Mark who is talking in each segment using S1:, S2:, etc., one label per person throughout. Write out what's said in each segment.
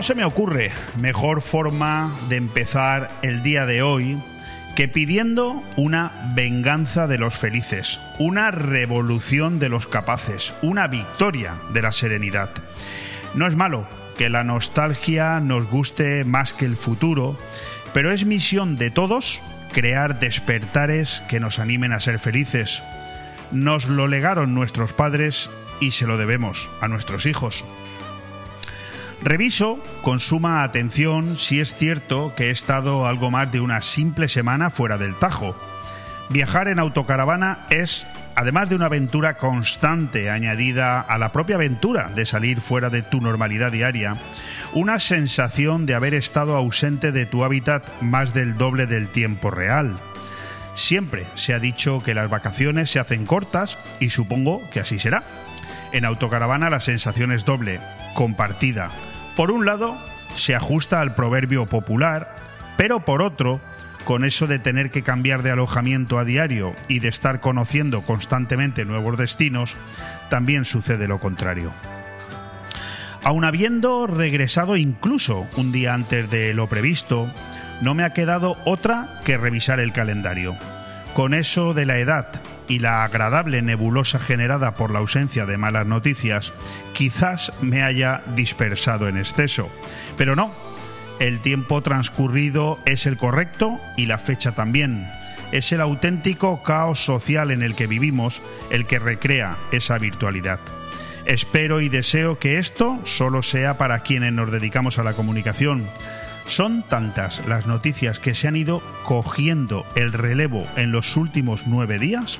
S1: No se me ocurre mejor forma de empezar el día de hoy que pidiendo una venganza de los felices, una revolución de los capaces, una victoria de la serenidad. No es malo que la nostalgia nos guste más que el futuro, pero es misión de todos crear despertares que nos animen a ser felices. Nos lo legaron nuestros padres y se lo debemos a nuestros hijos. Reviso con suma atención si es cierto que he estado algo más de una simple semana fuera del Tajo. Viajar en autocaravana es, además de una aventura constante añadida a la propia aventura de salir fuera de tu normalidad diaria, una sensación de haber estado ausente de tu hábitat más del doble del tiempo real. Siempre se ha dicho que las vacaciones se hacen cortas y supongo que así será. En autocaravana la sensación es doble, compartida por un lado, se ajusta al proverbio popular, pero por otro, con eso de tener que cambiar de alojamiento a diario y de estar conociendo constantemente nuevos destinos, también sucede lo contrario. Aun habiendo regresado incluso un día antes de lo previsto, no me ha quedado otra que revisar el calendario. Con eso de la edad y la agradable nebulosa generada por la ausencia de malas noticias, quizás me haya dispersado en exceso. Pero no, el tiempo transcurrido es el correcto y la fecha también. Es el auténtico caos social en el que vivimos el que recrea esa virtualidad. Espero y deseo que esto solo sea para quienes nos dedicamos a la comunicación, son tantas las noticias que se han ido cogiendo el relevo en los últimos nueve días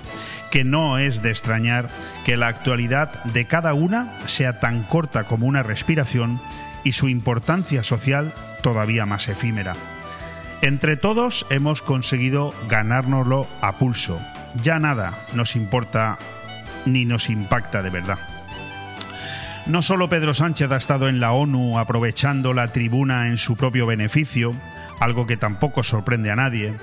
S1: que no es de extrañar que la actualidad de cada una sea tan corta como una respiración y su importancia social todavía más efímera. Entre todos hemos conseguido ganárnoslo a pulso. Ya nada nos importa ni nos impacta de verdad. No solo Pedro Sánchez ha estado en la ONU aprovechando la tribuna en su propio beneficio, algo que tampoco sorprende a nadie,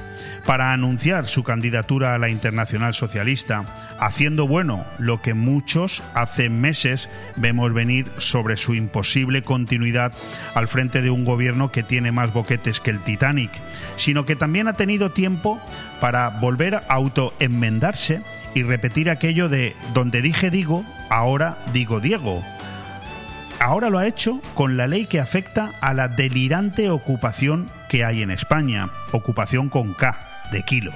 S1: para anunciar su candidatura a la Internacional Socialista, haciendo bueno lo que muchos hace meses vemos venir sobre su imposible continuidad al frente de un gobierno que tiene más boquetes que el Titanic, sino que también ha tenido tiempo para volver a autoenmendarse y repetir aquello de donde dije digo, ahora digo Diego ahora lo ha hecho con la ley que afecta a la delirante ocupación que hay en España, ocupación con K de kilo,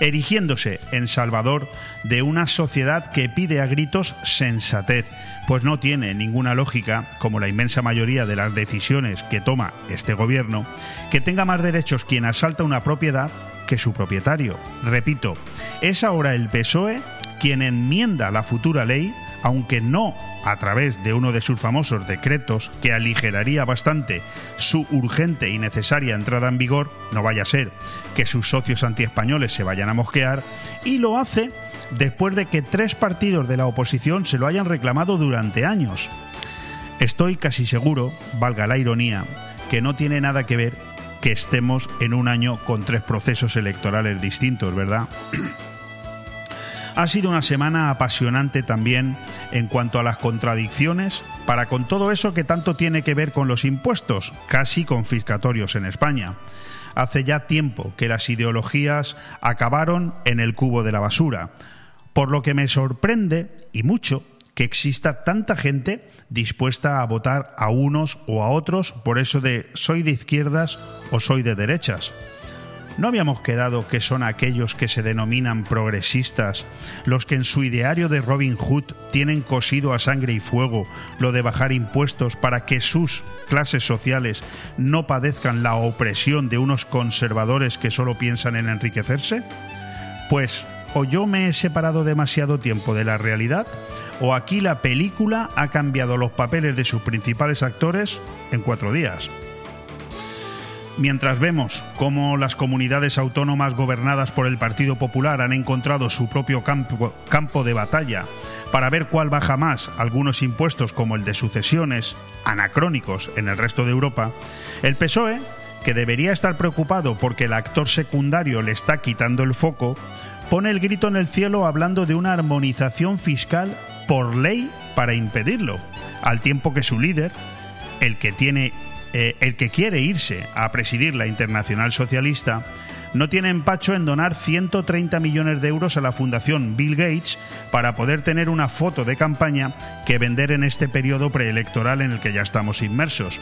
S1: erigiéndose en salvador de una sociedad que pide a gritos sensatez, pues no tiene ninguna lógica, como la inmensa mayoría de las decisiones que toma este gobierno, que tenga más derechos quien asalta una propiedad que su propietario. Repito, es ahora el PSOE quien enmienda la futura ley aunque no a través de uno de sus famosos decretos que aligeraría bastante su urgente y necesaria entrada en vigor, no vaya a ser que sus socios antiespañoles se vayan a mosquear, y lo hace después de que tres partidos de la oposición se lo hayan reclamado durante años. Estoy casi seguro, valga la ironía, que no tiene nada que ver que estemos en un año con tres procesos electorales distintos, ¿verdad? Ha sido una semana apasionante también en cuanto a las contradicciones para con todo eso que tanto tiene que ver con los impuestos, casi confiscatorios en España. Hace ya tiempo que las ideologías acabaron en el cubo de la basura, por lo que me sorprende, y mucho, que exista tanta gente dispuesta a votar a unos o a otros por eso de soy de izquierdas o soy de derechas. ¿No habíamos quedado que son aquellos que se denominan progresistas, los que en su ideario de Robin Hood tienen cosido a sangre y fuego lo de bajar impuestos para que sus clases sociales no padezcan la opresión de unos conservadores que solo piensan en enriquecerse? Pues o yo me he separado demasiado tiempo de la realidad, o aquí la película ha cambiado los papeles de sus principales actores en cuatro días. Mientras vemos cómo las comunidades autónomas gobernadas por el Partido Popular han encontrado su propio campo, de batalla para ver cuál baja más algunos impuestos como el de sucesiones, anacrónicos en el resto de Europa, el PSOE, que debería estar preocupado porque el actor secundario le está quitando el foco, pone el grito en el cielo hablando de una armonización fiscal por ley para impedirlo, al tiempo que su líder, el que tiene eh, el que quiere irse a presidir la Internacional Socialista, no tiene empacho en donar 130 millones de euros a la Fundación Bill Gates para poder tener una foto de campaña que vender en este periodo preelectoral en el que ya estamos inmersos.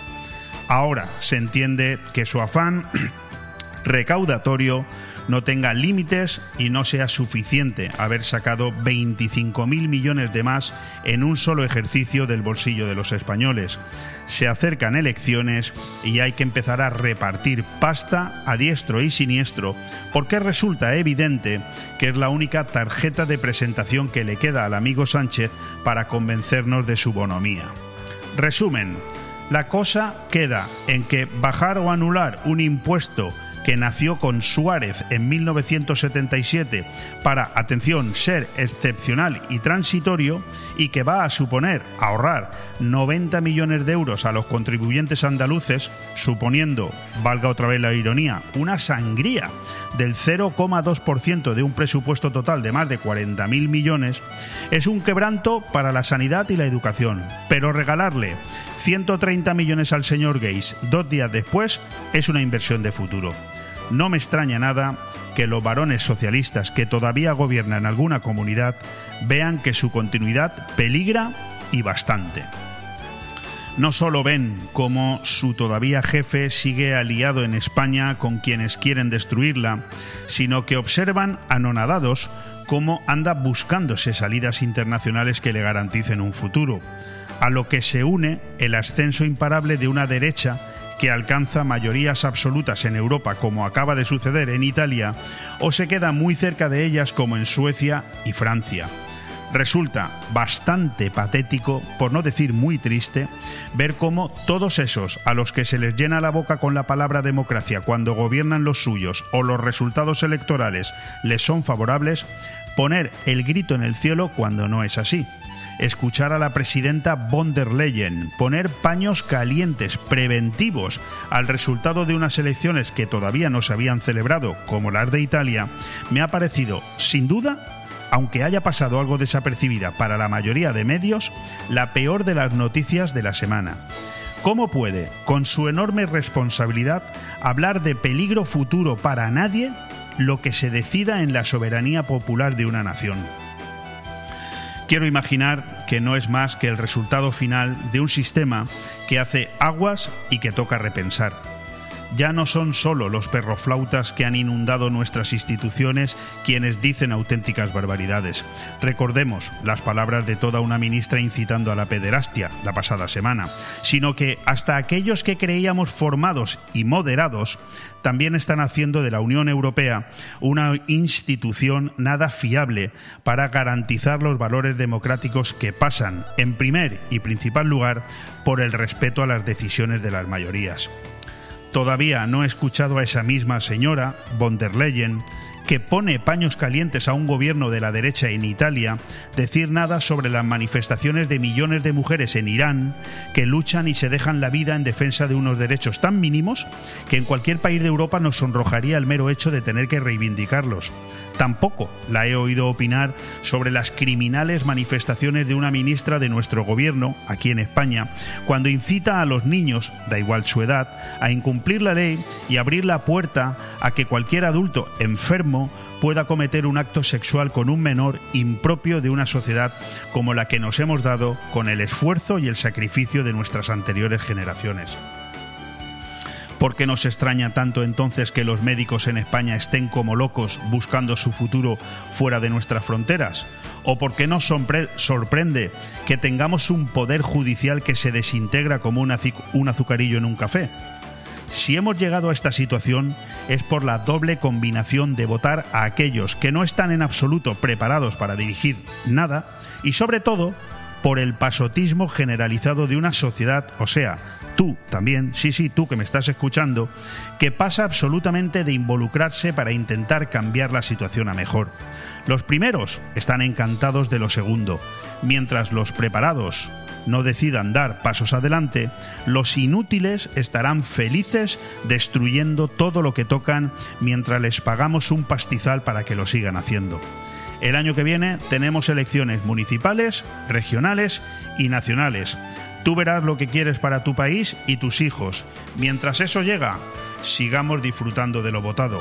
S1: Ahora se entiende que su afán recaudatorio no tenga límites y no sea suficiente haber sacado 25.000 millones de más en un solo ejercicio del bolsillo de los españoles. Se acercan elecciones y hay que empezar a repartir pasta a diestro y siniestro porque resulta evidente que es la única tarjeta de presentación que le queda al amigo Sánchez para convencernos de su bonomía. Resumen, la cosa queda en que bajar o anular un impuesto que nació con Suárez en 1977 para, atención, ser excepcional y transitorio y que va a suponer ahorrar 90 millones de euros a los contribuyentes andaluces, suponiendo, valga otra vez la ironía, una sangría del 0,2% de un presupuesto total de más de 40.000 millones, es un quebranto para la sanidad y la educación. Pero regalarle 130 millones al señor Gates dos días después es una inversión de futuro. No me extraña nada que los varones socialistas que todavía gobiernan alguna comunidad vean que su continuidad peligra y bastante. No solo ven cómo su todavía jefe sigue aliado en España con quienes quieren destruirla, sino que observan anonadados cómo anda buscándose salidas internacionales que le garanticen un futuro, a lo que se une el ascenso imparable de una derecha que alcanza mayorías absolutas en Europa como acaba de suceder en Italia, o se queda muy cerca de ellas como en Suecia y Francia. Resulta bastante patético, por no decir muy triste, ver cómo todos esos a los que se les llena la boca con la palabra democracia cuando gobiernan los suyos o los resultados electorales les son favorables, poner el grito en el cielo cuando no es así. Escuchar a la presidenta von der Leyen, poner paños calientes preventivos al resultado de unas elecciones que todavía no se habían celebrado, como las de Italia, me ha parecido, sin duda, aunque haya pasado algo desapercibida para la mayoría de medios, la peor de las noticias de la semana. ¿Cómo puede, con su enorme responsabilidad, hablar de peligro futuro para nadie lo que se decida en la soberanía popular de una nación? Quiero imaginar que no es más que el resultado final de un sistema que hace aguas y que toca repensar ya no son solo los perroflautas que han inundado nuestras instituciones quienes dicen auténticas barbaridades. Recordemos las palabras de toda una ministra incitando a la pederastia la pasada semana, sino que hasta aquellos que creíamos formados y moderados también están haciendo de la Unión Europea una institución nada fiable para garantizar los valores democráticos que pasan, en primer y principal lugar, por el respeto a las decisiones de las mayorías. Todavía no he escuchado a esa misma señora, von der Leyen, que pone paños calientes a un gobierno de la derecha en Italia, decir nada sobre las manifestaciones de millones de mujeres en Irán que luchan y se dejan la vida en defensa de unos derechos tan mínimos que en cualquier país de Europa nos sonrojaría el mero hecho de tener que reivindicarlos. Tampoco la he oído opinar sobre las criminales manifestaciones de una ministra de nuestro gobierno, aquí en España, cuando incita a los niños, da igual su edad, a incumplir la ley y abrir la puerta a que cualquier adulto enfermo pueda cometer un acto sexual con un menor impropio de una sociedad como la que nos hemos dado con el esfuerzo y el sacrificio de nuestras anteriores generaciones. ¿Por qué nos extraña tanto entonces que los médicos en España estén como locos buscando su futuro fuera de nuestras fronteras? ¿O por qué nos sorprende que tengamos un poder judicial que se desintegra como un azucarillo en un café? Si hemos llegado a esta situación es por la doble combinación de votar a aquellos que no están en absoluto preparados para dirigir nada y sobre todo por el pasotismo generalizado de una sociedad, o sea, tú también, sí, sí, tú que me estás escuchando, que pasa absolutamente de involucrarse para intentar cambiar la situación a mejor. Los primeros están encantados de lo segundo, mientras los preparados no decidan dar pasos adelante, los inútiles estarán felices destruyendo todo lo que tocan mientras les pagamos un pastizal para que lo sigan haciendo. El año que viene tenemos elecciones municipales, regionales y nacionales Tú verás lo que quieres para tu país y tus hijos. Mientras eso llega, sigamos disfrutando de lo votado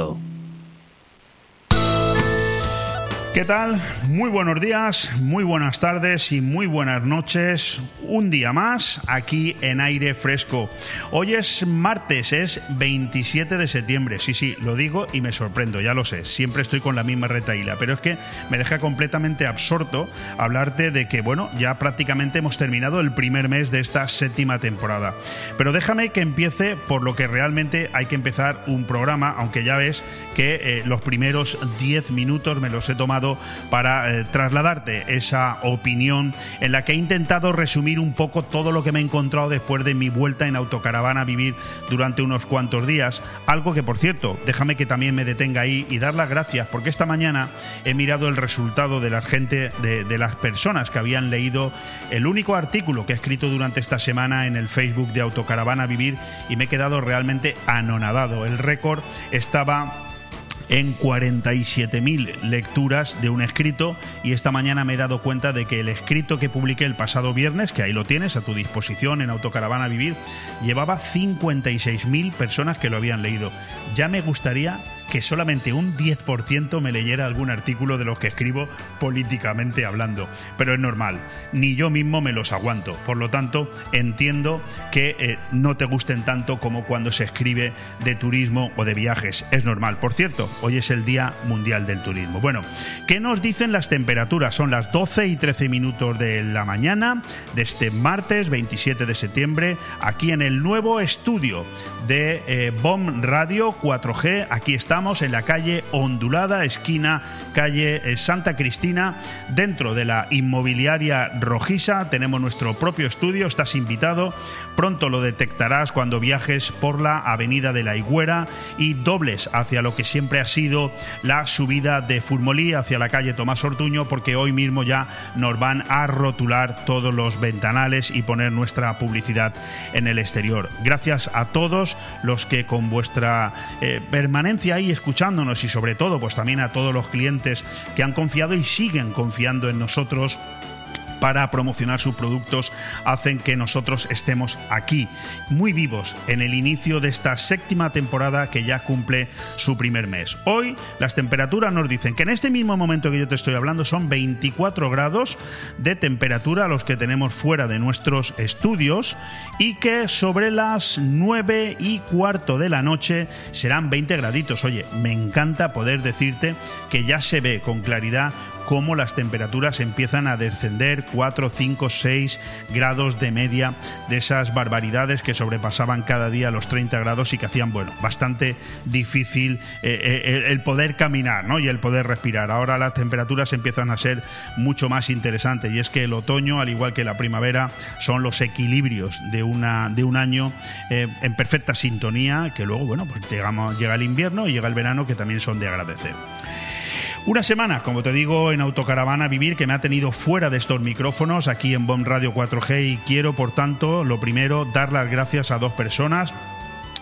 S2: momento.
S1: ¿Qué tal? Muy buenos días, muy buenas tardes y muy buenas noches. Un día más aquí en aire fresco. Hoy es martes, es 27 de septiembre. Sí, sí, lo digo y me sorprendo, ya lo sé. Siempre estoy con la misma retaíla, pero es que me deja completamente absorto hablarte de que, bueno, ya prácticamente hemos terminado el primer mes de esta séptima temporada. Pero déjame que empiece por lo que realmente hay que empezar un programa, aunque ya ves que eh, los primeros 10 minutos me los he tomado para eh, trasladarte esa opinión en la que he intentado resumir un poco todo lo que me he encontrado después de mi vuelta en autocaravana a vivir durante unos cuantos días. Algo que, por cierto, déjame que también me detenga ahí y dar las gracias porque esta mañana he mirado el resultado de la gente, de, de las personas que habían leído el único artículo que he escrito durante esta semana en el Facebook de Autocaravana Vivir y me he quedado realmente anonadado. El récord estaba en 47.000 lecturas de un escrito y esta mañana me he dado cuenta de que el escrito que publiqué el pasado viernes, que ahí lo tienes a tu disposición en Autocaravana Vivir, llevaba 56.000 personas que lo habían leído. Ya me gustaría que solamente un 10% me leyera algún artículo de los que escribo políticamente hablando. Pero es normal, ni yo mismo me los aguanto. Por lo tanto, entiendo que eh, no te gusten tanto como cuando se escribe de turismo o de viajes. Es normal. Por cierto, hoy es el Día Mundial del Turismo. Bueno, ¿qué nos dicen las temperaturas? Son las 12 y 13 minutos de la mañana de este martes 27 de septiembre, aquí en el nuevo estudio de eh, BOM Radio 4G. Aquí estamos en la calle Ondulada, esquina calle eh, Santa Cristina, dentro de la inmobiliaria Rojiza. Tenemos nuestro propio estudio, estás invitado. Pronto lo detectarás cuando viajes por la avenida de la Higuera y dobles hacia lo que siempre ha sido la subida de Furmolí hacia la calle Tomás Ortuño, porque hoy mismo ya nos van a rotular todos los ventanales y poner nuestra publicidad en el exterior. Gracias a todos los que con vuestra eh, permanencia ahí escuchándonos y sobre todo pues también a todos los clientes que han confiado y siguen confiando en nosotros para promocionar sus productos hacen que nosotros estemos aquí, muy vivos, en el inicio de esta séptima temporada que ya cumple su primer mes. Hoy las temperaturas nos dicen que en este mismo momento que yo te estoy hablando son 24 grados de temperatura los que tenemos fuera de nuestros estudios y que sobre las 9 y cuarto de la noche serán 20 graditos. Oye, me encanta poder decirte que ya se ve con claridad cómo las temperaturas empiezan a descender 4, 5, 6 grados de media de esas barbaridades que sobrepasaban cada día los 30 grados y que hacían, bueno, bastante difícil eh, eh, el poder caminar ¿no? y el poder respirar. Ahora las temperaturas empiezan a ser mucho más interesantes y es que el otoño, al igual que la primavera, son los equilibrios de, una, de un año eh, en perfecta sintonía que luego, bueno, pues llegamos, llega el invierno y llega el verano que también son de agradecer. Una semana, como te digo, en Autocaravana Vivir, que me ha tenido fuera de estos micrófonos aquí en BOM Radio 4G y quiero, por tanto, lo primero, dar las gracias a dos personas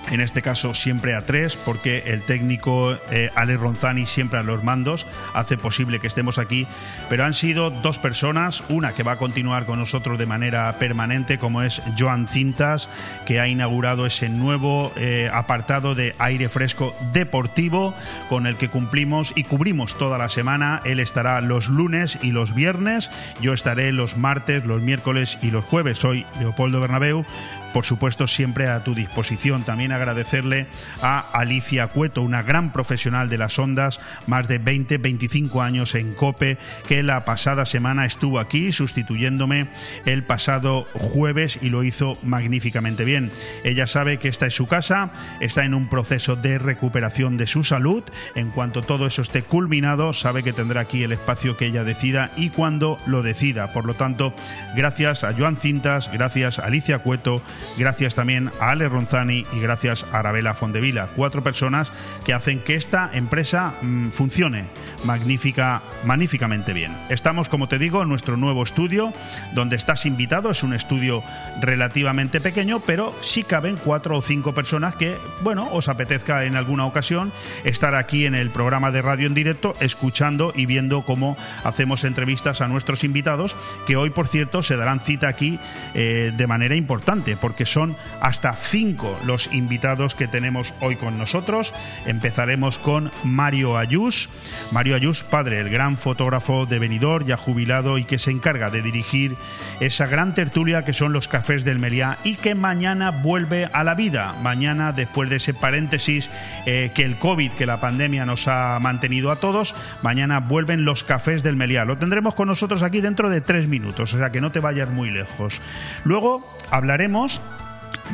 S1: en este caso siempre a tres, porque el técnico eh, Ale Ronzani siempre a los mandos hace posible que estemos aquí, pero han sido dos personas, una que va a continuar con nosotros de manera permanente, como es Joan Cintas, que ha inaugurado ese nuevo eh, apartado de aire fresco deportivo con el que cumplimos y cubrimos toda la semana. Él estará los lunes y los viernes, yo estaré los martes, los miércoles y los jueves. Soy Leopoldo Bernabeu por supuesto, siempre a tu disposición. También agradecerle a Alicia Cueto, una gran profesional de las ondas, más de 20, 25 años en COPE, que la pasada semana estuvo aquí sustituyéndome el pasado jueves y lo hizo magníficamente bien. Ella sabe que esta es su casa, está en un proceso de recuperación de su salud. En cuanto todo eso esté culminado, sabe que tendrá aquí el espacio que ella decida y cuando lo decida. Por lo tanto, gracias a Joan Cintas, gracias a Alicia Cueto, gracias también a Ale Ronzani y gracias a Arabela Fondevila. Cuatro personas que hacen que esta empresa mm, funcione magnífica, magníficamente bien. Estamos, como te digo, en nuestro nuevo estudio, donde estás invitado. Es un estudio relativamente pequeño, pero sí caben cuatro o cinco personas que, bueno, os apetezca en alguna ocasión estar aquí en el programa de radio en directo, escuchando y viendo cómo hacemos entrevistas a nuestros invitados, que hoy, por cierto, se darán cita aquí eh, de manera importante, son hasta cinco los invitados que tenemos hoy con nosotros. Empezaremos con Mario Ayús. Mario Ayús, padre, el gran fotógrafo de Benidorm, ya jubilado y que se encarga de dirigir esa gran tertulia que son los cafés del Meliá y que mañana vuelve a la vida. Mañana, después de ese paréntesis eh, que el COVID, que la pandemia nos ha mantenido a todos, mañana vuelven los cafés del Meliá. Lo tendremos con nosotros aquí dentro de tres minutos, o sea que no te vayas muy lejos. Luego hablaremos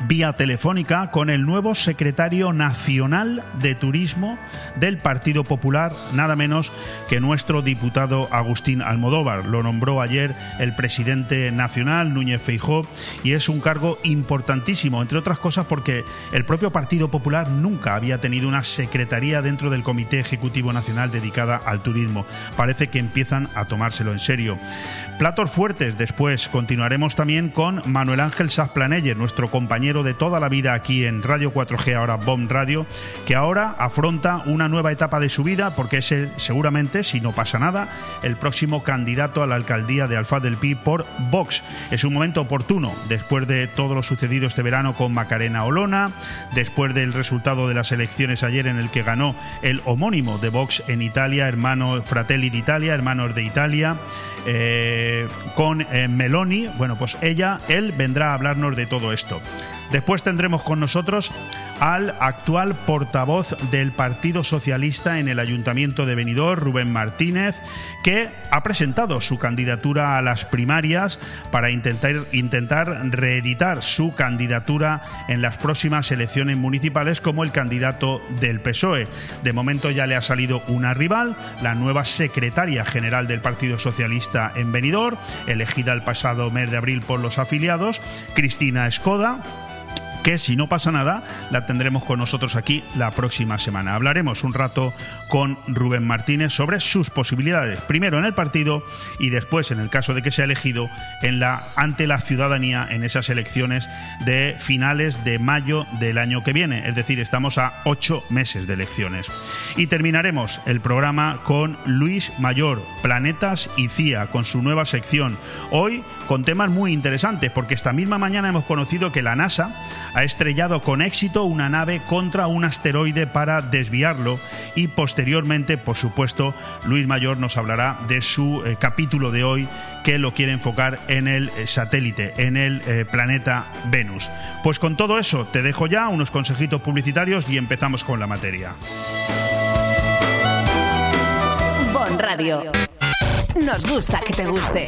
S1: vía telefónica con el nuevo secretario nacional de Turismo del Partido Popular, nada menos que nuestro diputado Agustín Almodóvar. Lo nombró ayer el presidente nacional, Núñez Feijó, y es un cargo importantísimo, entre otras cosas porque el propio Partido Popular nunca había tenido una secretaría dentro del Comité Ejecutivo Nacional dedicada al turismo. Parece que empiezan a tomárselo en serio. Platos fuertes, después continuaremos también con Manuel Ángel Sasplaneyer, nuestro compañero de toda la vida aquí en Radio 4G, ahora BOM Radio, que ahora afronta una nueva etapa de su vida porque es seguramente, si no pasa nada, el próximo candidato a la alcaldía de Alfa del Pi por Vox. Es un momento oportuno después de todo lo sucedido este verano con Macarena Olona, después del resultado de las elecciones ayer en el que ganó el homónimo de Vox en Italia, hermano Fratelli d'Italia, hermanos de Italia. Eh, con eh, Meloni. Bueno, pues ella, él vendrá a hablarnos de todo esto. Después tendremos con nosotros al actual portavoz del Partido Socialista en el Ayuntamiento de Benidorm, Rubén Martínez, que ha presentado su candidatura a las primarias para intentar, intentar reeditar su candidatura en las próximas elecciones municipales como el candidato del PSOE. De momento ya le ha salido una rival, la nueva secretaria general del Partido Socialista en Benidorm, elegida el pasado mes de abril por los afiliados, Cristina Escoda que si no pasa nada la tendremos con nosotros aquí la próxima semana. Hablaremos un rato con Rubén Martínez sobre sus posibilidades, primero en el partido y después, en el caso de que sea elegido, en la, ante la ciudadanía en esas elecciones de finales de mayo del año que viene. Es decir, estamos a ocho meses de elecciones. Y terminaremos el programa con Luis Mayor, Planetas y CIA, con su nueva sección. Hoy con temas muy interesantes, porque esta misma mañana hemos conocido que la NASA ha estrellado con éxito una nave contra un asteroide para desviarlo y posteriormente, por supuesto, Luis Mayor nos hablará de su eh, capítulo de hoy que lo quiere enfocar en el eh, satélite, en el eh, planeta Venus. Pues con todo eso te dejo ya unos consejitos publicitarios y empezamos con la materia.
S3: Bon Radio. Nos gusta que te guste.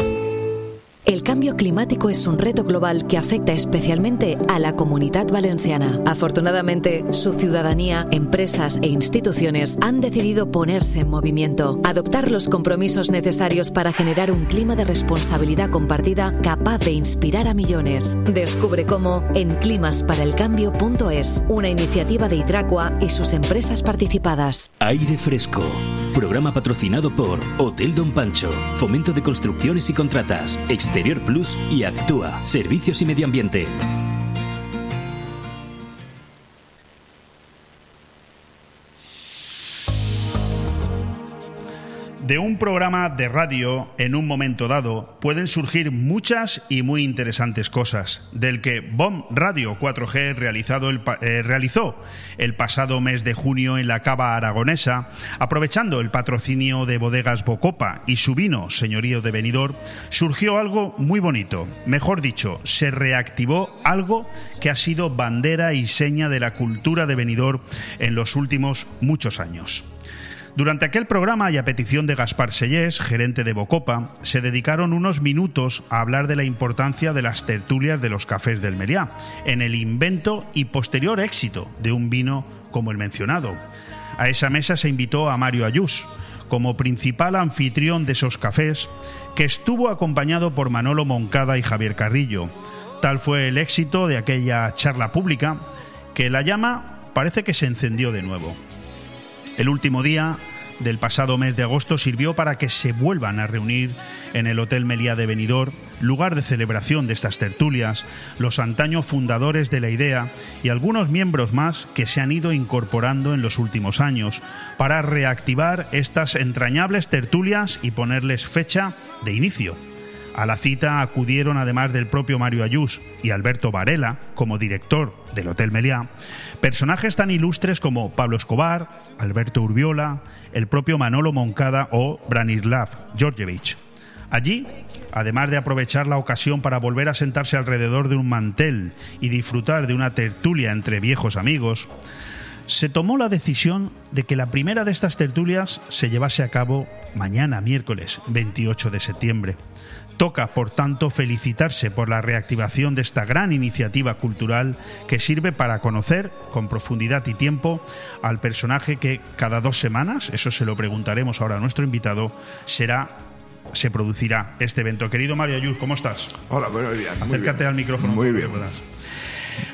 S4: El cambio climático es un reto global que afecta especialmente a la comunidad valenciana. Afortunadamente, su ciudadanía, empresas e instituciones han decidido ponerse en movimiento, adoptar los compromisos necesarios para generar un clima de responsabilidad compartida capaz de inspirar a millones. Descubre cómo en climasparaelcambio.es, una iniciativa de Hidracua y sus empresas participadas.
S2: Aire Fresco, programa patrocinado por Hotel Don Pancho, Fomento de Construcciones y Contratas, Exterior Plus y Actúa, Servicios y Medio Ambiente.
S1: De un programa de radio, en un momento dado, pueden surgir muchas y muy interesantes cosas, del que BOM Radio 4G realizado el, eh, realizó el pasado mes de junio en la Cava Aragonesa, aprovechando el patrocinio de bodegas Bocopa y su vino Señorío de Benidorm, surgió algo muy bonito. Mejor dicho, se reactivó algo que ha sido bandera y seña de la cultura de Benidorm en los últimos muchos años. Durante aquel programa y a petición de Gaspar Sellés, gerente de Bocopa, se dedicaron unos minutos a hablar de la importancia de las tertulias de los cafés del Meriá, en el invento y posterior éxito de un vino como el mencionado. A esa mesa se invitó a Mario Ayús, como principal anfitrión de esos cafés, que estuvo acompañado por Manolo Moncada y Javier Carrillo. Tal fue el éxito de aquella charla pública que la llama parece que se encendió de nuevo. El último día del pasado mes de agosto sirvió para que se vuelvan a reunir en el Hotel Meliá de Benidorm, lugar de celebración de estas tertulias, los antaños fundadores de la idea y algunos miembros más que se han ido incorporando en los últimos años para reactivar estas entrañables tertulias y ponerles fecha de inicio. A la cita acudieron, además del propio Mario Ayús y Alberto Varela, como director del Hotel Meliá, personajes tan ilustres como Pablo Escobar, Alberto Urbiola, el propio Manolo Moncada o Branislav Georgievich. Allí, además de aprovechar la ocasión para volver a sentarse alrededor de un mantel y disfrutar de una tertulia entre viejos amigos, se tomó la decisión de que la primera de estas tertulias se llevase a cabo mañana, miércoles 28 de septiembre. Toca, por tanto, felicitarse por la reactivación de esta gran iniciativa cultural que sirve para conocer con profundidad y tiempo al personaje que cada dos semanas, eso se lo preguntaremos ahora a nuestro invitado, será se producirá este evento. Querido Mario Ayud, ¿cómo estás?
S5: Hola, buenos días.
S1: Acércate al micrófono.
S5: Muy bien.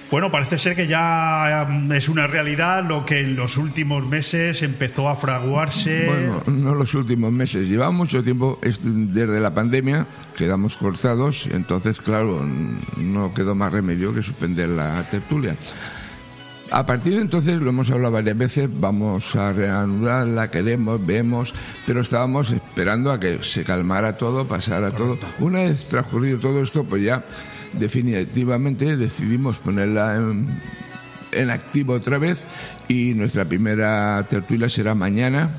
S1: Bueno, parece ser que ya mm, es una realidad lo que en los últimos meses empezó a fraguarse.
S5: Bueno, no los últimos meses, lleva mucho tiempo desde la pandemia, quedamos cortados, entonces, claro, no quedó más remedio que suspender la tertulia. A partir de entonces, lo hemos hablado varias veces, vamos a reanudarla, queremos, vemos, pero estábamos esperando a que se calmara todo, pasara todo. Una vez transcurrido todo esto, pues ya definitivamente decidimos ponerla en, en activo otra vez y nuestra primera tertulia será mañana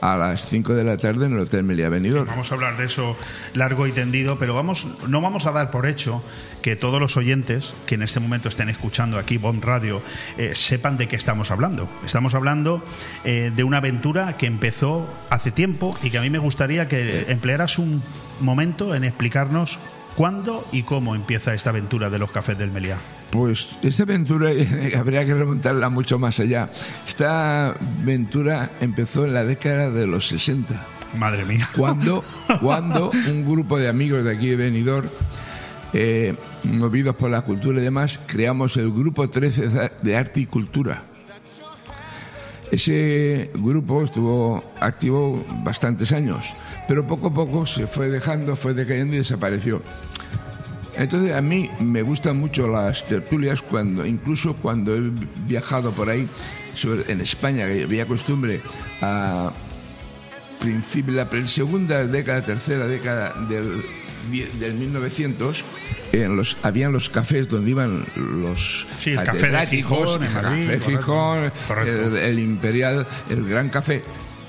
S5: a las 5 de la tarde en el Hotel Melia Benidorm.
S1: Vamos a hablar de eso largo y tendido, pero vamos, no vamos a dar por hecho que todos los oyentes que en este momento estén escuchando aquí Bond Radio eh, sepan de qué estamos hablando. Estamos hablando eh, de una aventura que empezó hace tiempo y que a mí me gustaría que emplearas un momento en explicarnos ¿Cuándo y cómo empieza esta aventura de los cafés del Meliá?
S5: Pues esta aventura habría que remontarla mucho más allá. Esta aventura empezó en la década de los 60.
S1: Madre mía.
S5: Cuando, cuando un grupo de amigos de aquí de Benidorm, eh, movidos por la cultura y demás, creamos el Grupo 13 de Arte y Cultura. Ese grupo estuvo activo bastantes años, pero poco a poco se fue dejando, fue decayendo y desapareció. Entonces a mí me gustan mucho las tertulias cuando, incluso cuando he viajado por ahí, en España, que había costumbre a principio, la segunda década, tercera década del, del 1900, en los, habían los cafés donde iban los
S1: sí, el café de Gijón,
S5: el, café Gijón el, el, Imperial, el Gran Café.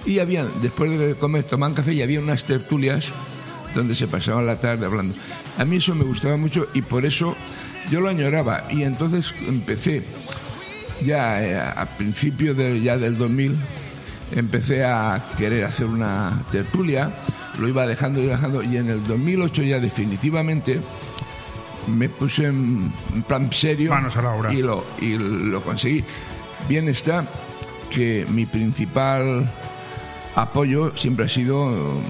S5: Y había, después de comer, tomaban café y había unas tertulias donde se pasaban la tarde hablando. A mí eso me gustaba mucho y por eso yo lo añoraba. Y entonces empecé, ya eh, a principios de, ya del 2000, empecé a querer hacer una tertulia lo iba dejando y dejando y en el 2008 ya definitivamente me puse en plan serio
S1: Manos a la obra.
S5: y lo y lo conseguí. Bien está que mi principal apoyo siempre ha sido eh,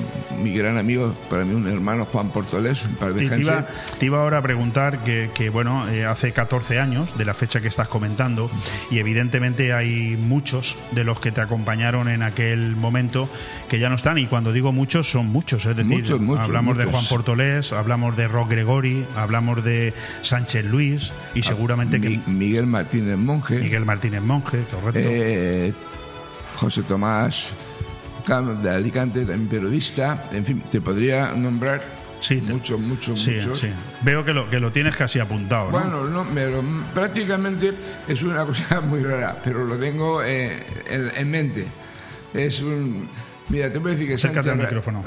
S5: mi gran amigo, para mí un hermano Juan Portolés, un par de
S1: Te, te iba, te iba ahora a preguntar que, que, bueno, eh, hace 14 años de la fecha que estás comentando y evidentemente hay muchos de los que te acompañaron en aquel momento que ya no están y cuando digo muchos son muchos, es decir,
S5: Muchos, muchos,
S1: hablamos de. Juan Portolés, hablamos de Rock Gregori, hablamos de Sánchez Luis y seguramente que
S5: Mi- Miguel Martínez Monje,
S1: Miguel Martínez Monje, correcto.
S5: eh, José Tomás De Alicante, también periodista, en fin, te podría nombrar
S1: Sí,
S5: muchos, muchos,
S1: sí,
S5: muchos.
S1: sí. Veo que lo, que lo tienes casi apuntado, ¿no?
S5: Bueno, no, pero prácticamente es una cosa muy rara, pero lo tengo eh, en, en mente. Es un. Mira, te voy a decir que Sánchez Ra-
S1: micrófono.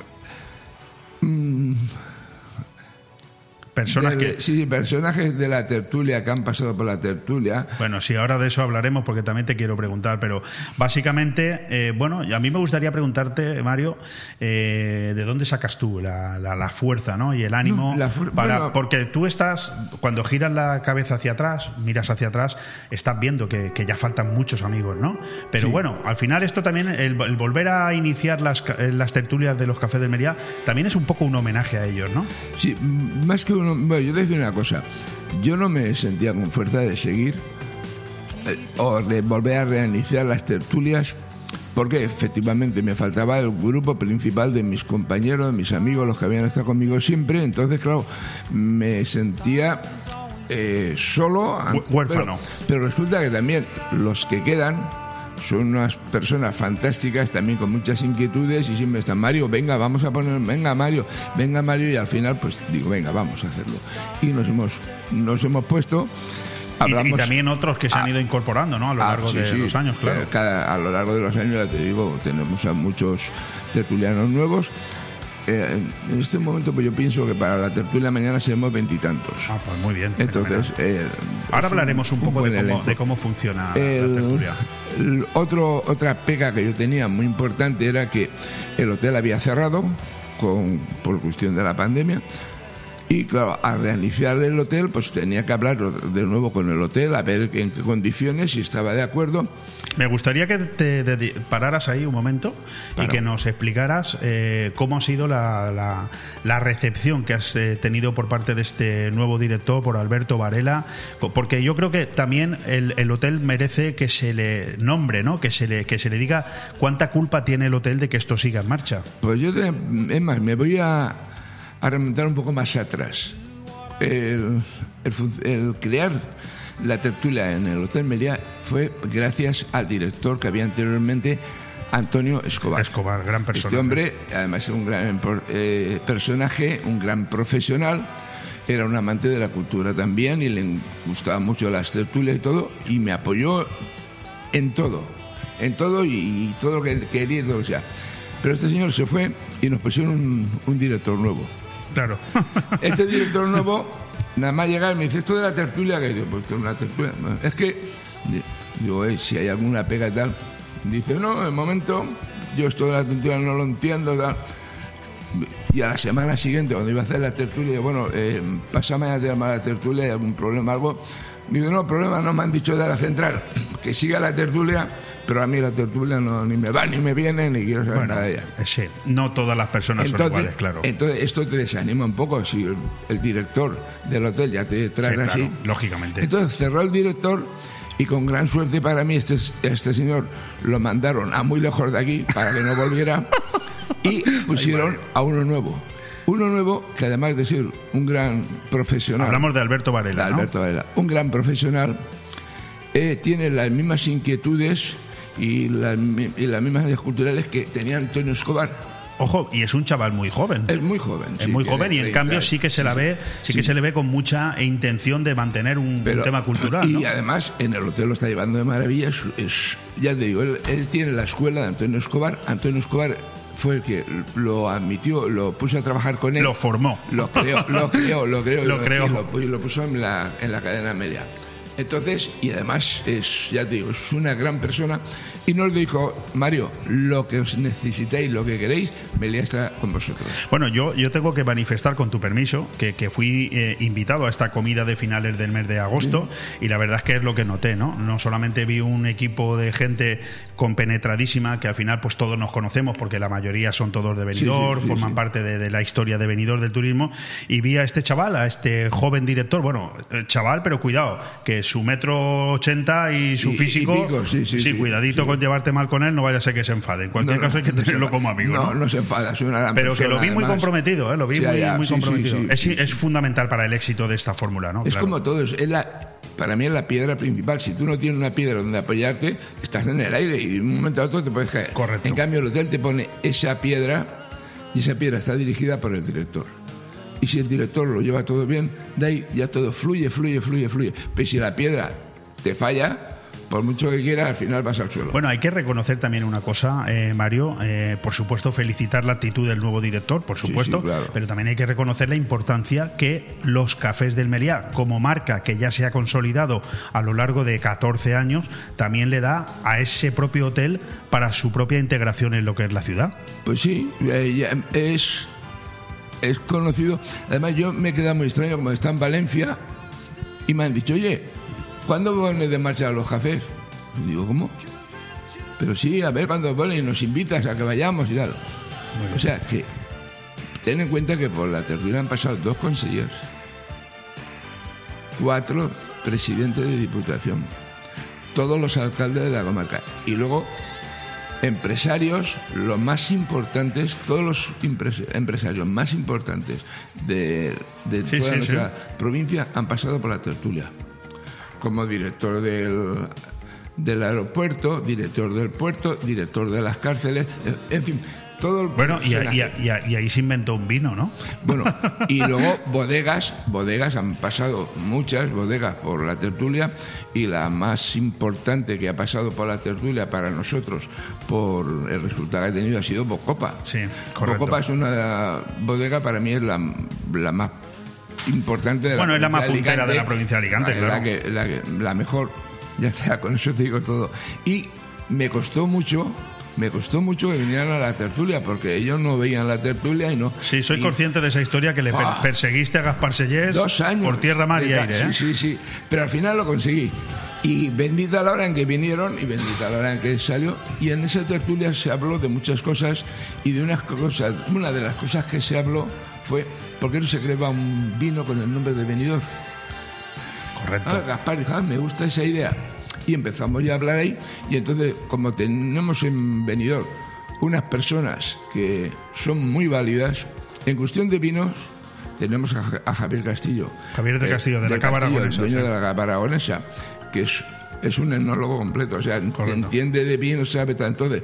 S1: Personas
S5: de-
S1: que...
S5: Sí, personajes de la tertulia que han pasado por la tertulia.
S1: Bueno, sí, ahora de eso hablaremos porque también te quiero preguntar, pero básicamente, eh, bueno, a mí me gustaría preguntarte, Mario, eh, ¿de dónde sacas tú la, la- la fuerza ¿no? y el ánimo?
S5: No, la
S1: para,
S5: bueno.
S1: porque tú estás, cuando giras la cabeza hacia atrás, miras hacia atrás, estás viendo que, que ya faltan muchos amigos, ¿no? Pero bueno, al final esto también, el, el volver a iniciar las, las tertulias de los cafés del Mería, también es un poco un homenaje a ellos, ¿no?
S5: Sí, más que uno. Bueno, yo te decir una cosa. Yo no me sentía con fuerza de seguir eh, o de volver a reiniciar las tertulias porque efectivamente me faltaba el grupo principal de mis compañeros, de mis amigos, los que habían estado conmigo siempre. Entonces, claro, me sentía eh, solo.
S1: Huérfano.
S5: Pero, pero resulta que también los que quedan son unas personas fantásticas, también con muchas inquietudes y siempre están, Mario, venga, vamos a poner, venga Mario, venga Mario y al final pues digo, venga, vamos a hacerlo. Y nos hemos, nos hemos puesto...
S1: Y, y
S5: hablamos-
S1: también otros que se han ido incorporando, ¿no? A lo
S5: Ah,
S1: largo
S5: sí,
S1: de
S5: sí.
S1: los años, claro.
S5: Cada- a lo largo de los años, ya te digo, tenemos a muchos tertulianos nuevos. Eh, en este momento, pues yo pienso que para la tertulia mañana seremos veintitantos.
S1: Ah, pues muy bien.
S5: Entonces, eh,
S1: Ahora
S5: es
S1: hablaremos un, poco
S5: buen
S1: de cómo, de cómo funciona la
S5: El-
S1: tertulia.
S5: el otro, otra pega que yo tenía muy importante era que el hotel había cerrado con, por cuestión de la pandemia. Y claro, al reiniciar el hotel, pues tenía que hablar de nuevo con el hotel, a ver en qué condiciones, si estaba de acuerdo.
S1: Me gustaría que te pararas ahí un momento y
S5: Paro.
S1: que nos explicaras eh, cómo ha sido la, la- la recepción que has eh, tenido por parte de este nuevo director, por Alberto Varela, porque yo creo que también el, el hotel merece que se le nombre, ¿no? que, se le, que se le diga cuánta culpa tiene el hotel de que esto siga en marcha.
S5: Pues yo, es más, me voy a, a remontar un poco más atrás. El, el fun- el crear la tertulia en el Hotel Meliá fue gracias al director que había anteriormente, Antonio Escobar.
S1: Escobar, gran persona.
S5: Este hombre, además, es un gran eh, personaje, un gran profesional. Era un amante de la cultura también y le gustaban mucho las tertulias y todo. Y me apoyó en todo, en todo y, y todo lo que quería y todo lo que sea. Pero este señor se fue y nos pusieron un, un director nuevo.
S1: Claro.
S5: Este director nuevo, nada más llegar, me dice esto de la tertulia, que yo, pues una tertulia. Es que, di- digo, "Eh, si hay alguna pega y tal. Dice, no, de momento, yo esto de la tertulia no lo entiendo, tal. Y a la semana siguiente, cuando iba a hacer la tertulia, bueno, eh, pásame a llamar a la tertulia, hay algún problema, algo. Digo, no, problema, no me han dicho de la central, que siga la tertulia, pero a mí la tertulia no, ni me va, ni me viene, ni quiero saber
S1: Bueno,
S5: nada de ella.
S1: sí, no todas las personas son iguales, claro.
S5: entonces esto te desanima un poco si el, el director del hotel ya te trata
S1: Sí, claro,
S5: así.
S1: lógicamente.
S5: Entonces cerró el director y con gran suerte para mí este, este señor lo mandaron a muy lejos de aquí para que no volviera y pusieron a uno nuevo. Uno nuevo que además de ser un gran profesional.
S1: Hablamos de Alberto Varela,
S5: de
S1: ¿no?
S5: Alberto Varela, un gran profesional, eh, tiene las mismas inquietudes y las, mi- y las mismas ideas culturales que tenía Antonio Escobar.
S1: Ojo, y es un chaval muy joven.
S5: Es muy joven.
S1: Es muy joven y en
S5: 30
S1: cambio sí que se la ve, sí, que se le ve con mucha intención de mantener un, tema cultural.
S5: Y
S1: ¿no?
S5: además en el hotel lo está llevando de maravilla. Es, es- ya te digo, él, él tiene la escuela de Antonio Escobar. Antonio Escobar fue el que lo admitió, lo puso a trabajar con él.
S1: Lo formó.
S5: Lo creó, lo creó, lo creó.
S1: Lo creó.
S5: lo, y lo puso en la, en la cadena media. Entonces, y además es, ya te digo, es una gran persona. Y nos dijo, Mario, lo que os necesitéis, lo que queréis, Melia está con vosotros.
S1: Bueno, yo, yo tengo que manifestar, con tu permiso, que, que fui eh, invitado a esta comida de finales del mes de agosto y la verdad es que es lo que noté, ¿no? No solamente vi un equipo de gente compenetradísima, que al final pues todos nos conocemos porque la mayoría son todos de Benidorm,
S5: sí, sí,
S1: forman parte de, de la historia de Benidorm del turismo y vi a este chaval, a este joven director, bueno, eh, chaval, pero cuidado, que su metro ochenta y su
S5: Y- y
S1: físico,
S5: pico, sí, sí, sí,
S1: cuidadito
S5: sí.
S1: Con llevarte mal con él, no vaya a ser que se enfade. En cualquier
S5: No,
S1: caso hay que tenerlo como amigo,
S5: No,
S1: ¿no?
S5: se enfada, es una gran
S1: Pero que lo vi muy comprometido, ¿eh? lo vi muy,
S5: ya,
S1: muy
S5: sí, sí,
S1: comprometido. es, fundamental para el éxito de esta fórmula, ¿no?
S5: Es
S1: Claro.
S5: como todo, es la, para mí es la piedra principal. Si tú no tienes una piedra donde apoyarte, estás en el aire y de un momento a otro te puedes caer.
S1: Correcto.
S5: En cambio, el hotel te pone esa piedra y esa piedra está dirigida por el director. Y si el director lo lleva todo bien, de ahí ya todo fluye, fluye, fluye, fluye. Pero si la piedra te falla, por mucho que quieras, al final vas al suelo.
S1: Bueno, hay que reconocer también una cosa, eh, Mario. eh, por supuesto, felicitar la actitud del nuevo director, por supuesto.
S5: sí, claro.
S1: Pero también hay que reconocer la importancia que los cafés del Meliá, como marca que ya se ha consolidado a lo largo de 14 años, también le da a ese propio hotel para su propia integración en lo que es la ciudad.
S5: Pues sí, eh, es, es conocido. Además, yo me he quedado muy extraño, como está en Valencia, y me han dicho, oye, ¿cuándo pones de marcha los cafés? Y digo, ¿cómo? Pero sí, a ver cuándo ponen y nos invitas a que vayamos y tal. O sea, que ten en cuenta que por la tertulia han pasado dos consejeros, cuatro presidentes de diputación, todos los alcaldes de la comarca y luego empresarios, los más importantes, todos los empresarios más importantes de, de
S1: Sí,
S5: toda
S1: sí,
S5: nuestra provincia han pasado por la tertulia. Como director del, del aeropuerto, director del puerto, director de las cárceles, en fin, todo el
S1: Bueno, y,
S5: personaje.
S1: y- y- y ahí se inventó un vino, ¿no?
S5: Bueno, y luego bodegas, bodegas han pasado muchas bodegas por la tertulia y la más importante que ha pasado por la tertulia para nosotros por el resultado que ha tenido ha sido Bocopa.
S1: Sí, correcto.
S5: Bocopa es una bodega para mí es la, la más importante de la
S1: Bueno, es la más puntera de la provincia de Alicante,
S5: la,
S1: claro.
S5: La, que- la que- la mejor, ya está, con eso te digo todo. Y me costó mucho. Me costó mucho que vinieran a la tertulia porque ellos no veían la tertulia y no.
S1: Sí, soy
S5: y-
S1: consciente de esa historia que le per-
S5: Ah.
S1: perseguiste a Gaspar Sellés
S5: Dos años.
S1: por tierra, mar y aire. ¿eh?
S5: Sí, sí, sí. Pero al final lo conseguí. Y bendita la hora en que vinieron y bendita la hora en que salió. Y en esa tertulia se habló de muchas cosas y de unas cosas. Una de las cosas que se habló fue ¿por qué no se crea un vino con el nombre de venidor?
S1: Correcto.
S5: Ah, Gaspar dijo, ah, me gusta esa idea. Y empezamos ya a hablar ahí. Y entonces, como tenemos en Benidorm unas personas que son muy válidas, en cuestión de vinos, tenemos a, Ja- a Javier Castillo.
S1: Javier del Castillo, de la
S5: el
S1: Aragonesa,
S5: dueño
S1: sí.
S5: de la Cava Aragonesa, que es, es un etnólogo completo. O sea,
S1: Correcto.
S5: entiende de vinos, sabe tal. Entonces,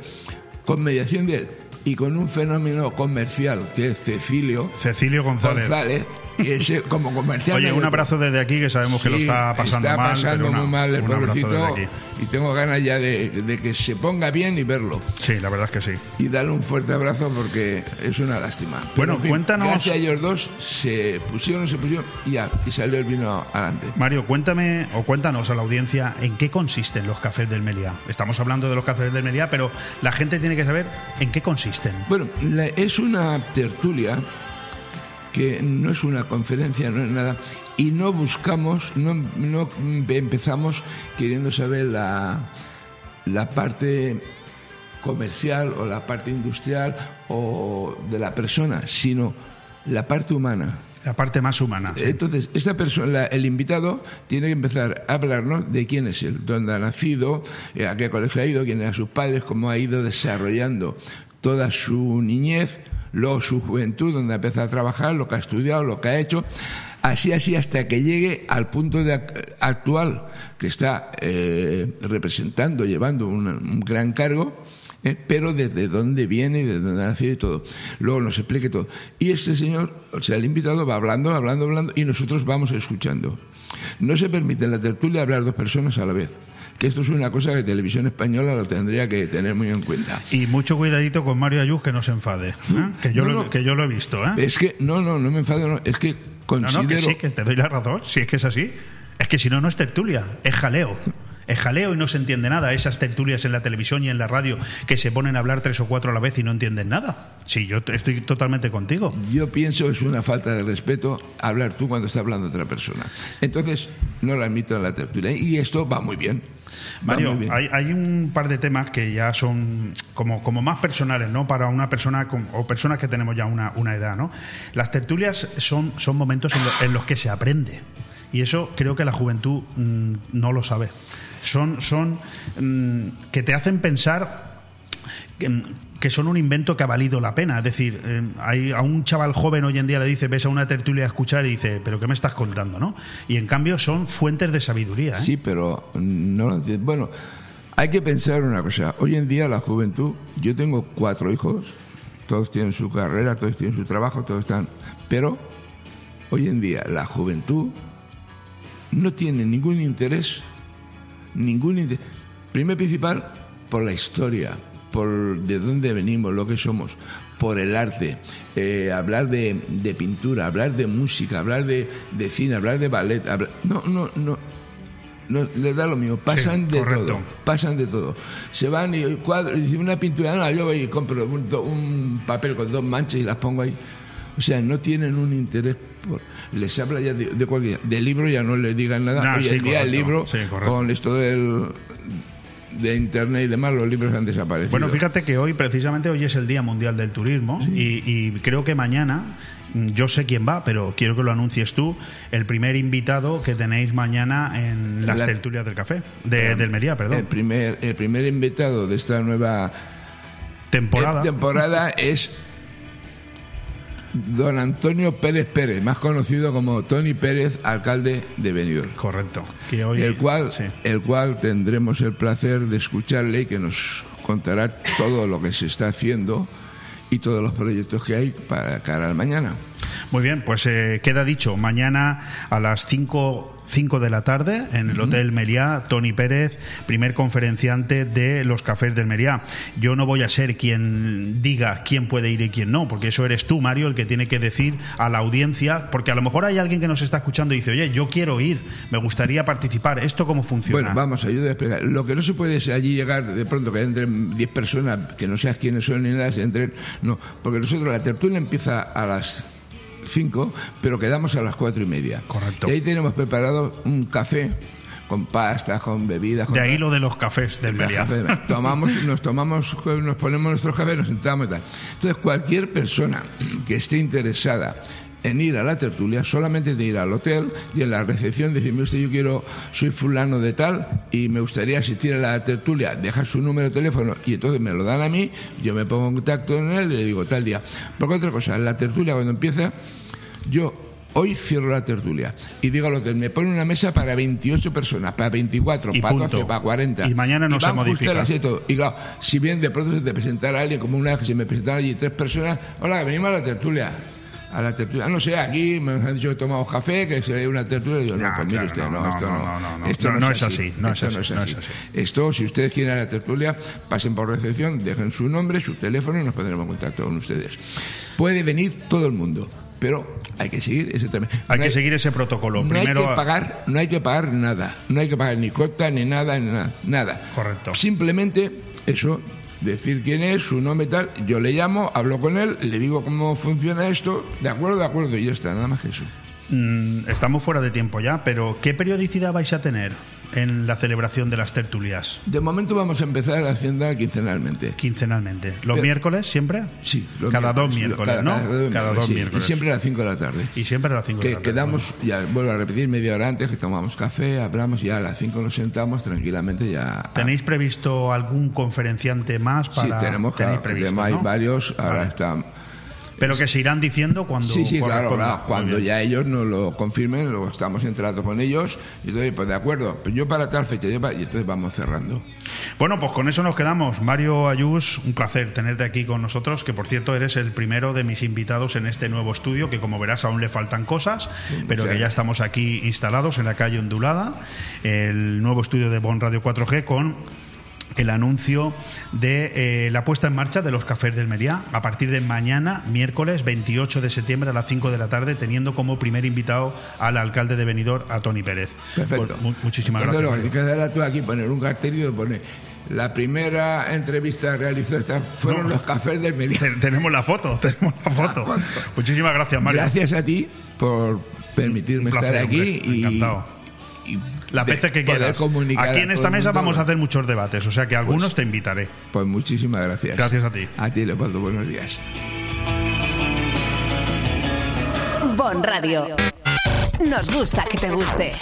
S5: con mediación de él y con un fenómeno comercial que es Cecilio
S1: Cecilio González.
S5: González, ese como comercial.
S1: Oye, un abrazo desde aquí que sabemos que lo está pasando
S5: está
S1: mal.
S5: pasando
S1: pero una-
S5: muy mal el pobrecito y tengo ganas ya de, de que se ponga bien y verlo
S1: Sí, la verdad es que sí.
S5: y darle un fuerte abrazo porque es una lástima. Pero,
S1: Bueno,
S5: en fin,
S1: cuéntanos-
S5: Gracias a ellos dos se pusieron, se pusieron y ya, y salió el vino adelante.
S1: Mario, cuéntame o cuéntanos a la audiencia en qué consisten los cafés del Meliá. Estamos hablando de los cafés del Meliá, pero la gente tiene que saber en qué consisten.
S5: Bueno, es una tertulia que no es una conferencia, no es nada, y no buscamos, no, no empezamos queriendo saber la, la parte comercial o la parte industrial o de la persona, sino la parte humana.
S1: La parte más humana. sí.
S5: Entonces, esta persona, el invitado, tiene que empezar a hablarnos de quién es él, dónde ha nacido, eh, a qué colegio ha ido, quién eran sus padres, cómo ha ido desarrollando toda su niñez, luego su juventud, donde ha empezado a trabajar, lo que ha estudiado, lo que ha hecho, así, así, hasta que llegue al punto de ac- actual, que está eh, representando, llevando un, gran cargo, eh, pero desde dónde viene y de dónde ha nacido y todo. Luego nos explique todo. Y este señor, o sea, el invitado va hablando, hablando, hablando, y nosotros vamos escuchando. No se permite en la tertulia hablar dos personas a la vez. Que esto es una cosa que Televisión Española lo tendría que tener muy en cuenta.
S1: Y mucho cuidadito con Mario Ayuz que no se enfade. ¿eh? Que, yo
S5: No,
S1: lo,
S5: no.
S1: que yo lo he visto. ¿eh?
S5: Es que, no, no, no me enfado, no, es que considero...
S1: no, que sí, que te doy la razón. Si es que es así. Es que si no, no es tertulia, es jaleo. Es jaleo y no se entiende nada. Esas tertulias en la televisión y en la radio que se ponen a hablar tres o cuatro a la vez y no entienden nada. Sí, yo estoy totalmente contigo.
S5: Yo pienso que es una falta de respeto hablar tú cuando está hablando otra persona. Entonces, no la admito en la tertulia. Y esto va muy bien.
S1: Mario, hay, hay un par de temas que ya son como, como más personales, ¿no? Para una persona con- o personas que tenemos ya una, una edad, ¿no? Las tertulias son, son momentos en, lo- en los que se aprende. Y eso creo que la juventud mm, no lo sabe. Son, son mm, que te hacen pensar que, son un invento que ha valido la pena. Es decir, eh, hay, a un chaval joven hoy en día le dice, ves a una tertulia a escuchar y dice, pero ¿qué me estás contando? ¿no? Y en cambio son fuentes de sabiduría. ¿eh?
S5: Sí, pero no. Bueno, hay que pensar una cosa. Hoy en día la juventud, yo tengo cuatro hijos, todos tienen su carrera, todos tienen su trabajo, todos están... Pero hoy en día la juventud no tiene ningún interés, ningún interés. Primero y principal, por la historia, por de dónde venimos, lo que somos, por el arte, eh, hablar de, de pintura, hablar de música, hablar de, de cine, hablar de ballet. hablar- no, no, no. No, les da lo mismo, pasan
S1: Sí,
S5: de
S1: correcto.
S5: todo, pasan de todo. Se van y cuadro, y una pintura, no, yo voy y compro un, papel con dos manchas y las pongo ahí. O sea, no tienen un interés por. Les habla ya de, de cualquier. Del libro ya no les digan nada.
S1: Nah,
S5: Hoy
S1: sí,
S5: en día el
S1: correcto.
S5: libro,
S1: Sí, correcto.
S5: con esto del, de internet y demás, los libros han desaparecido.
S1: Bueno, fíjate que hoy, precisamente hoy es el Día Mundial del Turismo y, y creo que mañana, mm, yo sé quién va, pero quiero que lo anuncies tú, el primer invitado que tenéis mañana en las
S5: La-
S1: tertulias del café, de, del Mería,
S5: El
S1: perdón.
S5: primer, el primer invitado de esta nueva
S1: Temporada.
S5: temporada es don Antonio Pérez Pérez, más conocido como Tony Pérez, alcalde de Benidorm.
S1: Correcto. Que hoy,
S5: el cual,
S1: sí.
S5: el cual tendremos el placer de escucharle y que nos contará todo lo que se está haciendo y todos los proyectos que hay para cara al mañana.
S1: Muy bien, pues eh, queda dicho. Mañana a las 5 5 de la tarde en el Hotel Meliá, Tony Pérez, primer conferenciante de los cafés del Meliá. Yo no voy a ser quien diga quién puede ir y quién no, porque eso eres tú, Mario, el que tiene que decir a la audiencia, porque a lo mejor hay alguien que nos está escuchando y dice, oye, yo quiero ir, me gustaría participar. ¿Esto cómo funciona?
S5: Bueno, vamos, ayuda a explicar. Lo que no se puede es allí llegar de pronto que entren 10 personas, que no seas quiénes son ni nada, se entren. No, porque nosotros la tertulia empieza a las 5, pero quedamos a las cuatro y media.
S1: Correcto.
S5: Y ahí tenemos preparado un café con pastas, con bebidas. Con
S1: de ahí lo de los cafés del Meliá.
S5: tomamos, nos tomamos, nos ponemos nuestros cafés, nos sentamos y tal. Entonces, cualquier persona que esté interesada en ir a la tertulia, solamente de ir al hotel y en la recepción decirme usted, yo quiero, soy fulano de tal y me gustaría asistir a la tertulia, deja su número de teléfono y entonces me lo dan a mí, yo me pongo en contacto con él y le digo tal día. Porque otra cosa, la tertulia cuando empieza, yo Hoy cierro la tertulia y digo al hotel, me pone una mesa para 28 personas, para 24,
S1: Y
S5: para
S1: punto.
S5: 12, para 40.
S1: Y mañana no se
S5: van
S1: modifica.
S5: las siete. Y claro, si bien de pronto se te presentara alguien, como una vez que se me presentaron allí tres personas, hola, venimos a la tertulia. A la tertulia, no sé, aquí me han dicho que tomamos café, que sería una tertulia. Y yo, no, pues mire usted,
S1: no,
S5: esto
S1: no,
S5: no. Esto
S1: es así, no es
S5: esto
S1: así.
S5: Esto, si ustedes quieren a la tertulia, pasen por recepción, dejen su nombre, su teléfono y nos pondremos en contacto con ustedes. Puede venir todo el mundo, pero hay que seguir ese término.
S1: Hay
S5: No
S1: que seguir ese protocolo.
S5: no
S1: Primero,
S5: hay que pagar, no hay que pagar nada, no hay que pagar ni cuota ni nada, ni nada, nada.
S1: Correcto.
S5: Simplemente eso, decir quién es, su nombre y tal. Yo le llamo, hablo con él, le digo cómo funciona esto, de acuerdo, de acuerdo y ya está, nada más que eso.
S1: Mm, estamos fuera de tiempo ya, pero ¿qué periodicidad vais a tener en la celebración de las tertulias?
S5: De momento vamos a empezar haciendo quincenalmente.
S1: Quincenalmente. ¿Los
S5: Pero-
S1: miércoles siempre?
S5: Sí,
S1: Cada dos miércoles,
S5: cada-
S1: ¿no?
S5: Cada, dos
S1: Cada dos
S5: sí,
S1: miércoles.
S5: Y siempre a las 5 de la tarde.
S1: Y siempre a las 5 de la tarde.
S5: quedamos, ya vuelvo a repetir, media hora antes, que tomamos café, hablamos y ya a las 5 nos sentamos tranquilamente ya.
S1: ¿Tenéis previsto algún conferenciante más para
S5: Sí, tenemos, claro,
S1: previsto,
S5: hay
S1: ¿no?
S5: varios, ahora
S1: Vale.
S5: están.
S1: Pero que se irán diciendo cuando
S5: Sí, sí, claro, cuando ya ellos nos lo confirmen, luego estamos en trato con ellos, y entonces, pues de acuerdo, pues yo para tal fecha, yo para- y entonces vamos cerrando.
S1: Bueno, pues con eso nos quedamos. Mario Ayús, un placer tenerte aquí con nosotros, que por cierto eres el primero de mis invitados en este nuevo estudio, que como verás aún le faltan cosas, pero que ya estamos aquí instalados en la calle Ondulada, el nuevo estudio de Bon Radio 4G con el anuncio de eh, la puesta en marcha de los cafés del Meriá a partir de mañana, miércoles 28 de septiembre a las 5 de la tarde, teniendo como primer invitado al alcalde de Benidorm, a Tony Pérez.
S5: Perfecto.
S1: Pues, muchísimas gracias.
S5: Lo que quedará tú aquí poner un cartel y poner la primera entrevista realizada fueron los cafés del Meriá.
S1: Tenemos la foto, tenemos la foto. Muchísimas gracias, Mario.
S5: Gracias a ti por permitirme estar aquí
S1: y encantado. Y las veces que quieras. Aquí en esta mesa vamos a hacer muchos debates, o sea que algunos
S5: pues,
S1: te invitaré.
S5: Pues muchísimas gracias.
S1: Gracias a ti.
S5: A ti, Leopoldo, buenos días.
S3: Bon Radio. Nos gusta que te guste.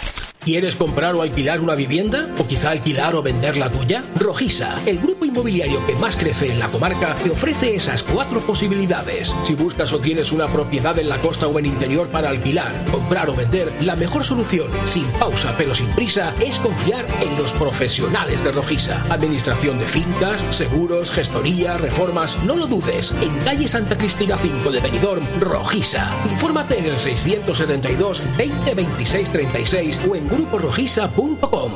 S6: ¿Quieres comprar o alquilar una vivienda? ¿O quizá alquilar o vender la tuya? Rojisa, el grupo inmobiliario que más crece en la comarca, te ofrece esas cuatro posibilidades. Si buscas o tienes una propiedad en la costa o en interior para alquilar, comprar o vender, la mejor solución, sin pausa pero sin prisa, es confiar en los profesionales de Rojisa. Administración de fincas, seguros, gestoría, reformas, no lo dudes. En calle Santa Cristina 5 de Benidorm, Rojisa. Infórmate en el 672 20 26 36 o en gruporojisa.com.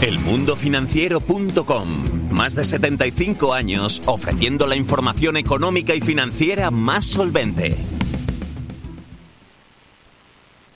S7: Elmundofinanciero.com. Más de 75 años ofreciendo la información económica y financiera más solvente.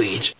S6: language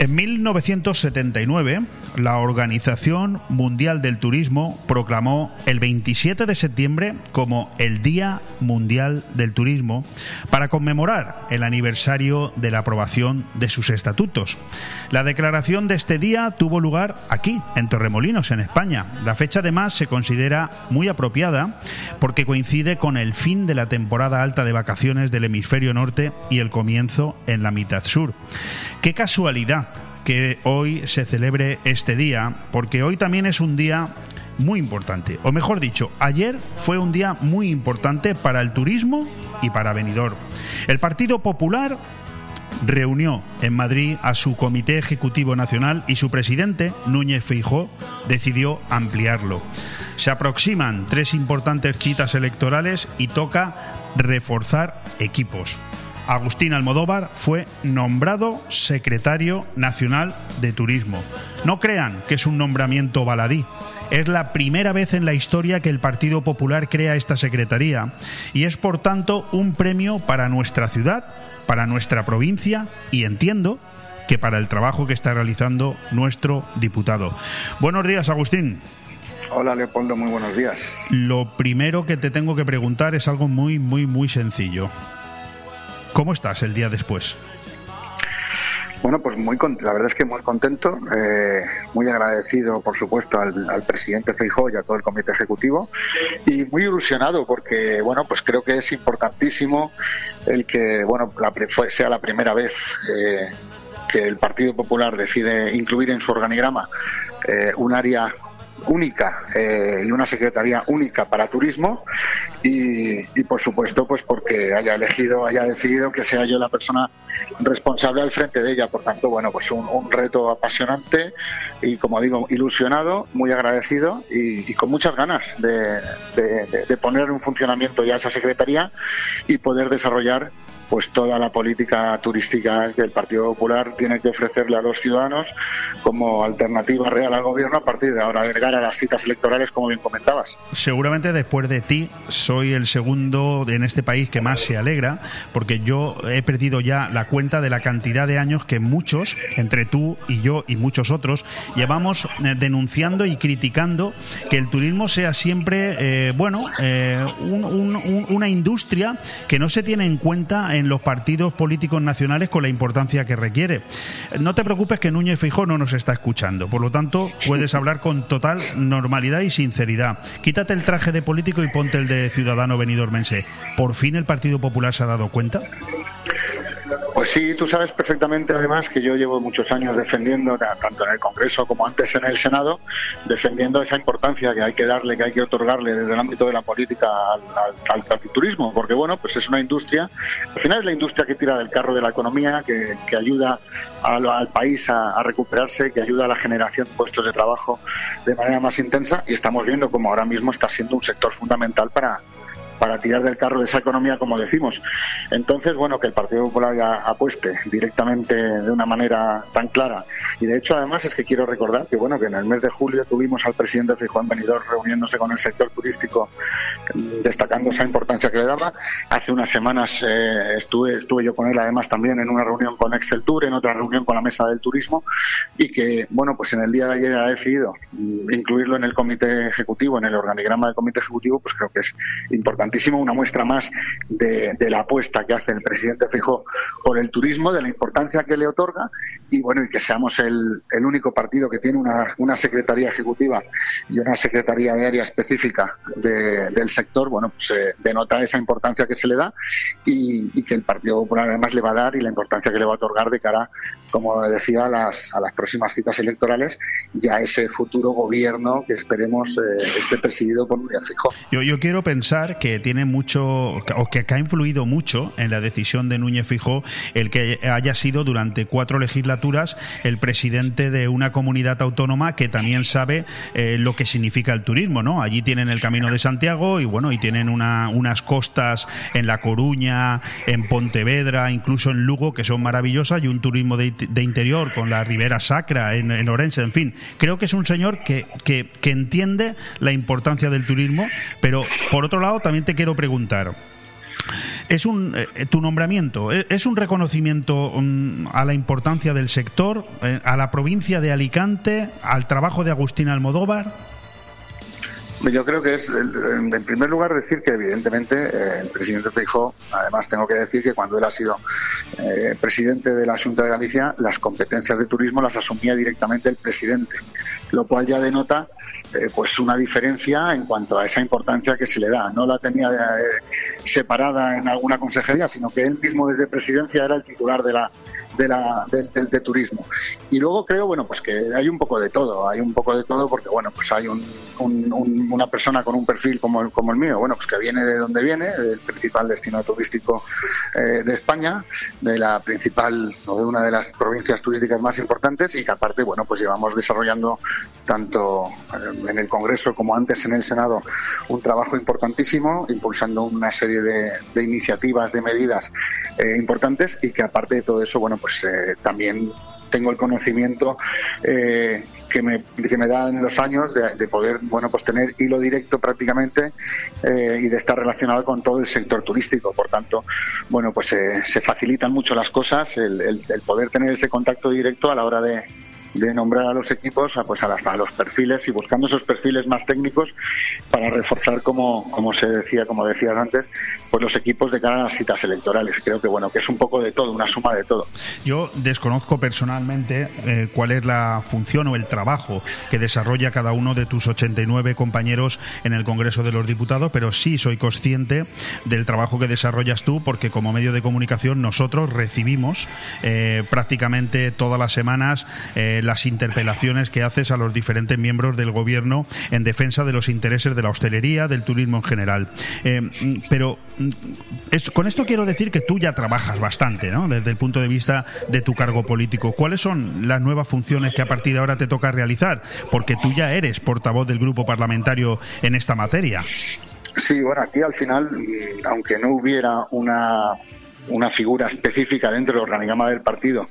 S1: En 1979, la Organización Mundial del Turismo proclamó el 27 de septiembre como el Día Mundial del Turismo para conmemorar el aniversario de la aprobación de sus estatutos. La declaración de este día tuvo lugar aquí, en Torremolinos, en España. La fecha además se considera muy apropiada porque coincide con el fin de la temporada alta de vacaciones del hemisferio norte y el comienzo en la mitad sur. Qué casualidad que hoy se celebre este día, porque hoy también es un día muy importante, o mejor dicho, ayer fue un día muy importante para el turismo y para Benidorm. El Partido Popular reunió en Madrid a su Comité Ejecutivo Nacional y su presidente, Núñez Feijó, decidió ampliarlo. Se aproximan tres importantes citas electorales y toca reforzar equipos. Agustín Almodóvar fue nombrado secretario nacional de turismo. No crean que es un nombramiento baladí. Es la primera vez en la historia que el Partido Popular crea esta secretaría y es por tanto un premio para nuestra ciudad, para nuestra provincia y entiendo que para el trabajo que está realizando nuestro diputado. Buenos días, Agustín.
S8: Hola Leopoldo, muy buenos días.
S1: Lo primero que te tengo que preguntar es algo muy, muy, muy sencillo. ¿Cómo estás el día después?
S8: Bueno, pues muy la verdad es que muy contento, eh, muy agradecido, por supuesto, al, presidente Feijóo y a todo el comité ejecutivo y muy ilusionado porque, bueno, pues creo que es importantísimo el que, bueno, sea la primera vez eh, que el Partido Popular decide incluir en su organigrama eh, un área única eh, y una secretaría única para turismo. Y, por supuesto pues porque haya elegido haya decidido que sea yo la persona responsable al frente de ella. Por tanto bueno pues un, reto apasionante y como digo ilusionado muy agradecido y, con muchas ganas de, de poner en funcionamiento ya esa secretaría y poder desarrollar pues toda la política turística que el Partido Popular tiene que ofrecerle a los ciudadanos como alternativa real al gobierno a partir de ahora, agregar a las citas electorales, como bien comentabas.
S1: Seguramente después de ti soy el segundo en este país que más se alegra, porque yo he perdido ya la cuenta de la cantidad de años que muchos, entre tú y yo y muchos otros, llevamos eh, denunciando y criticando que el turismo sea siempre, eh, bueno, eh, una industria que no se tiene en cuenta en los partidos políticos nacionales con la importancia que requiere. No te preocupes que Núñez Feijóo no nos está escuchando, por lo tanto puedes hablar con total normalidad y sinceridad. Quítate el traje de político y ponte el de ciudadano venidormense. ¿Por fin el Partido Popular se ha dado cuenta?
S8: Pues sí, tú sabes perfectamente además que yo llevo muchos años defendiendo, tanto en el Congreso como antes en el Senado, defendiendo esa importancia que hay que darle, que hay que otorgarle desde el ámbito de la política al, al, turismo, porque bueno, pues es una industria, al final es la industria que tira del carro de la economía, que, ayuda al, país a, a, recuperarse, que ayuda a la generación de puestos de trabajo de manera más intensa y estamos viendo como ahora mismo está siendo un sector fundamental para, para tirar del carro de esa economía, como decimos. Entonces, bueno, que el Partido Popular ya apueste directamente de una manera tan clara. Y de hecho, además, es que quiero recordar que, bueno, que en el mes de julio tuvimos al presidente Fijón Benidorm reuniéndose con el sector turístico, destacando esa importancia que le daba. Hace unas semanas eh, estuve, estuve yo con él, además, también en una reunión con Excel Tour, en otra reunión con la Mesa del Turismo, y que, bueno, pues en el día de ayer ha decidido incluirlo en el comité ejecutivo, en el organigrama del comité ejecutivo, pues creo que es importante una muestra más de, la apuesta que hace el presidente Fijo por el turismo, de la importancia que le otorga y bueno, y que seamos el, único partido que tiene una, secretaría ejecutiva y una secretaría de área específica del sector, bueno, pues eh, denota esa importancia que se le da y, y, que el Partido Popular además le va a dar y la importancia que le va a otorgar de cara como decía, a las, a las próximas citas electorales ya ese futuro gobierno que esperemos eh, esté presidido por Núñez Fijo.
S1: Yo, yo quiero pensar que tiene mucho, o que, ha influido mucho en la decisión de Núñez Fijo el que haya sido durante cuatro legislaturas el presidente de una comunidad autónoma que también sabe eh, lo que significa el turismo, ¿no? Allí tienen el Camino de Santiago y bueno, y tienen una, unas costas en La Coruña, en Pontevedra, incluso en Lugo, que son maravillosas y un turismo de de interior, con la Ribera Sacra en, en, Orense, en fin. Creo que es un señor que, que, entiende la importancia del turismo, pero por otro lado también te quiero preguntar. Es un eh, tu nombramiento es un reconocimiento mm, a la importancia del sector, eh, a la provincia de Alicante, al trabajo de Agustín Almodóvar.
S8: Yo creo que es, en primer lugar, decir que evidentemente eh, el presidente Feijóo, además tengo que decir que cuando él ha sido eh, presidente de la Junta de Galicia, las competencias de turismo las asumía directamente el presidente, lo cual ya denota eh, pues una diferencia en cuanto a esa importancia que se le da. No la tenía separada en alguna consejería, sino que él mismo desde presidencia era el titular de la de, la, de, turismo. Y luego creo, bueno, pues que hay un poco de todo, hay un poco de todo porque, bueno, pues hay un, una persona con un perfil como el, como el mío, bueno, pues que viene de donde viene, del principal destino turístico eh, de España, de la principal, de una de las provincias turísticas más importantes y que aparte, bueno, pues llevamos desarrollando tanto eh, en el Congreso como antes en el Senado un trabajo importantísimo, impulsando una serie de, iniciativas, de medidas eh, importantes y que aparte de todo eso, bueno, pues eh, también tengo el conocimiento eh, que, me, que me dan los años de, poder bueno pues tener hilo directo prácticamente eh, y de estar relacionado con todo el sector turístico. Por tanto bueno pues se facilitan mucho las cosas el, poder tener ese contacto directo a la hora de, de nombrar a los equipos a, pues a, a, los perfiles y buscando esos perfiles más técnicos para reforzar, como, como se decía, como decías antes, pues los equipos de cara a las citas electorales. Creo que bueno, que es un poco de todo, una suma de todo.
S1: Yo desconozco personalmente eh, cuál es la función o el trabajo que desarrolla cada uno de tus 89 compañeros en el Congreso de los Diputados, pero sí soy consciente del trabajo que desarrollas tú, porque como medio de comunicación nosotros recibimos eh, prácticamente todas las semanas eh, las interpelaciones que haces a los diferentes miembros del Gobierno en defensa de los intereses de la hostelería, del turismo en general. pero mm, con esto quiero decir que tú ya trabajas bastante, ¿no? Desde el punto de vista de tu cargo político. ¿Cuáles son las nuevas funciones que a partir de ahora te toca realizar? Porque tú ya eres portavoz del grupo parlamentario en esta materia.
S8: Sí, bueno, aquí al final, aunque no hubiera una, una figura específica dentro del organigrama del partido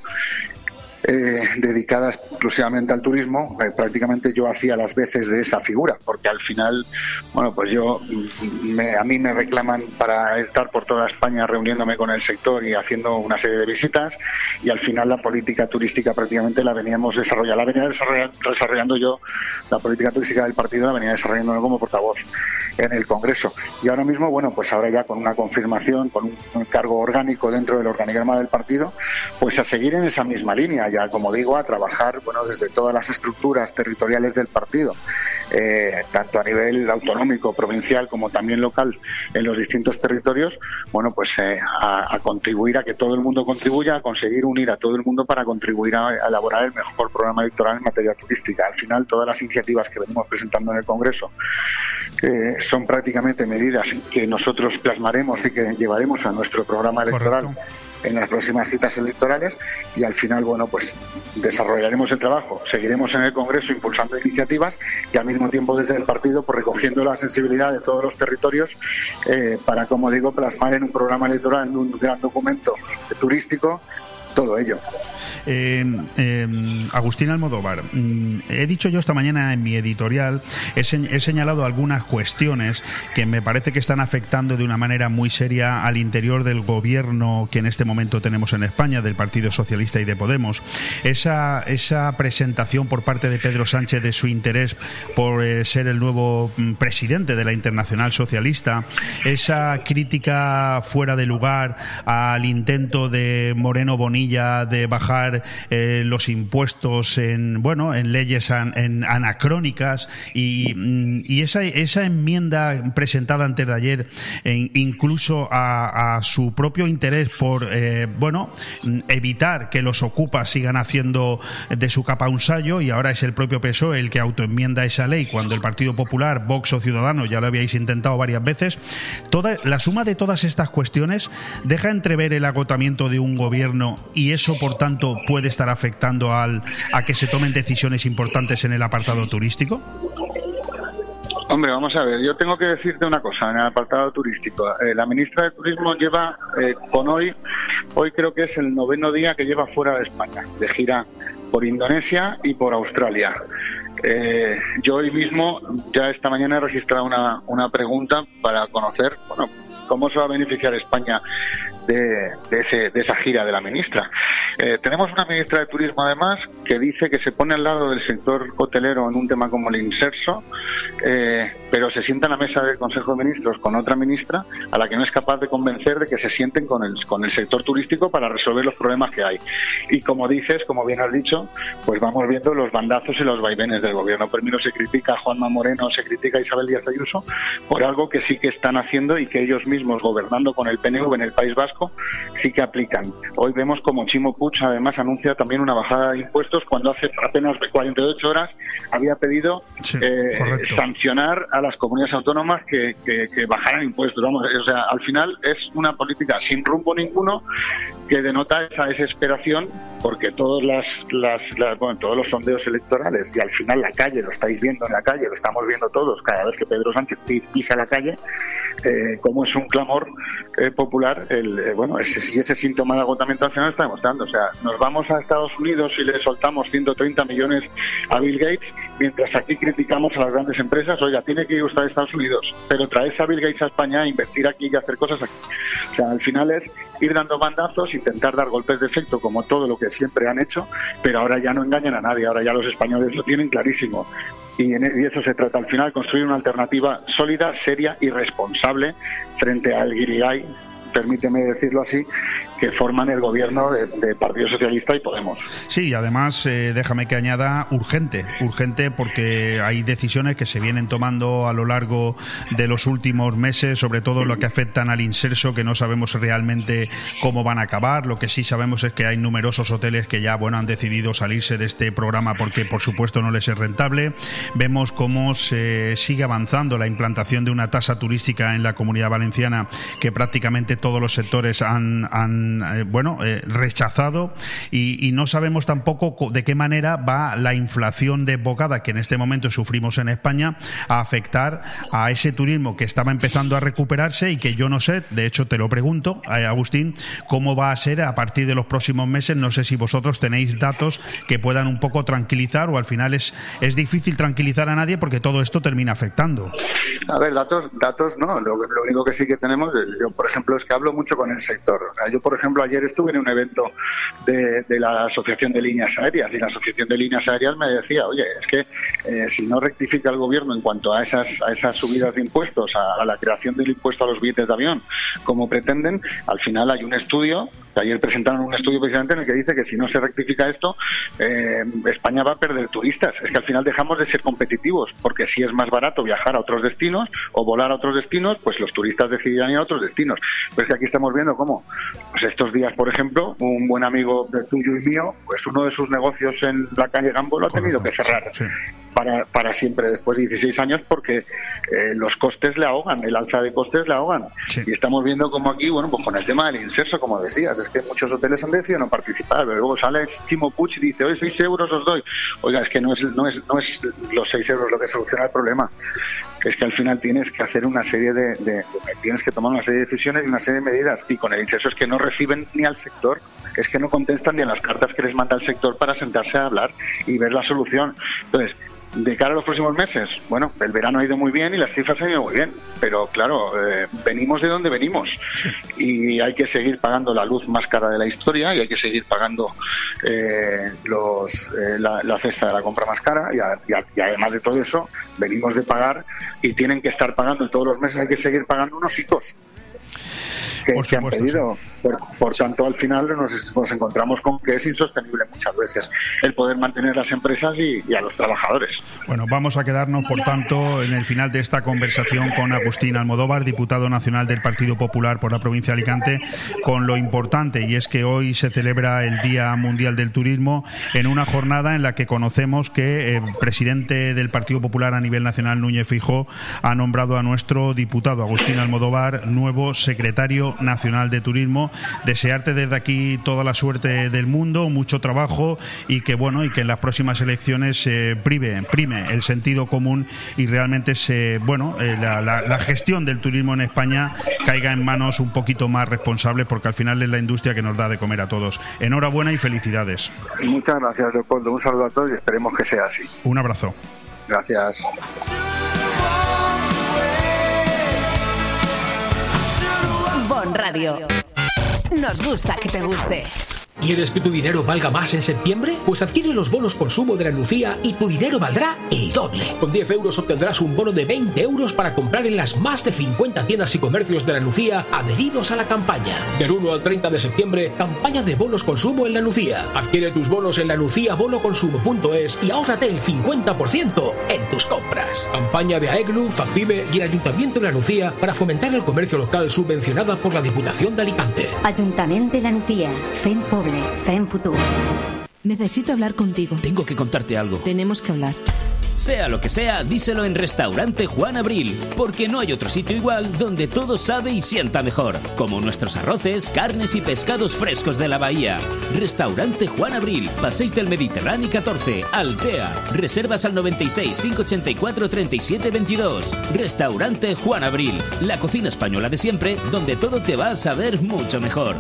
S8: eh, dedicada exclusivamente al turismo, eh, prácticamente yo hacía las veces de esa figura, porque al final, bueno, pues yo, mm, a mí me reclaman para estar por toda España reuniéndome con el sector y haciendo una serie de visitas, y al final la política turística prácticamente la veníamos desarrollando, la venía desarrollando, yo, la política turística del partido la venía desarrollando como portavoz en el Congreso. Y ahora mismo, bueno, pues ahora ya con una confirmación, con un cargo orgánico dentro del organigrama del partido, pues a seguir en esa misma línea ya, como digo, a trabajar bueno, desde todas las estructuras territoriales del partido, eh, tanto a nivel autonómico, provincial, como también local en los distintos territorios, bueno, pues eh, a, contribuir a que todo el mundo contribuya, a conseguir unir a todo el mundo para contribuir a, elaborar el mejor programa electoral en materia turística. Al final, todas las iniciativas que venimos presentando en el Congreso son prácticamente medidas que nosotros plasmaremos y que llevaremos a nuestro programa electoral en las próximas citas electorales y al final, bueno, pues desarrollaremos el trabajo, seguiremos en el Congreso impulsando iniciativas y al mismo tiempo desde el partido pues recogiendo la sensibilidad de todos los territorios eh, para, como digo, plasmar en un programa electoral, en un gran documento turístico, todo ello.
S1: Eh, eh, Agustín Almodóvar, mm, he dicho yo esta mañana en mi editorial, he, señalado algunas cuestiones que me parece que están afectando de una manera muy seria al interior del gobierno que en este momento tenemos en España, del Partido Socialista y de Podemos. Esa, esa presentación por parte de Pedro Sánchez de su interés por eh, ser el nuevo mm, presidente de la Internacional Socialista, esa crítica fuera de lugar al intento de Moreno Bonilla de bajar eh, los impuestos en bueno en leyes en anacrónicas y, y, esa, esa enmienda presentada antes de ayer incluso a, su propio interés por eh, bueno evitar que los ocupas sigan haciendo de su capa un sallo y ahora es el propio PSOE el que autoenmienda esa ley cuando el Partido Popular, Vox o Ciudadanos ya lo habíais intentado varias veces toda la suma de todas estas cuestiones deja entrever el agotamiento de un gobierno y eso por tanto puede estar afectando al, a que se tomen decisiones importantes en el apartado turístico?
S8: Hombre, vamos a ver, yo tengo que decirte una cosa en el apartado turístico. Eh, la ministra de Turismo lleva eh, con hoy, hoy creo que es el noveno día que lleva fuera de España, de gira por Indonesia y por Australia. Eh, yo hoy mismo, ya esta mañana he registrado una, una pregunta para conocer, bueno, cómo se va a beneficiar España de, esa gira de la ministra. Eh, tenemos una ministra de Turismo, además, que dice que se pone al lado del sector hotelero en un tema como el inserso, eh, pero se sienta en la mesa del Consejo de Ministros con otra ministra a la que no es capaz de convencer de que se sienten con el, con el sector turístico para resolver los problemas que hay. Y como dices, como bien has dicho, pues vamos viendo los bandazos y los vaivenes del gobierno. Primero se critica a Juanma Moreno, se critica a Isabel Díaz Ayuso por algo que sí que están haciendo y que ellos mismos, gobernando con el PNV en el País Vasco, sí que aplican. Hoy vemos como Chimo Puig además anuncia también una bajada de impuestos cuando hace apenas 48 horas había pedido eh, sancionar a las comunidades autónomas que, bajaran impuestos. Vamos, o sea, al final es una política sin rumbo ninguno que denota esa desesperación porque todos las, las, bueno, todos los sondeos electorales y al final la calle lo estáis viendo en la calle lo estamos viendo todos cada vez que Pedro Sánchez pisa la calle eh, como es un clamor eh, popular el, eh, bueno, ese, ese síntoma de agotamiento nacional está demostrando. O sea, nos vamos a Estados Unidos y le soltamos 130 millones a Bill Gates, mientras aquí criticamos a las grandes empresas, oiga, tiene que ir usted a Estados Unidos, pero traes a Bill Gates a España invertir aquí y hacer cosas aquí. O sea, al final es ir dando bandazos intentar dar golpes de efecto como todo lo que siempre han hecho, pero ahora ya no engañan a nadie, ahora ya los españoles lo tienen clarísimo. Y, y eso se trata al final, construir una alternativa sólida, seria y responsable frente al guirigay permíteme decirlo así, que forman el gobierno de, Partido Socialista y Podemos.
S1: Sí, además, eh, déjame que añada urgente, urgente porque hay decisiones que se vienen tomando a lo largo de los últimos meses, sobre todo lo que afectan al inserso, que no sabemos realmente cómo van a acabar. Lo que sí sabemos es que hay numerosos hoteles que ya bueno han decidido salirse de este programa porque, por supuesto, no les es rentable. Vemos cómo se sigue avanzando la implantación de una tasa turística en la comunidad valenciana que prácticamente todos los sectores han, eh, bueno, eh, rechazado y, no sabemos tampoco de qué manera va la inflación desbocada que en este momento sufrimos en España a afectar a ese turismo que estaba empezando a recuperarse y que yo no sé, de hecho te lo pregunto, eh, Agustín, cómo va a ser a partir de los próximos meses. No sé si vosotros tenéis datos que puedan un poco tranquilizar o al final es, es difícil tranquilizar a nadie porque todo esto termina afectando.
S8: A ver, datos, datos no. Lo, lo único que sí que tenemos, yo por ejemplo, es que hablo mucho con el sector. Yo, por ejemplo, ayer estuve en un evento de, la Asociación de Líneas Aéreas y la Asociación de Líneas Aéreas me decía, oye, es que eh, si no rectifica el gobierno en cuanto a esas, a esas subidas de impuestos, a, la creación del impuesto a los billetes de avión, como pretenden, al final hay un estudio Ayer presentaron un estudio precisamente en el que dice que si no se rectifica esto, eh, España va a perder turistas. Es que al final dejamos de ser competitivos, porque si es más barato viajar a otros destinos o volar a otros destinos, pues los turistas decidirán ir a otros destinos. Pero es que aquí estamos viendo cómo, pues estos días, por ejemplo, un buen amigo de tuyo y mío, pues uno de sus negocios en la calle Gambo lo ha tenido que cerrar para, para siempre después de 16 años porque eh, los costes le ahogan, el alza de costes le ahogan. Y estamos viendo como aquí, bueno, pues con el tema del inserso, como decías, es que muchos hoteles han decidido no participar, pero luego sale Chimo Puch y dice, oye, 6 euros os doy. Oiga, es que no es, no es, no es los 6 euros lo que soluciona el problema. Es que al final tienes que hacer una serie de, tienes que tomar una serie de decisiones y una serie de medidas. Y con el inserso es que no reciben ni al sector. Es que no contestan ni a las cartas que les manda el sector para sentarse a hablar y ver la solución. Entonces de cara a los próximos meses, bueno, el verano ha ido muy bien y las cifras han ido muy bien, pero claro, eh, venimos de donde venimos. Y hay que seguir pagando la luz más cara de la historia y hay que seguir pagando eh, los, eh, la, cesta de la compra más cara y, y, además de todo eso, venimos de pagar y tienen que estar pagando. Y todos los meses hay que seguir pagando unos hijos que, han pedido. Por, tanto, al final nos, encontramos con que es insostenible muchas veces el poder mantener las empresas y, a los trabajadores.
S1: Bueno, vamos a quedarnos, por tanto, en el final de esta conversación con Agustín Almodóvar, diputado nacional del Partido Popular por la provincia de Alicante, con lo importante, y es que hoy se celebra el Día Mundial del Turismo en una jornada en la que conocemos que el presidente del Partido Popular a nivel nacional, Núñez Fijó, ha nombrado a nuestro diputado Agustín Almodóvar nuevo secretario Nacional de Turismo. Desearte desde aquí toda la suerte del mundo, mucho trabajo y que bueno y que en las próximas elecciones se prive, prime el sentido común y realmente se bueno eh, la, gestión del turismo en España caiga en manos un poquito más responsables porque al final es la industria que nos da de comer a todos. Enhorabuena y felicidades.
S8: Muchas gracias, Leopoldo. Un saludo a todos y esperemos que sea así.
S1: Un abrazo.
S8: Gracias.
S3: Radio. Nos gusta que te guste.
S6: ¿Quieres que tu dinero valga más en septiembre? Pues adquiere los bonos consumo de la Nucía y tu dinero valdrá el doble. Con 10 euros obtendrás un bono de 20 euros para comprar en las más de 50 tiendas y comercios de la Nucía adheridos a la campaña. Del 1 al 30 de septiembre, campaña de bonos consumo en la Nucía. Adquiere tus bonos en la nuciabonoconsumo.es y ahórrate el 50% en tus compras. Campaña de AEGLU, FACPIME y el Ayuntamiento de la Nucía para fomentar el comercio local subvencionada por la Diputación de Alicante.
S9: Ayuntamiento de la Nucía, FEN Fe en futuro.
S10: Necesito hablar contigo.
S11: Tengo que contarte algo.
S10: Tenemos que hablar.
S2: Sea lo que sea, díselo en Restaurante Juan Abril, porque no hay otro sitio igual donde todo sabe y sienta mejor, como nuestros arroces, carnes y pescados frescos de la bahía. Restaurante Juan Abril, Paséis del Mediterráneo 14, Altea. Reservas al 96 584 37 22. Restaurante Juan Abril, la cocina española de siempre, donde todo te va a saber mucho mejor.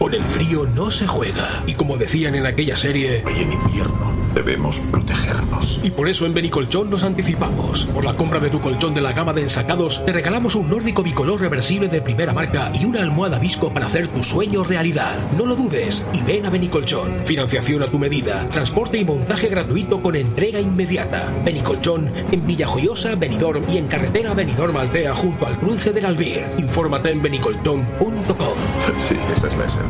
S6: Con el frío no se juega. Y como decían en aquella serie,
S12: hoy en invierno
S11: Debemos protegernos.
S6: Y por eso en Benicolchón nos anticipamos. Por la compra de tu colchón de la gama de ensacados, te regalamos un nórdico bicolor reversible de primera marca y una almohada visco para hacer tu sueño realidad. No lo dudes y ven a Benicolchón. Financiación a tu medida, transporte y montaje gratuito con entrega inmediata. Benicolchón en Villajoyosa, Benidorm y en carretera Benidorm Altea junto al cruce del Albir. Infórmate en benicolchón.com.
S11: Sí, esa es la esencia.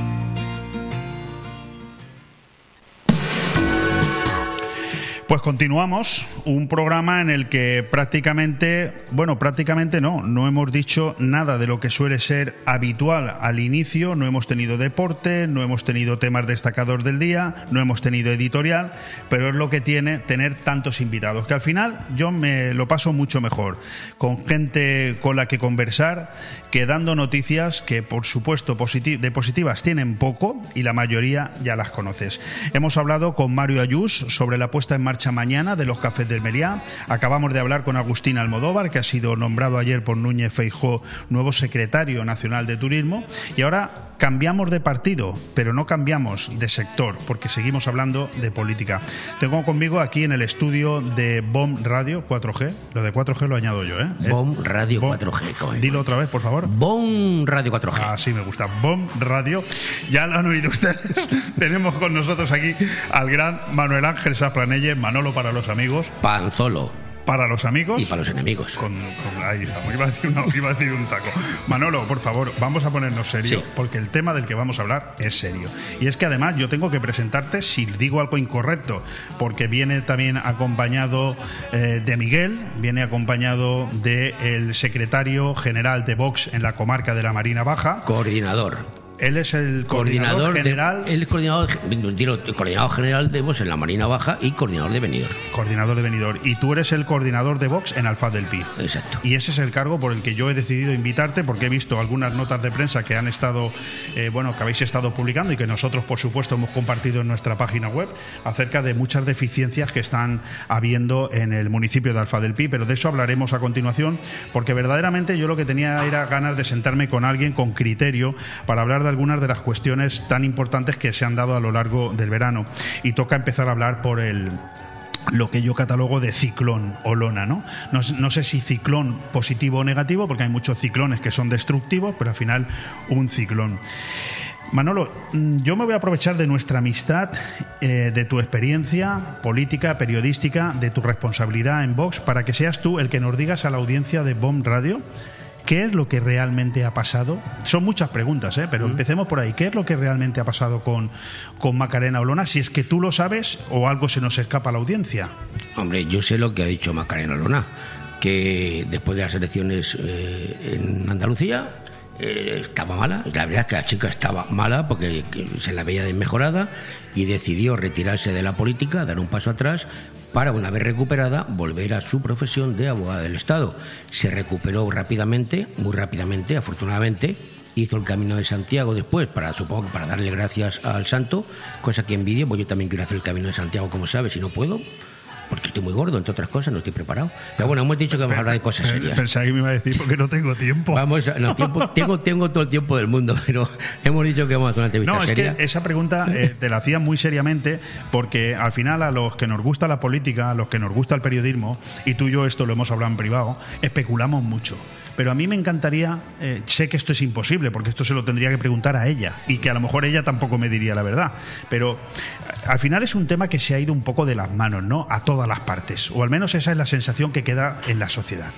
S1: Pues continuamos, un programa en el que prácticamente, bueno, prácticamente no, no hemos dicho nada de lo que suele ser habitual al inicio, no hemos tenido deporte, no hemos tenido temas destacados del día, no hemos tenido editorial, pero es lo que tiene tener tantos invitados, que al final yo me lo paso mucho mejor, con gente con la que conversar, que dando noticias que por supuesto de positivas tienen poco y la mayoría ya las conoces. Hemos hablado con Mario Ayús sobre la puesta en marcha mañana de los cafés del Meliá. Acabamos de hablar con Agustín Almodóvar, que ha sido nombrado ayer por Núñez Feijó nuevo secretario nacional de turismo. Y ahora cambiamos de partido, pero no cambiamos de sector, porque seguimos hablando de política. Tengo conmigo aquí en el estudio de BOM Radio 4G. Lo de 4G lo añado yo, ¿eh?
S12: BOM Radio 4G. coño.
S1: Dilo otra vez, por favor.
S12: BOM Radio 4G.
S1: Así me gusta. BOM Radio. Ya lo han oído ustedes. Tenemos con nosotros aquí al gran Manuel Ángel Saplanelle, Manolo para los amigos.
S12: Panzolo.
S1: Para los amigos.
S12: Y para los enemigos.
S1: Con, con- ahí estamos. Iba a, decir una- iba a decir un taco. Manolo, por favor, vamos a ponernos serio,
S12: Sí.
S1: porque el tema del que vamos a hablar es serio. Y es que además yo tengo que presentarte si digo algo incorrecto, porque viene también acompañado eh, de Miguel, viene acompañado del secretario general de Vox en la comarca de la Marina Baja.
S12: Coordinador.
S1: Él es el coordinador,
S12: Coordinador de-
S1: general.
S12: coordinador, dilo, el coordinador general de Vox en la Marina Baja y coordinador de Benidorm.
S1: Coordinador de Benidorm. Y tú eres el coordinador de Vox en Alfaz del Pi.
S12: Exacto.
S1: Y ese es el cargo por el que yo he decidido invitarte, porque he visto algunas notas de prensa que han estado, eh, bueno, que habéis estado publicando y que nosotros, por supuesto, hemos compartido en nuestra página web acerca de muchas deficiencias que están habiendo en el municipio de Alfa del Pi. Pero de eso hablaremos a continuación, porque verdaderamente yo lo que tenía era ganas de sentarme con alguien con criterio para hablar de algunas de las cuestiones tan importantes que se han dado a lo largo del verano. Y toca empezar a hablar por el lo que yo catalogo de ciclón o lona, ¿no? ¿no? no sé si ciclón positivo o negativo, porque hay muchos ciclones que son destructivos, pero al final un ciclón. Manolo, mm, yo me voy a aprovechar de nuestra amistad, eh, de tu experiencia política, periodística, de tu responsabilidad en Vox, para que seas tú el que nos digas a la audiencia de BOM Radio qué es lo que realmente ha pasado. Son muchas preguntas, ¿eh? pero empecemos por ahí. ¿Qué es lo que realmente ha pasado con, con Macarena Olona? Si es que tú lo sabes o algo se nos escapa a la audiencia.
S12: Hombre, yo sé lo que ha dicho Macarena Lona, que después de las elecciones eh, en Andalucía eh, estaba mala. La verdad es que la chica estaba mala porque que se la veía desmejorada y decidió retirarse de la política, dar un paso atrás para, una vez recuperada, volver a su profesión de abogada del Estado. Se recuperó rápidamente, muy rápidamente, afortunadamente, hizo el camino de Santiago después, para supongo para darle gracias al santo, cosa que envidio, pues yo también quiero hacer el camino de Santiago, como sabes, y no puedo, porque estoy muy gordo, entre otras cosas, no estoy preparado. Pero bueno, hemos dicho que vamos a hablar de cosas serias.
S1: Pensaba que me iba a decir porque no tengo tiempo.
S12: Vamos, no, tiempo, tengo, tengo todo el tiempo del mundo, pero hemos dicho que vamos a hacer una entrevista
S1: No, es
S12: seria.
S1: que esa pregunta eh, te la hacía muy seriamente porque al final a los que nos gusta la política, a los que nos gusta el periodismo, y tú y yo esto lo hemos hablado en privado, especulamos mucho. pero a mí me encantaría, eh, sé que esto es imposible, porque esto se lo tendría que preguntar a ella, y que a lo mejor ella tampoco me diría la verdad, pero al final es un tema que se ha ido un poco de las manos, ¿no? A todas las partes, o al menos esa es la sensación que queda en la sociedad.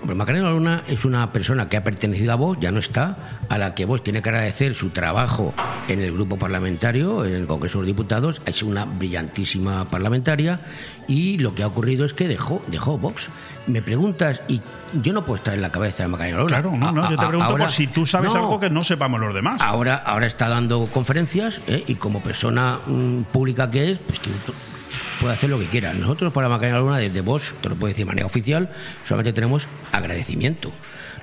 S12: Hombre, Macarena Luna es una persona que ha pertenecido a vos, ya no está, a la que vos tiene que agradecer su trabajo en el grupo parlamentario, en el Congreso de los Diputados, es una brillantísima parlamentaria y lo que ha ocurrido es que dejó, dejó Vox. Me preguntas, y yo no puedo estar en la cabeza de Macarena Luna.
S1: Claro, no, no, yo te pregunto por si tú sabes
S12: no.
S1: algo que no sepamos los demás.
S12: Ahora, ahora está dando conferencias ¿eh? y como persona mm, pública que es, pues puede hacer lo que quiera. Nosotros para Macarena Luna, desde vos, te lo puedo decir de manera oficial, solamente tenemos agradecimiento.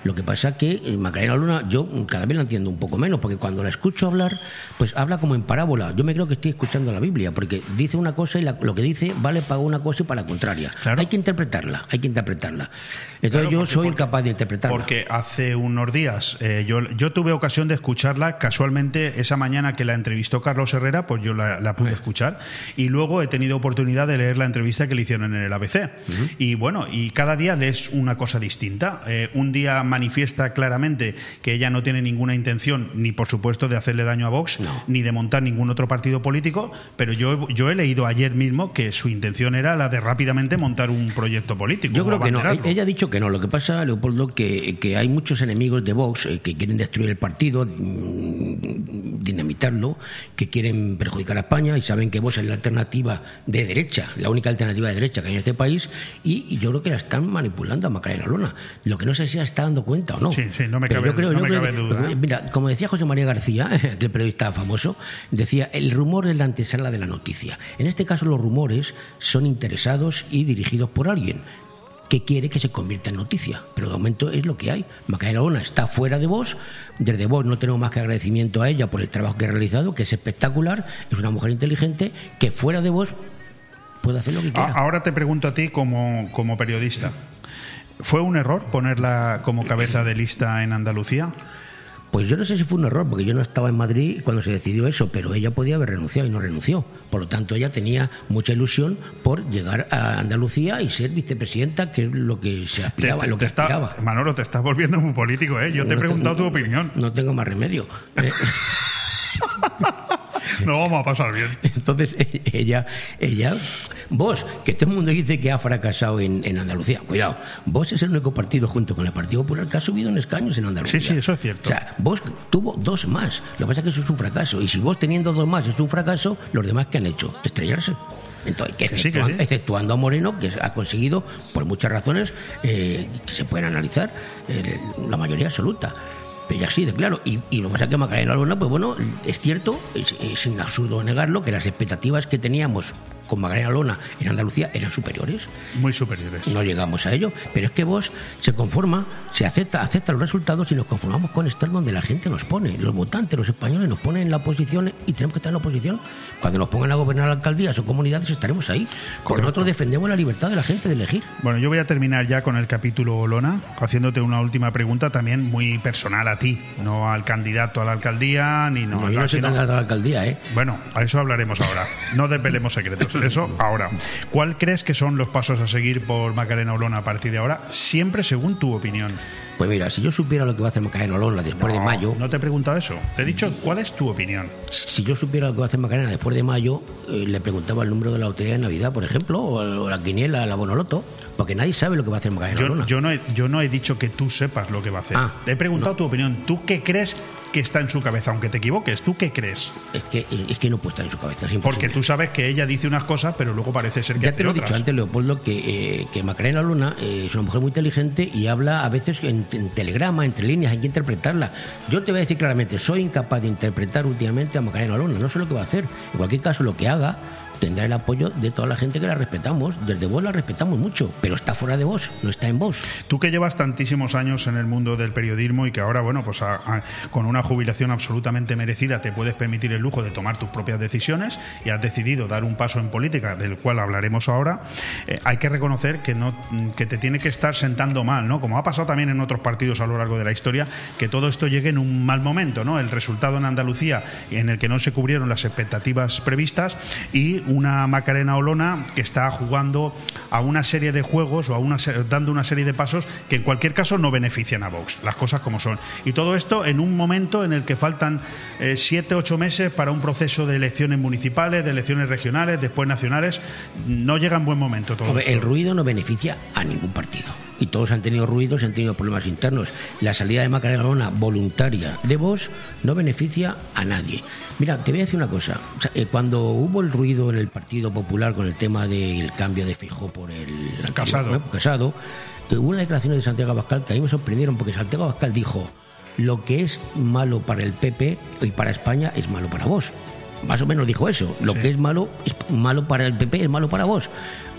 S12: Lo que pasa que eh, Macarena Luna, yo cada vez la entiendo un poco menos, porque cuando la escucho hablar, pues habla como en parábola. Yo me creo que estoy escuchando la Biblia, porque dice una cosa y la- lo que dice vale para una cosa y para la contraria. Hay que interpretarla, hay que interpretarla. Entonces
S1: Claro,
S12: yo
S1: porque-
S12: soy
S1: porque-
S12: incapaz de interpretarla.
S1: Porque hace unos días eh, yo, yo tuve ocasión de escucharla casualmente esa mañana que la entrevistó Carlos Herrera, pues yo la, la pude escuchar y luego he tenido oportunidad de leer la entrevista que le hicieron en el ABC. Y bueno, y cada día lees una cosa distinta. Eh, un día manifiesta claramente que ella no tiene ninguna intención, ni por supuesto de hacerle daño a Vox, ni de montar ningún otro partido político, pero yo, yo he leído ayer mismo que su intención era la de rápidamente montar un proyecto político.
S12: Yo creo que no. Ella ha dicho que no. Lo que pasa, Leopoldo, que, que hay muchos enemigos de Vox eh, que quieren destruir el partido, mm, dinamitarlo, que quieren perjudicar a España y saben que Vox es la alternativa de derecha, la única alternativa de derecha que hay en este país y, y yo creo que la están manipulando a Macarena Luna. Lo que no sé si se está dando cuenta o no.
S1: Sí, sí, no me cabe-
S12: yo creo,
S1: no
S12: yo
S1: me
S12: creo
S1: cabe
S12: que-
S1: duda.
S12: Mira, como decía José María García, aquel periodista famoso, decía, el rumor es la antesala de la noticia. En este caso los rumores son interesados y dirigidos por alguien que quiere que se convierta en noticia. Pero de momento es lo que hay. Macarena Luna está fuera de vos. Desde vos no tenemos más que agradecimiento a ella por el trabajo que ha realizado, que es espectacular. Es una mujer inteligente que fuera de vos puede hacer lo que quiera.
S1: Ahora te pregunto a ti como, como periodista. ¿Fue un error ponerla como cabeza de lista en Andalucía?
S12: Pues yo no sé si fue un error, porque yo no estaba en Madrid cuando se decidió eso, pero ella podía haber renunciado y no renunció. Por lo tanto, ella tenía mucha ilusión por llegar a Andalucía y ser vicepresidenta, que es lo que se aspiraba, lo que
S1: está-
S12: aspiraba.
S1: Manolo, te estás volviendo muy político, ¿eh? Yo te he
S12: No
S1: preguntado tu opinión.
S12: No tengo más remedio.
S1: No vamos a pasar bien.
S12: Entonces, ella, ella, vos, que todo el mundo dice que ha fracasado en, en Andalucía, cuidado, vos es el único partido junto con el Partido Popular que ha subido en escaños en Andalucía.
S1: Sí, sí, eso es cierto.
S12: O sea, vos tuvo dos más, lo que pasa es que eso es un fracaso, y si vos teniendo dos más es un fracaso, los demás que han hecho, estrellarse. Entonces, que
S1: Que sí, que
S12: exceptuando,
S1: sí.
S12: exceptuando a Moreno, que ha conseguido, por muchas razones, eh, que se pueden analizar, eh, la mayoría absoluta. Pero ya sí, de claro. Y, y lo que pasa es que Macarena Luna, pues bueno, es cierto, es, es absurdo negarlo, que las expectativas que teníamos con Macarena Lona en Andalucía eran superiores.
S1: Muy superiores.
S12: No llegamos a ello. Pero es que vos se conforma, se acepta, acepta los resultados y nos conformamos con estar donde la gente nos pone. Los votantes, los españoles nos ponen en la oposición y tenemos que estar en la oposición. Cuando nos pongan a gobernar alcaldías o comunidades estaremos ahí. Porque nosotros defendemos la libertad de la gente de elegir.
S1: Bueno, yo voy a terminar ya con el capítulo Olona, haciéndote una última pregunta también muy personal a ti, no al candidato a la alcaldía, ni no,
S12: No, yo no soy candidato a la alcaldía, ¿eh?
S1: Bueno, a eso hablaremos ahora. No desvelemos secretos. Eso ahora. ¿Cuál crees que son los pasos a seguir por Macarena Olona a partir de ahora? Siempre según tu opinión.
S12: Pues mira, si yo supiera lo que va a hacer Macarena Olona después de mayo,
S1: No te he preguntado eso. Te he dicho cuál es tu opinión.
S12: si yo supiera lo que va a hacer Macarena después de mayo, eh, le preguntaba el número de la lotería de Navidad, por ejemplo, o, la quiniela, la bonoloto, porque nadie sabe lo que va a hacer Macarena
S1: Yo,
S12: Olona.
S1: yo no he, yo no he dicho que tú sepas lo que va a hacer.
S12: Ah,
S1: te he preguntado tu opinión. ¿Tú qué crees que está en su cabeza? Aunque te equivoques, ¿tú qué crees?
S12: Es que, es que no puede estar en su cabeza, es.
S1: Porque tú sabes que ella dice unas cosas, pero luego parece ser que
S12: Ya
S1: hace
S12: te lo he dicho antes, Leopoldo, que, eh, que Macarena Luna eh, es una mujer muy inteligente y habla a veces en, en telegrama, entre líneas, hay que interpretarla. Yo te voy a decir claramente, soy incapaz de interpretar últimamente a Macarena Luna, no sé lo que va a hacer. En cualquier caso, lo que haga tendrá el apoyo de toda la gente que la respetamos. Desde vos la respetamos mucho, pero está fuera de vos, no está en vos.
S1: Tú que llevas tantísimos años en el mundo del periodismo y que ahora, bueno, pues con una jubilación absolutamente merecida te puedes permitir el lujo de tomar tus propias decisiones y has decidido dar un paso en política, del cual hablaremos ahora, eh, hay que reconocer que, no, que te tiene que estar sentando mal, ¿no? Como ha pasado también en otros partidos a lo largo de la historia, que todo esto llegue en un mal momento, ¿no? El resultado en Andalucía en el que no se cubrieron las expectativas previstas y una Macarena Olona que está jugando a una serie de juegos o a una, dando una serie de pasos que en cualquier caso no benefician a Vox, las cosas como son. Y todo esto en un momento en el que faltan eh, siete, ocho meses para un proceso de elecciones municipales, de elecciones regionales, después nacionales. No llega en buen momento todo esto.
S12: el ruido no beneficia a ningún partido. Y todos han tenido ruidos y han tenido problemas internos. La salida de Macarena voluntaria de Vox no beneficia a nadie. Mira, te voy a decir una cosa. O sea, eh, cuando hubo el ruido en el Partido Popular con el tema del cambio de Fijó por el anterior,
S1: Casado.
S12: Casado, eh, hubo unas declaraciones de Santiago Abascal que a mí me sorprendieron porque Santiago Abascal dijo lo que es malo para el PP y para España es malo para vos. Más o menos dijo eso. Lo que es malo es malo para el PP es malo para vos.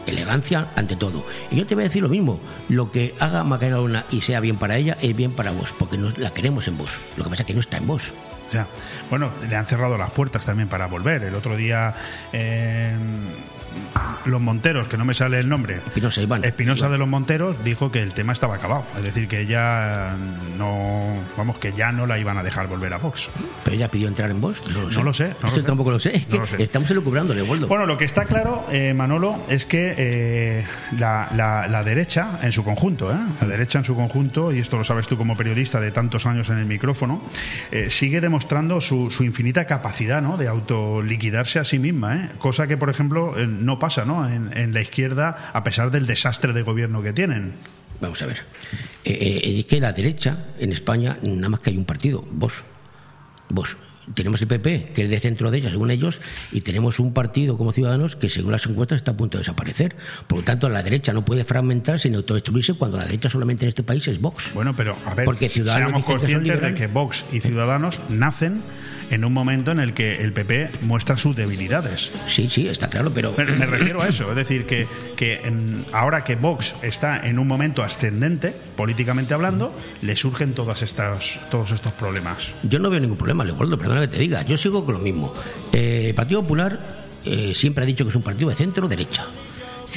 S12: Elegancia ante todo. Y yo te voy a decir lo mismo. Lo que haga Macarena y sea bien para ella es bien para vos, porque no, la queremos en vos. Lo que pasa es que no está en vos.
S1: Ya. Bueno, le han cerrado las puertas también para volver. El otro día eh, los Monteros, que no me sale el nombre,
S12: Espinosa Iván.
S1: Espinosa de los Monteros dijo que el tema estaba acabado. Es decir, que ella no, vamos, que ya no la iban a dejar volver a Vox.
S12: Pero ella pidió entrar en vos. No lo sé.
S1: No lo sé, no
S12: Es
S1: lo
S12: que
S1: sé.
S12: tampoco lo sé. Es
S1: No
S12: que
S1: lo sé.
S12: estamos elucubrándole, Waldo.
S1: Bueno, lo que está claro, eh, Manolo, es que eh, la, la- la derecha en su conjunto, ¿eh? la derecha en su conjunto, y esto lo sabes tú como periodista de tantos años en el micrófono, eh, sigue demostrando su, su infinita capacidad ¿no? de autoliquidarse a sí misma, ¿eh? cosa que, por ejemplo, no pasa ¿no? En, en la izquierda a pesar del desastre de gobierno que tienen.
S12: Vamos a ver. Eh, eh, es que la derecha en España, nada más que hay un partido, vos. Vos. Tenemos el PP, que es de centro de ella, según ellos, y tenemos un partido como Ciudadanos que, según las encuestas, está a punto de desaparecer. Por lo tanto, la derecha no puede fragmentarse ni autodestruirse cuando la derecha solamente en este país es Vox.
S1: Bueno, pero a ver,
S12: Porque Ciudadanos
S1: seamos
S12: que
S1: conscientes de que Vox y Ciudadanos nacen en un momento en el que el PP muestra sus debilidades.
S12: Sí, sí, está claro, pero...
S1: Me, me refiero a eso, es decir, que, que en- ahora que Vox está en un momento ascendente, políticamente hablando, le surgen todas estas, todos estos problemas.
S12: Yo no veo ningún problema, Leopoldo, perdona que te diga. Yo sigo con lo mismo. Eh, Partido Popular eh, siempre ha dicho que es un partido de centro-derecha.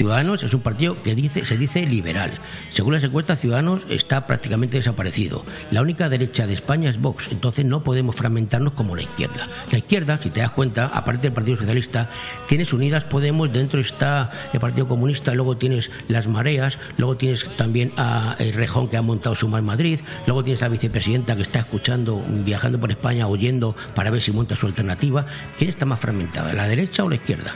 S12: Ciudadanos es un partido que dice, se dice liberal. Según las encuestas, Ciudadanos está prácticamente desaparecido. La única derecha de España es Vox, entonces no podemos fragmentarnos como la izquierda. La izquierda, si te das cuenta, aparte del Partido Socialista, tienes Unidas Podemos, dentro está el Partido Comunista, luego tienes las mareas, luego tienes también a el Rejón que ha montado su Más Madrid, luego tienes a la vicepresidenta que está escuchando, viajando por España, oyendo para ver si monta su alternativa. ¿Quién está más fragmentada, la derecha o la izquierda?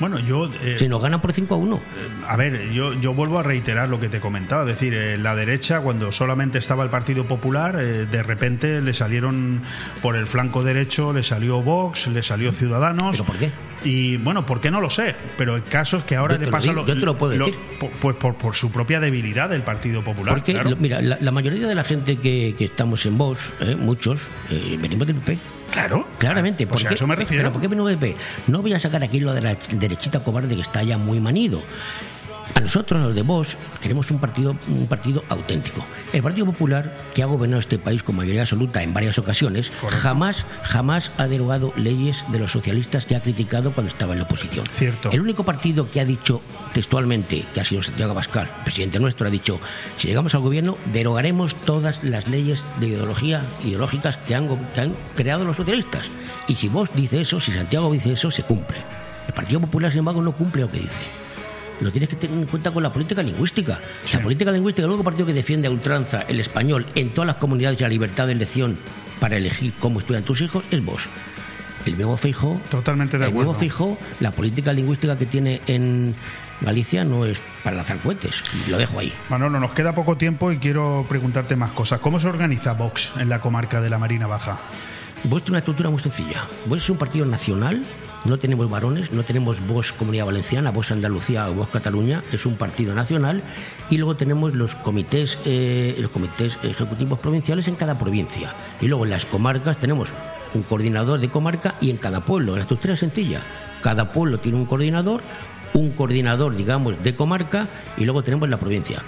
S1: Bueno, yo... eh,
S12: Si nos gana por 5 a 1.
S1: A ver, yo, yo vuelvo a reiterar lo que te comentaba, es decir, eh, la derecha cuando solamente estaba el Partido Popular, eh, de repente le salieron por el flanco derecho, le salió Vox, le salió Ciudadanos.
S12: ¿Pero por qué?
S1: Y bueno, ¿por qué no lo sé? Pero el caso es que ahora
S12: Yo
S1: le
S12: lo
S1: pasa
S12: digo, yo te lo puedo decir.
S1: Pues por, por su propia debilidad del Partido Popular.
S12: Porque,
S1: claro.
S12: lo- mira, la, la mayoría de la gente que, que estamos en Vox, eh, muchos, eh, venimos del PP.
S1: Claro.
S12: Claramente.
S1: Pues
S12: ¿Por
S1: a eso me refiero.
S12: ¿Pero por qué PP? No voy a sacar aquí lo de la derechita cobarde que está ya muy manido. A nosotros, los de Vox, queremos un partido, un partido auténtico. El Partido Popular, que ha gobernado este país con mayoría absoluta en varias ocasiones, jamás, jamás ha derogado leyes de los socialistas que ha criticado cuando estaba en la oposición.
S1: Cierto.
S12: El único partido que ha dicho textualmente, que ha sido Santiago Abascal, presidente nuestro, ha dicho, si llegamos al gobierno, derogaremos todas las leyes de ideología, ideológicas que han, que han creado los socialistas. Y si vos dice eso, si Santiago dice eso, se cumple. El Partido Popular, sin embargo, no cumple lo que dice. Lo tienes que tener en cuenta con la política lingüística. La política lingüística, el único partido que defiende a ultranza el español en todas las comunidades y la libertad de elección para elegir cómo estudian tus hijos es vos. El mismo Fijo,
S1: Totalmente de
S12: el mismo
S1: acuerdo.
S12: Fijo, la política lingüística que tiene en Galicia no es para lanzar cohetes. Lo dejo ahí.
S1: Manolo, nos queda poco tiempo y quiero preguntarte más cosas. ¿Cómo se organiza Vox en la comarca de la Marina Baja?
S12: Vox tiene una estructura muy sencilla. Vox es un partido nacional, no tenemos varones, no tenemos Vox Comunidad Valenciana, Vox Andalucía o Vox Cataluña, es un partido nacional y luego tenemos los comités, eh, los comités ejecutivos provinciales en cada provincia. Y luego en las comarcas tenemos un coordinador de comarca y en cada pueblo. La estructura es sencilla. Cada pueblo tiene un coordinador, un coordinador, digamos, de comarca y luego tenemos la provincia.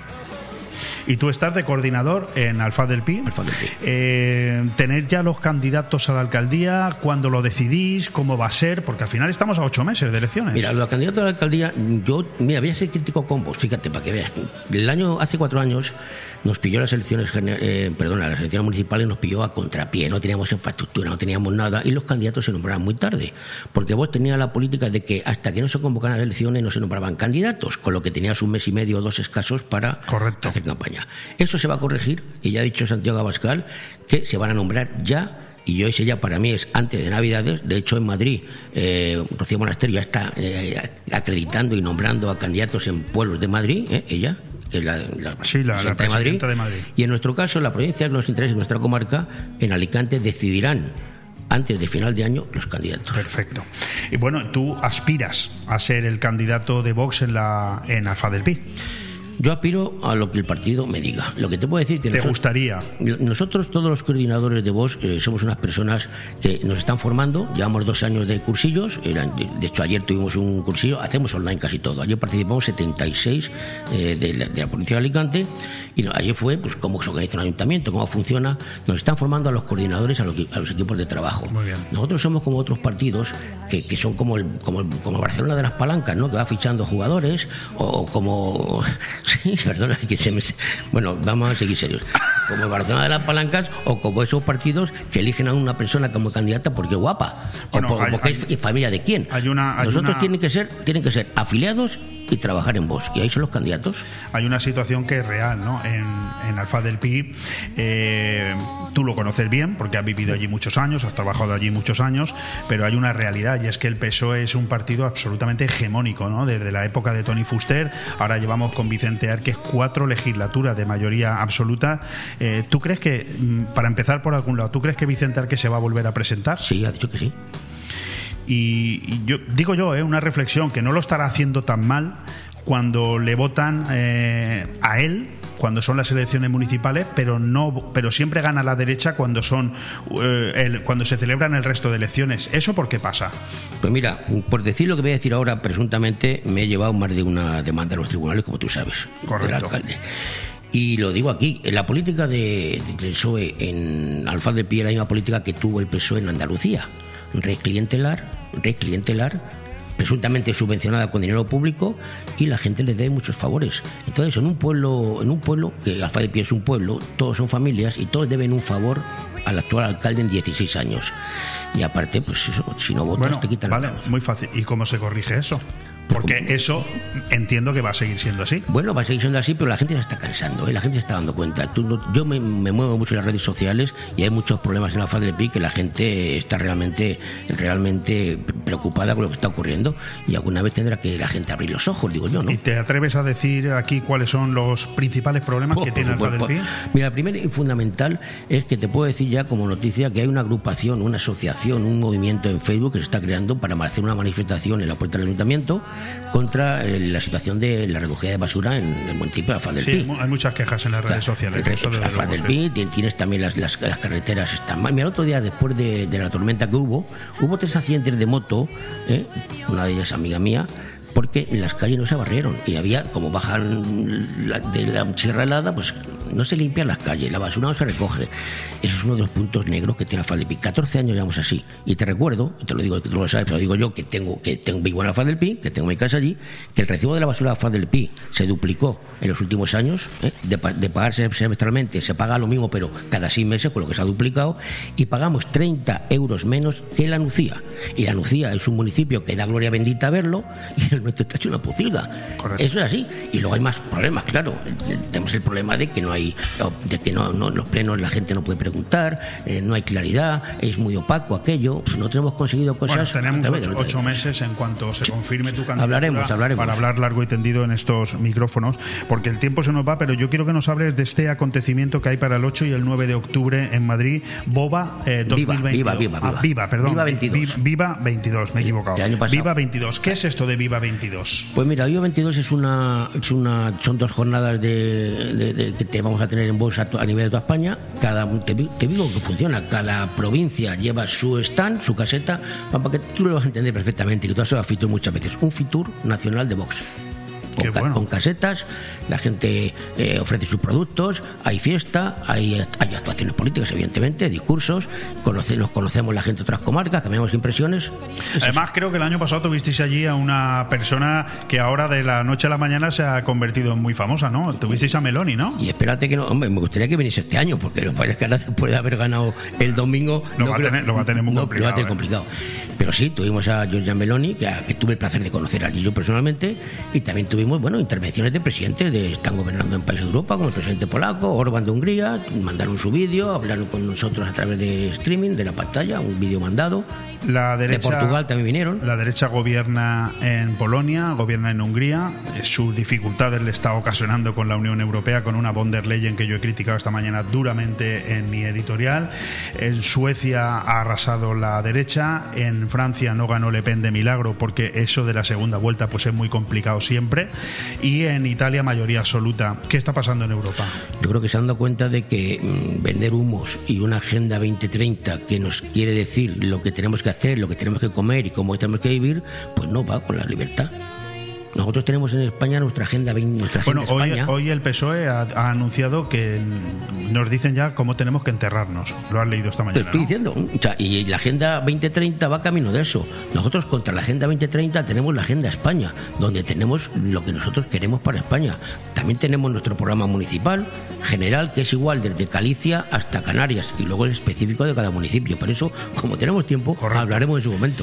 S1: Y tú estás de coordinador en Alfa del Pi. Eh, tener ya los candidatos a la alcaldía, cuándo lo decidís, cómo va a ser, porque al final estamos a ocho meses de elecciones.
S12: Mira, los candidatos a la alcaldía, yo, mira, voy a ser crítico con vos, fíjate, para que veas. El año, hace cuatro años, nos pilló las elecciones, eh, perdona, las elecciones municipales nos pilló a contrapié, no teníamos infraestructura, no teníamos nada, y los candidatos se nombraban muy tarde, porque vos tenías la política de que hasta que no se convocaran las elecciones no se nombraban candidatos, con lo que tenías un mes y medio o dos escasos para hacer campaña. Eso se va a corregir, y ya ha dicho Santiago Abascal que se van a nombrar ya y ese ya para mí es antes de Navidades. De hecho, en Madrid, eh, Rocío Monasterio ya está eh, acreditando y nombrando a candidatos en pueblos de Madrid, ¿eh? ella, que es la, la,
S1: de, Madrid. de, Madrid.
S12: Y en nuestro caso, la provincia que nos interesa, en nuestra comarca, en Alicante, decidirán antes de final de año los candidatos.
S1: Perfecto. Y bueno, tú aspiras a ser el candidato de Vox en, la, en Alfa del Pi.
S12: Yo aspiro a lo que el partido me diga. Lo que te puedo decir que...
S1: ¿Te
S12: nosotros,
S1: gustaría?
S12: Nosotros, todos los coordinadores de voz, eh, somos unas personas que nos están formando. Llevamos dos años de cursillos. De hecho, ayer tuvimos un cursillo. Hacemos online casi todo. Ayer participamos 76 eh, de, la, de, la, Policía de Alicante. Y no, ayer fue pues cómo se organiza un ayuntamiento, cómo funciona. Nos están formando a los coordinadores, a los, a los equipos de trabajo.
S1: Muy bien.
S12: Nosotros somos como otros partidos que, que son como el, como, el, como Barcelona de las palancas, ¿no? Que va fichando jugadores o como... Sí, perdona, que se me... Bueno, vamos a seguir serios. Como el Barcelona de las Palancas o como esos partidos que eligen a una persona como candidata porque es guapa.
S1: Bueno,
S12: o porque
S1: hay,
S12: es familia de quién.
S1: Hay una, hay
S12: Nosotros
S1: una...
S12: tienen que ser tienen que ser afiliados y trabajar en vos. Y ahí son los candidatos.
S1: Hay una situación que es real, ¿no? En, en Alfa del Pi, eh, tú lo conoces bien porque has vivido allí muchos años, has trabajado allí muchos años, pero hay una realidad y es que el PSOE es un partido absolutamente hegemónico, ¿no? Desde la época de Tony Fuster, ahora llevamos con Vicente Arques cuatro legislaturas de mayoría absoluta. Eh, ¿Tú crees que, mm, para empezar por algún lado, ¿tú crees que Vicente Arques se va a volver a presentar?
S12: Sí, ha dicho que sí.
S1: Y, y yo digo yo, eh, una reflexión, que no lo estará haciendo tan mal cuando le votan eh, a él cuando son las elecciones municipales, pero no, pero siempre gana la derecha cuando son eh, el, cuando se celebran el resto de elecciones. ¿Eso por qué pasa?
S12: Pues mira, por decir lo que voy a decir ahora, presuntamente me he llevado más de una demanda a los tribunales, como tú sabes,
S1: Correcto.
S12: del alcalde. Y lo digo aquí, la política de, de PSOE en Alfa del Pi es la misma política que tuvo el PSOE en Andalucía. Reclientelar, reclientelar, presuntamente subvencionada con dinero público y la gente le debe muchos favores. Entonces, en un pueblo, en un pueblo que Alfa de Pie es un pueblo, todos son familias y todos deben un favor al actual alcalde en 16 años. Y aparte, pues eso, si no votas
S1: bueno,
S12: te quitan
S1: vale, muy fácil. ¿Y cómo se corrige eso? Porque eso entiendo que va a seguir siendo así.
S12: Bueno, va a seguir siendo así, pero la gente se está cansando, ¿eh? la gente se está dando cuenta. Tú no, yo me, me, muevo mucho en las redes sociales y hay muchos problemas en la faz del PIB que la gente está realmente, realmente preocupada con lo que está ocurriendo y alguna vez tendrá que la gente abrir los ojos, digo yo, ¿no?
S1: ¿Y te atreves a decir aquí cuáles son los principales problemas
S12: Oh,
S1: que tiene
S12: por
S1: Alfa del
S12: supuesto.
S1: PIB?
S12: Mira, primero y fundamental es que te puedo decir ya como noticia que hay una agrupación, una asociación, un movimiento en Facebook que se está creando para hacer una manifestación en la puerta del ayuntamiento contra eh, la situación de la recogida de basura en el municipio de Alfa del
S1: Sí,
S12: Pi.
S1: hay muchas quejas en las redes sociales.
S12: El- Alfa del. Pi, ti- tienes también las, las, las carreteras están mal. Mira, el otro día, después de, de la tormenta que hubo, hubo tres accidentes de moto, ¿eh? una de ellas amiga mía, porque las calles no se barrieron y había, como bajan la- de la sierra helada, pues no se limpian las calles, la basura no se recoge. Ese es uno de los puntos negros que tiene Alfa del Pi. 14 años llevamos así. Y te recuerdo, te lo digo tú lo sabes, lo digo yo, que tengo, que tengo vivo Pi, que tengo mi casa allí, que el recibo de la basura de Pi se duplicó en los últimos años, ¿eh? de, de pagarse semestralmente se paga lo mismo, pero cada seis meses, con lo que se ha duplicado, y pagamos 30 euros menos que la Nucía. Y la Nucía es un municipio que da gloria bendita verlo, nuestro está hecho una.
S1: Correcto.
S12: Eso es así. Y luego hay más problemas, claro. Tenemos el problema de que no hay, de que no, no los plenos la gente no puede preguntar, eh, no hay claridad, es muy opaco aquello. Pues nosotros hemos conseguido cosas.
S1: Bueno, tenemos ocho, meses en cuanto se confirme tu candidatura
S12: Hablaremos, hablaremos.
S1: para hablar largo y tendido en estos micrófonos, porque el tiempo se nos va, pero yo quiero que nos hables de este acontecimiento que hay para el 8 y el 9 de octubre en Madrid, Boba eh,
S12: Viva,
S1: 2022.
S12: Viva, Viva,
S1: Ah,
S12: Viva.
S1: Viva, perdón.
S12: Viva 22.
S1: Vi- Viva 22, me he equivocado. Viva 22. ¿Qué es esto de Viva 22?
S12: Pues mira, Viva 22 es una, es una, son dos jornadas de, que te vamos a tener en bolsa a nivel de toda España. Cada, te, te digo que funciona. Cada provincia lleva su stand, su caseta, para que tú lo vas a entender perfectamente. Que tú has a Fitur muchas veces. Un Fitur nacional de Vox. Con, ca- con casetas, la gente eh, ofrece sus productos, hay fiesta, hay, hay actuaciones políticas, evidentemente, discursos, conoce- nos conocemos la gente de otras comarcas, cambiamos impresiones.
S1: Además, creo que el año pasado tuvisteis allí a una persona que ahora de la noche a la mañana se ha convertido en muy famosa, ¿no? Tuvisteis a Meloni, ¿no?
S12: Y espérate que no, hombre, me gustaría que viniese este año, porque lo que pasa es que ahora después de haber ganado el domingo.
S1: Lo
S12: no
S1: va a tener- lo va a tener muy
S12: no,
S1: complicado,
S12: Lo va a tener
S1: ¿eh?
S12: complicado. Pero sí, tuvimos a Giorgia Meloni, que, que tuve el placer de conocer allí yo personalmente, y también tuvimos, bueno, intervenciones de presidentes de están gobernando en países de Europa, como el presidente polaco, Orban de Hungría, mandaron su vídeo, hablaron con nosotros a través de streaming, de la pantalla, un vídeo mandado.
S1: La derecha,
S12: de Portugal también vinieron.
S1: La derecha gobierna en Polonia, gobierna en Hungría. Eh, Sus dificultades le está ocasionando con la Unión Europea, con una von der Leyen que yo he criticado esta mañana duramente en mi editorial. En Suecia ha arrasado la derecha. En Francia no ganó Le Pen de milagro porque eso de la segunda vuelta pues es muy complicado siempre. Y en Italia mayoría absoluta. ¿Qué está pasando en Europa?
S12: Yo creo que se han dado cuenta de que mm, vender humos y una agenda 2030 que nos quiere decir lo que tenemos que hacer, lo que tenemos que comer y cómo tenemos que vivir, pues no va con la libertad. Nosotros tenemos en España nuestra agenda 20, nuestra
S1: Bueno,
S12: agenda
S1: hoy,
S12: España.
S1: hoy el PSOE ha, ha anunciado que nos dicen ya cómo tenemos que enterrarnos. Lo has leído esta
S12: Te
S1: mañana.
S12: estoy
S1: ¿no?
S12: diciendo. O sea, y la Agenda 2030 va camino de eso. Nosotros contra la Agenda 2030 tenemos la Agenda España, donde tenemos lo que nosotros queremos para España. También tenemos nuestro programa municipal general, que es igual desde Galicia hasta Canarias, y luego el específico de cada municipio. Por eso, como tenemos tiempo, hablaremos en su momento.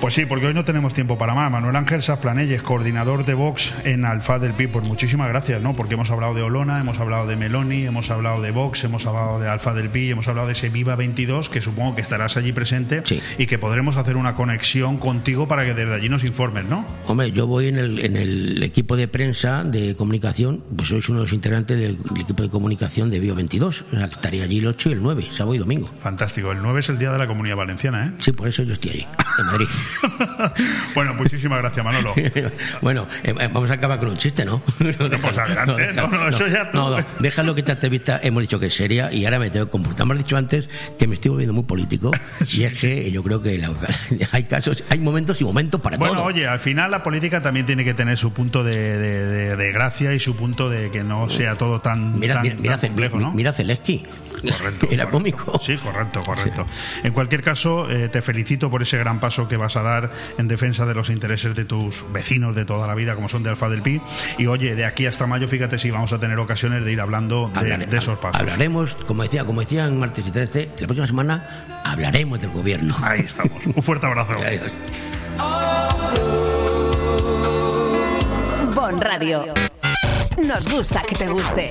S1: Pues sí, porque hoy no tenemos tiempo para más. Manuel Ángel Sasplanelles, coordinador de Vox en Alfa del Pi, pues muchísimas gracias, ¿no? Porque hemos hablado de Olona, hemos hablado de Meloni, hemos hablado de Vox, hemos hablado de Alfa del Pi, hemos hablado de ese Viva 22, que supongo que estarás allí presente y que podremos hacer una conexión contigo para que desde allí nos informes, ¿no?
S12: Hombre, yo voy en el, en el equipo de prensa de comunicación, pues sois uno de los integrantes del, del equipo de comunicación de Bio 22. O sea, que estaría allí el 8 y el 9, sábado y domingo.
S1: Fantástico. El 9 es el día de la Comunidad Valenciana, ¿eh?
S12: Sí, por eso yo estoy allí, en Madrid.
S1: Bueno, muchísimas gracias, Manolo.
S12: bueno, eh, eh, vamos a acabar con un chiste, ¿no?
S1: pues adelante, no, no, eso ya tú.
S12: No, no, déjalo que esta entrevista hemos dicho que es seria y ahora me tengo que comportar. Has dicho antes que me estoy volviendo muy político y es que yo creo que la- hay casos, hay momentos y momentos para
S1: Bueno,
S12: todo.
S1: oye, al final la política también tiene que tener su punto de, de- de- de gracia y su punto de que no sea todo tan,
S12: Mira,
S1: tan-
S12: mira, mira,
S1: tan complejo, ¿no?
S12: mira Zelensky.
S1: Correcto.
S12: Era cómico.
S1: Sí, correcto, correcto. En cualquier caso, eh, te felicito por ese gran paso que vas a dar en defensa de los intereses de tus vecinos de toda la vida, como son de Alfa del Pi. Y oye, de aquí hasta mayo, fíjate si vamos a tener ocasiones de ir hablando de,
S12: Hablare-
S1: de esos pasos.
S12: Hablaremos, como decía, como decía en martes y 13, la próxima semana hablaremos del gobierno.
S1: Ahí estamos. Un fuerte abrazo.
S3: Bon Radio. Nos gusta que te guste.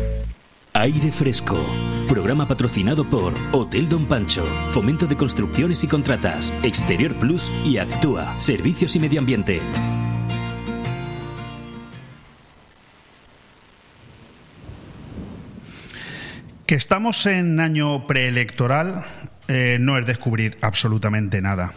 S2: Aire Fresco. Programa patrocinado por Hotel Don Pancho, Fomento de Construcciones y Contratas, Exterior Plus y Actúa, Servicios y Medio Ambiente.
S1: Que estamos en año preelectoral eh, no es descubrir absolutamente nada.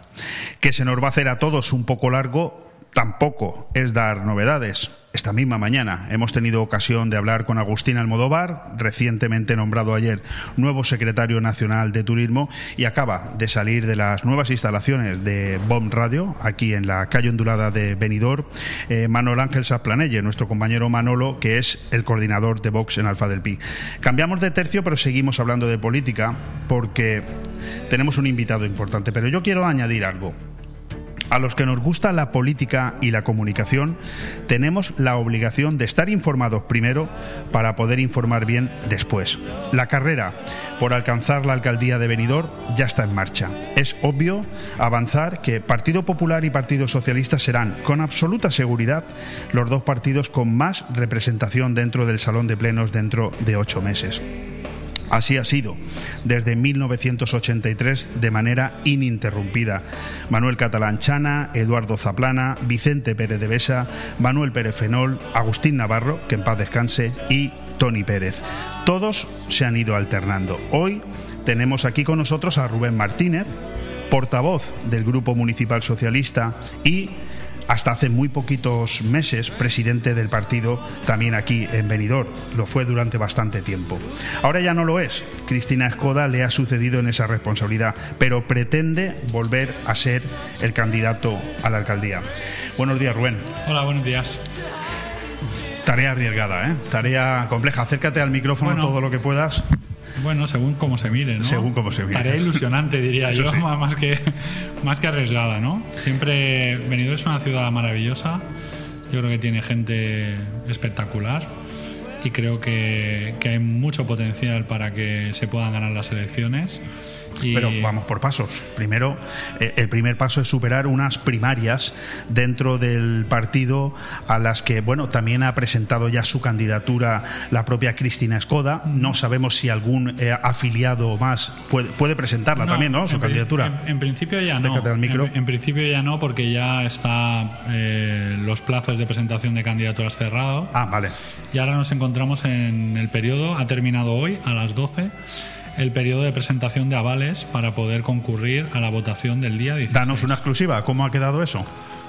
S1: Que se nos va a hacer a todos un poco largo tampoco es dar novedades. Esta misma mañana hemos tenido ocasión de hablar con Agustín Almodóvar, recientemente nombrado ayer nuevo secretario nacional de Turismo y acaba de salir de las nuevas instalaciones de BOM Radio, aquí en la calle ondulada de Benidorm, eh, Manuel Ángel Saplanelle, nuestro compañero Manolo, que es el coordinador de Vox en Alfa del Pi. Cambiamos de tercio, pero seguimos hablando de política porque tenemos un invitado importante. Pero yo quiero añadir algo. A los que nos gusta la política y la comunicación, tenemos la obligación de estar informados primero para poder informar bien después. La carrera por alcanzar la alcaldía de Benidorm ya está en marcha. Es obvio avanzar que Partido Popular y Partido Socialista serán, con absoluta seguridad, los dos partidos con más representación dentro del Salón de Plenos dentro de ocho meses. Así ha sido desde 1983 de manera ininterrumpida. Manuel Catalán Chana, Eduardo Zaplana, Vicente Pérez de Besa, Manuel Pérez Fenol, Agustín Navarro, que en paz descanse, y Tony Pérez. Todos se han ido alternando. Hoy tenemos aquí con nosotros a Rubén Martínez, portavoz del Grupo Municipal Socialista y hasta hace muy poquitos meses presidente del partido también aquí en Benidorm. Lo fue durante bastante tiempo. Ahora ya no lo es. Cristina Escoda le ha sucedido en esa responsabilidad, pero pretende volver a ser el candidato a la alcaldía. Buenos días, Rubén.
S13: Hola, buenos días.
S1: Tarea arriesgada, ¿eh? Tarea compleja. Acércate al micrófono todo lo que puedas.
S13: Bueno, según cómo se mire, ¿no?
S1: Según cómo se mire.
S13: Tarea ilusionante, diría yo, más, que, más que arriesgada, ¿no? Siempre, Benidorm es una ciudad maravillosa. Yo creo que tiene gente espectacular y creo que, que hay mucho potencial para que se puedan ganar las elecciones.
S1: Pero vamos por pasos. Primero, eh, el primer paso es superar unas primarias dentro del partido a las que, bueno, también ha presentado ya su candidatura la propia Cristina Escoda. No sabemos si algún eh, afiliado más puede, puede presentarla también, ¿no? Su candidatura.
S13: En, principio ya no. En, principio ya no, porque ya está eh, los plazos de presentación de candidaturas cerrados.
S1: Ah, vale.
S13: Y ahora nos encontramos en el periodo, ha terminado hoy a las 12 el periodo de presentación de avales para poder concurrir a la votación del día 16.
S1: Danos una exclusiva, ¿cómo ha quedado eso?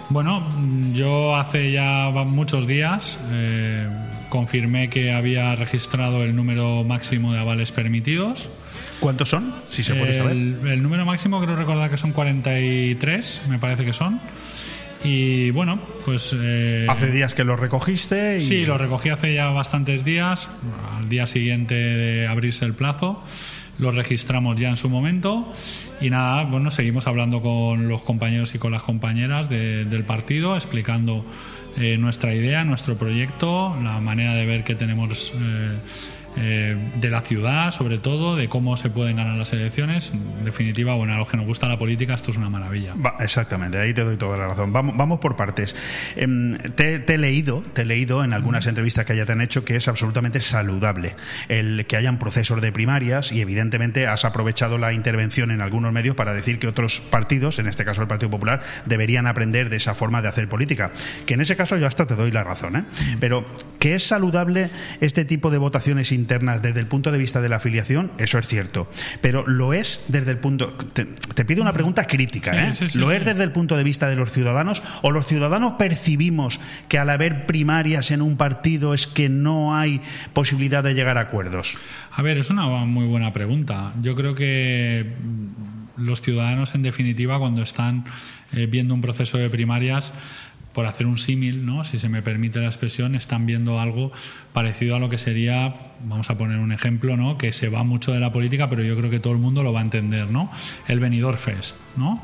S13: Bueno, yo hace ya muchos días eh, confirmé que había registrado el número máximo de avales permitidos.
S1: ¿Cuántos son? Si se puede saber.
S13: El, número máximo creo recordar que son 43, me parece que son. Y bueno, pues...
S1: Eh, hace días que lo recogiste. Y...
S13: Sí, lo recogí hace ya bastantes días, al día siguiente de abrirse el plazo lo registramos ya en su momento. Y nada, bueno, seguimos hablando con los compañeros y con las compañeras del partido, explicando eh, nuestra idea, nuestro proyecto, la manera de ver que tenemos eh, eh, de la ciudad, sobre todo, de cómo se pueden ganar las elecciones. En definitiva, bueno, a los que nos gusta la política, esto es una maravilla.
S1: exactamente, ahí te doy toda la razón. Vamos, vamos por partes. Em, te, he leído, te he leído en algunas entrevistas que ya te han hecho que es absolutamente saludable el que hayan procesos de primarias y evidentemente has aprovechado la intervención en algunos medios para decir que otros partidos, en este caso el Partido Popular, deberían aprender de esa forma de hacer política. Que en ese caso yo hasta te doy la razón, ¿eh? Pero que es saludable este tipo de votaciones internas desde el punto de vista de la afiliación, eso es cierto. Pero lo es desde el punto. Te, te pido una pregunta crítica,
S13: Sí,
S1: ¿eh?
S13: sí, sí,
S1: ¿Lo es desde el punto de vista de los ciudadanos o los ciudadanos percibimos que al haber primarias en un partido es que no hay posibilidad de llegar a acuerdos?
S13: A ver, es una muy buena pregunta. Yo creo que los ciudadanos, en definitiva, cuando están eh, viendo un proceso de primarias, por hacer un símil, ¿no? si se me permite la expresión, están viendo algo parecido a lo que sería, vamos a poner un ejemplo, ¿no? que se va mucho de la política, pero yo creo que todo el mundo lo va a entender, ¿no? El Benidorm Fest, ¿no?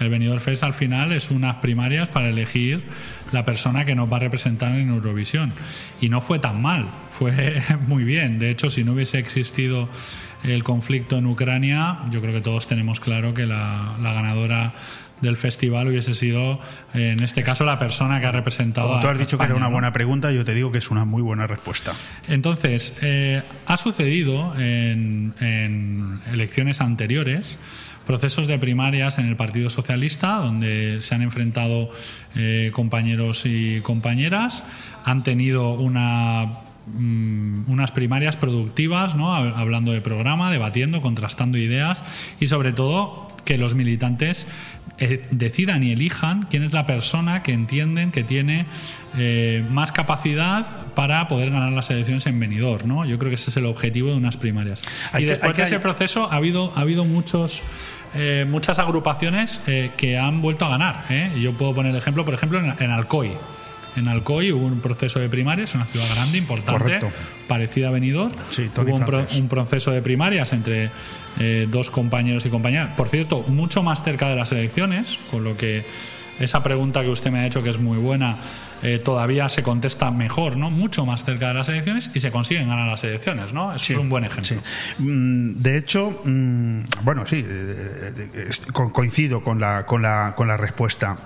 S13: El Benidorm Fest al final es unas primarias para elegir la persona que nos va a representar en Eurovisión. Y no fue tan mal, fue muy bien. De hecho, si no hubiese existido el conflicto en Ucrania, yo creo que todos tenemos claro que la, la ganadora del festival hubiese sido, eh, en este caso, la persona que ha representado
S1: Como tú has dicho que era una
S13: ¿no?
S1: buena pregunta, yo te digo que es una muy buena respuesta.
S13: Entonces, eh, ha sucedido en, en elecciones anteriores procesos de primarias en el Partido Socialista, donde se han enfrentado eh, compañeros y compañeras, han tenido una mm, unas primarias productivas, ¿no? Hab- hablando de programa, debatiendo, contrastando ideas y sobre todo que los militantes decidan y elijan quién es la persona que entienden que tiene eh, más capacidad para poder ganar las elecciones en Benidorm, ¿no? Yo creo que ese es el objetivo de unas primarias.
S1: Hay
S13: y
S1: que-
S13: después de ese proceso ha habido ha habido muchos eh, muchas agrupaciones eh, que han vuelto a ganar. ¿eh? Yo puedo poner el ejemplo, por ejemplo, en, en Alcoy. En Alcoy hubo un proceso de primarias, una ciudad grande, importante,
S1: Correcto.
S13: parecida a Benidorm.
S1: Sí,
S13: hubo un, pro- un proceso de primarias entre eh, dos compañeros y compañeras. Por cierto, mucho más cerca de las elecciones, con lo que esa pregunta que usted me ha hecho, que es muy buena, eh, todavía se contesta mejor, ¿no? Mucho más cerca de las elecciones y se consiguen ganar las elecciones, ¿no? Es un buen ejemplo.
S1: Mm, De hecho, mm, bueno, sí, eh, coincido con la, con la, con la respuesta.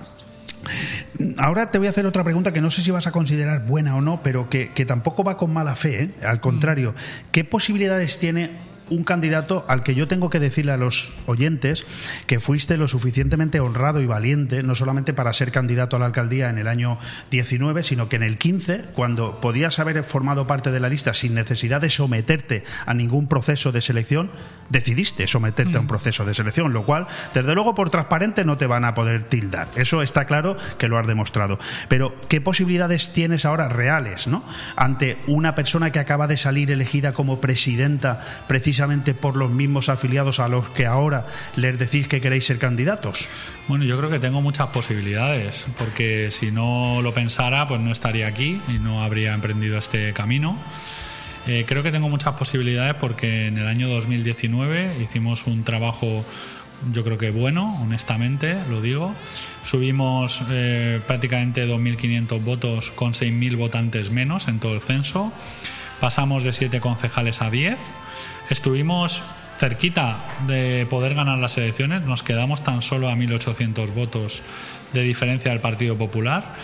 S1: Ahora te voy a hacer otra pregunta que no sé si vas a considerar buena o no, pero que, que tampoco va con mala fe. ¿eh? Al contrario, ¿qué posibilidades tiene un candidato al que yo tengo que decirle a los oyentes que fuiste lo suficientemente honrado y valiente, no solamente para ser candidato a la alcaldía en el año 19, sino que en el 15, cuando podías haber formado parte de la lista sin necesidad de someterte a ningún proceso de selección, decidiste someterte a un proceso de selección, lo cual, desde luego, por transparente no te van a poder tildar. Eso está claro que lo has demostrado. Pero, ¿qué posibilidades tienes ahora reales, no? Ante una persona que acaba de salir elegida como presidenta precisamente por los mismos afiliados a los que ahora les decís que queréis ser candidatos.
S13: Bueno, yo creo que tengo muchas posibilidades, porque si no lo pensara, pues no estaría aquí y no habría emprendido este camino. Eh, creo que tengo muchas posibilidades porque en el año 2019 hicimos un trabajo, yo creo que bueno, honestamente, lo digo. Subimos eh, prácticamente 2.500 votos con 6.000 votantes menos en todo el censo. Pasamos de 7 concejales a 10. Estuvimos cerquita de poder ganar las elecciones, nos quedamos tan solo a 1.800 votos de diferencia del Partido Popular.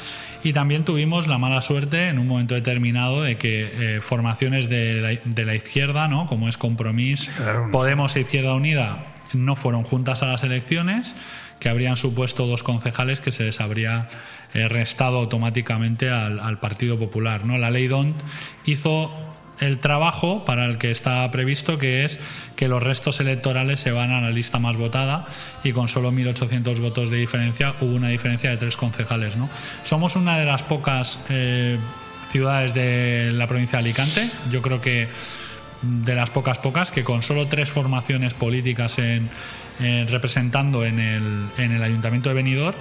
S13: Y también tuvimos la mala suerte en un momento determinado de que eh, formaciones de la, de la izquierda, ¿no? como es Compromís, Podemos e Izquierda Unida, no fueron juntas a las elecciones, que habrían supuesto dos concejales que se les habría eh, restado automáticamente al, al Partido Popular. ¿no? La ley DONT hizo el trabajo para el que está previsto, que es que los restos electorales se van a la lista más votada y con solo 1.800 votos de diferencia hubo una diferencia de tres concejales. ¿no? Somos una de las pocas eh, ciudades de la provincia de Alicante, yo creo que de las pocas pocas, que con solo tres formaciones políticas en, en- representando en el, en el ayuntamiento de Benidorm,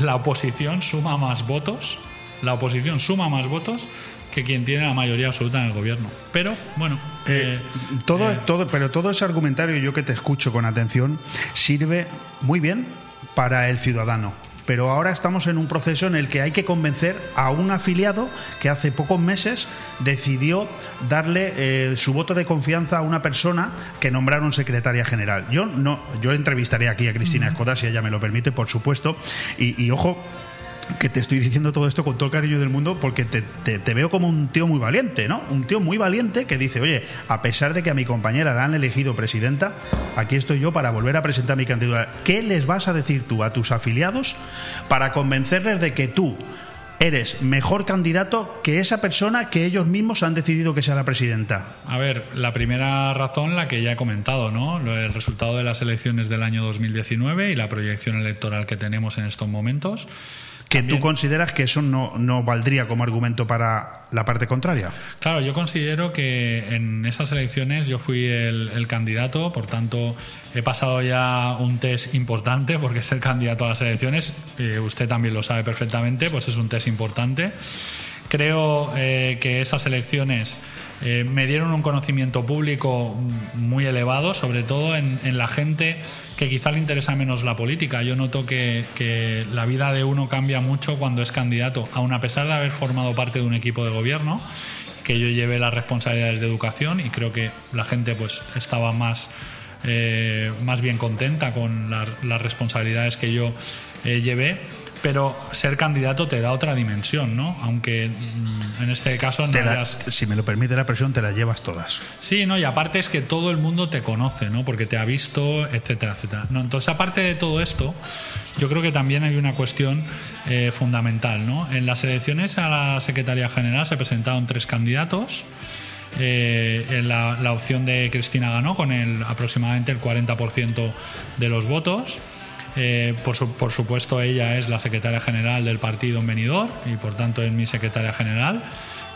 S13: la oposición suma más votos, la oposición suma más votos que quien tiene la mayoría absoluta en el gobierno. Pero, bueno, eh,
S1: Todo, es- todo, pero todo ese argumentario, yo que te escucho con atención, sirve muy bien para el ciudadano. Pero ahora estamos en un proceso en el que hay que convencer a un afiliado que hace pocos meses decidió darle eh, su voto de confianza a una persona que nombraron secretaria general. Yo no, yo entrevistaré aquí a Cristina Escoda si ella me lo permite, por supuesto. Y, y ojo, que te estoy diciendo todo esto con todo el cariño del mundo porque te, te- te veo como un tío muy valiente, ¿no? Un tío muy valiente que dice, oye, a pesar de que a mi compañera la han elegido presidenta, aquí estoy yo para volver a presentar mi candidatura. ¿Qué les vas a decir tú a tus afiliados para convencerles de que tú eres mejor candidato que esa persona que ellos mismos han decidido que sea la presidenta?
S13: A ver, la primera razón, la que ya he comentado, ¿no? El resultado de las elecciones del año 2019 y la proyección electoral que tenemos en estos momentos.
S1: Que tú consideras que eso no, no valdría como argumento para la parte contraria.
S13: Claro, yo considero que en esas elecciones yo fui el, el candidato, por tanto he pasado ya un test importante porque ser candidato a las elecciones, eh, usted también lo sabe perfectamente, pues es un test importante. Creo eh, que esas elecciones eh, me dieron un conocimiento público muy elevado, sobre todo en, la gente que quizá le interesa menos la política. Yo noto que, la vida de uno cambia mucho cuando es candidato, aun a pesar de haber formado parte de un equipo de gobierno, que yo llevé las responsabilidades de educación y creo que la gente pues estaba más, eh, más bien contenta con la, las responsabilidades que yo eh, llevé pero ser candidato te da otra dimensión, ¿no? Aunque mm, en este caso no
S1: la-
S13: hayas-
S1: si me lo permite la presión, te las llevas todas.
S13: Sí, no, y aparte es que todo el mundo te conoce, ¿no? Porque te ha visto, etcétera, etcétera. No, entonces, aparte de todo esto, yo creo que también hay una cuestión eh, fundamental, ¿no? En las elecciones a la Secretaría General se presentaron tres candidatos. Eh, la, la opción de Cristina ganó con el aproximadamente el 40% de los votos. Eh, por, su- por supuesto, ella es la secretaria general del partido en Benidorm y por tanto es mi secretaria general.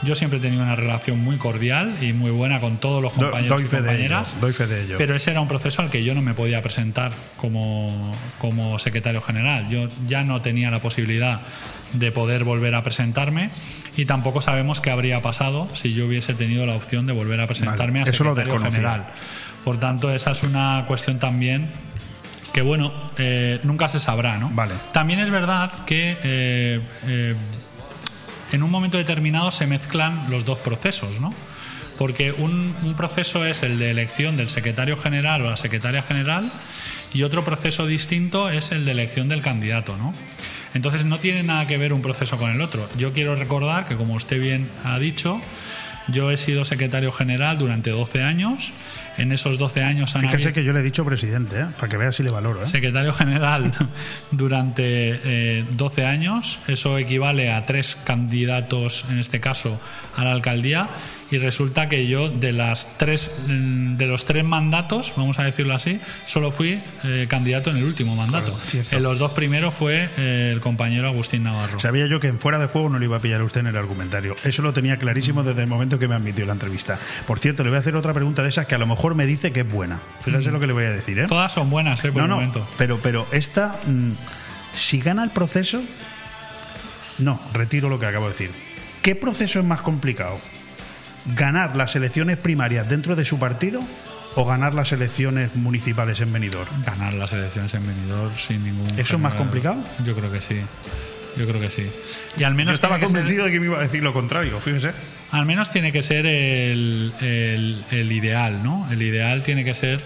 S13: Yo siempre he tenido una relación muy cordial y muy buena con todos los
S1: Do-
S13: compañeros
S1: doy
S13: y
S1: de ello,
S13: compañeras.
S1: doy fe de ello.
S13: Pero ese era un proceso al que yo no me podía presentar como, como secretario general. Yo ya no tenía la posibilidad de poder volver a presentarme y tampoco sabemos qué habría pasado si yo hubiese tenido la opción de volver a presentarme
S1: Vale,
S13: a
S1: eso lo
S13: secretario general. Por tanto, esa es una cuestión también que, bueno, eh, nunca se sabrá, ¿no?
S1: Vale.
S13: También es verdad que eh, eh, en un momento determinado se mezclan los dos procesos, ¿no? Porque un, un proceso es el de elección del secretario general o la secretaria general y otro proceso distinto es el de elección del candidato, ¿no? Entonces no tiene nada que ver un proceso con el otro. Yo quiero recordar que, como usted bien ha dicho, yo he sido secretario general durante 12 años. En esos 12 años han
S1: Fíjese
S13: habido-
S1: que yo le he dicho presidente, ¿eh? para que vea si le valoro. ¿eh?
S13: secretario general durante eh, 12 años. Eso equivale a tres candidatos, en este caso, a la alcaldía. Y resulta que yo, de, las tres, mm, de los tres mandatos, vamos a decirlo así, solo fui eh, candidato en el último mandato.
S1: Claro,
S13: en los dos primeros fue eh, el compañero Agustín Navarro.
S1: Sabía yo que en fuera de juego no le iba a pillar a usted en el argumentario. Eso lo tenía clarísimo desde el momento que me admitió la entrevista. Por cierto, le voy a hacer otra pregunta de esas que a lo mejor me dice que es buena. Fíjese lo que le voy a decir, ¿eh?
S13: Todas son buenas, ¿eh? Por
S1: no,
S13: el
S1: no,
S13: momento.
S1: pero, pero esta, mm, si gana el proceso, no, retiro lo que acabo de decir. ¿Qué proceso es más complicado? ¿Ganar las elecciones primarias dentro de su partido o ganar las elecciones municipales en Benidorm?
S13: Ganar las elecciones en Benidorm sin ningún.
S1: ¿Eso es más complicado?
S13: Yo creo que sí. Yo creo que sí. Y al menos
S1: Yo estaba
S13: ser-
S1: convencido de que me iba a decir lo contrario, fíjese.
S13: Al menos tiene que ser el, el- el ideal, ¿no? El ideal tiene que ser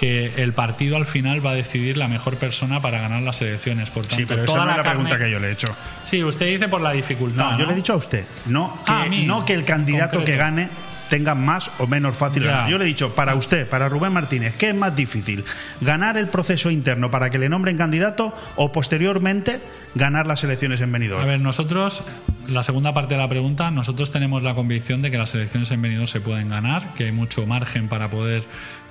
S13: que el partido al final va a decidir la mejor persona para ganar las elecciones. Por tanto,
S1: Sí, pero esa
S13: toda
S1: no es la
S13: carne-
S1: pregunta que yo le he hecho.
S13: Sí, usted dice por la dificultad.
S1: No, yo
S13: ¿no?
S1: le he dicho a usted, no que,
S13: Ah, a mí,
S1: no que el candidato
S13: concreto.
S1: que gane tenga más o menos fácil
S13: Ya.
S1: Yo le he dicho, para usted, para Rubén Martínez, ¿qué es más difícil? ¿Ganar el proceso interno para que le nombren candidato o posteriormente ganar las elecciones en Benidorm?
S13: A ver, nosotros, la segunda parte de la pregunta, nosotros tenemos la convicción de que las elecciones en Benidorm se pueden ganar, que hay mucho margen para poder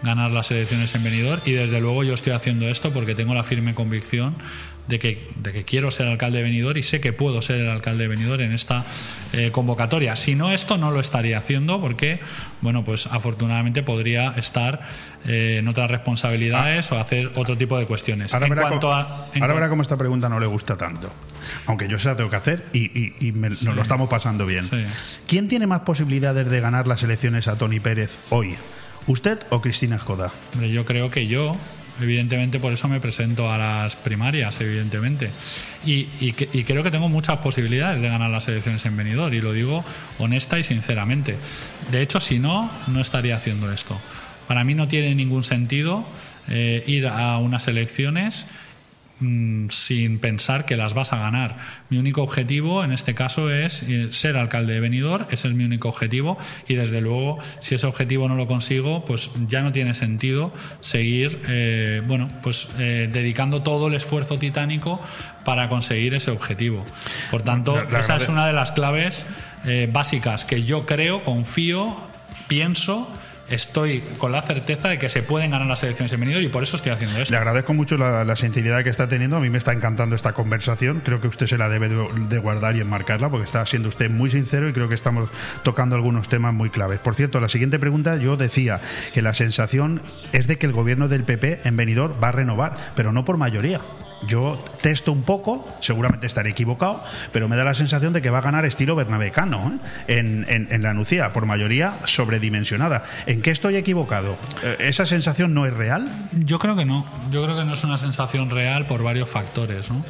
S13: ganar las elecciones en Benidorm y desde luego yo estoy haciendo esto porque tengo la firme convicción de que, de que quiero ser alcalde de Benidorm y sé que puedo ser el alcalde de Benidorm en esta eh, convocatoria. Si no, esto no lo estaría haciendo porque, bueno, pues afortunadamente podría estar eh, en otras responsabilidades o hacer otro tipo de cuestiones.
S1: Ahora,
S13: En
S1: verá,
S13: cuanto
S1: cómo-
S13: a- en
S1: ahora verá cómo esta pregunta no le gusta tanto. Aunque yo se la tengo que hacer y, y- y me- nos lo estamos pasando bien.
S13: Sí.
S1: ¿Quién tiene más posibilidades de ganar las elecciones a Tony Pérez hoy? ¿Usted o Cristina Escoda?
S13: Hombre, yo creo que yo, evidentemente, por eso me presento a las primarias, evidentemente. Y, creo que tengo muchas posibilidades de ganar las elecciones en Benidorm, y lo digo honesta y sinceramente. De hecho, si no, no estaría haciendo esto. Para mí no tiene ningún sentido eh, ir a unas elecciones mm, sin pensar que las vas a ganar. Mi único objetivo en este caso es eh, ser alcalde de Benidorm, ese es mi único objetivo y desde luego si ese objetivo no lo consigo, pues ya no tiene sentido seguir, eh, bueno, pues eh, dedicando todo el esfuerzo titánico para conseguir ese objetivo. Por tanto,
S1: La- la
S13: esa es una de las claves eh, básicas que yo creo, confío, pienso, estoy con la certeza de que se pueden ganar las elecciones en Benidorm y por eso estoy haciendo esto.
S1: Le agradezco mucho la, sinceridad que está teniendo. A mí me está encantando esta conversación. Creo que usted se la debe de, de guardar y enmarcarla porque está siendo usted muy sincero y creo que estamos tocando algunos temas muy claves. Por cierto, la siguiente pregunta yo decía que la sensación es de que el gobierno del PP en Benidorm va a renovar, pero no por mayoría. Yo testo un poco, seguramente estaré equivocado, pero me da la sensación de que va a ganar estilo bernabecano ¿eh? en, en- en la Nucía, por mayoría sobredimensionada. ¿En qué estoy equivocado? Eh, ¿Esa sensación no es real?
S13: Yo creo que no. Yo creo que no es una sensación real por varios factores. ¿no?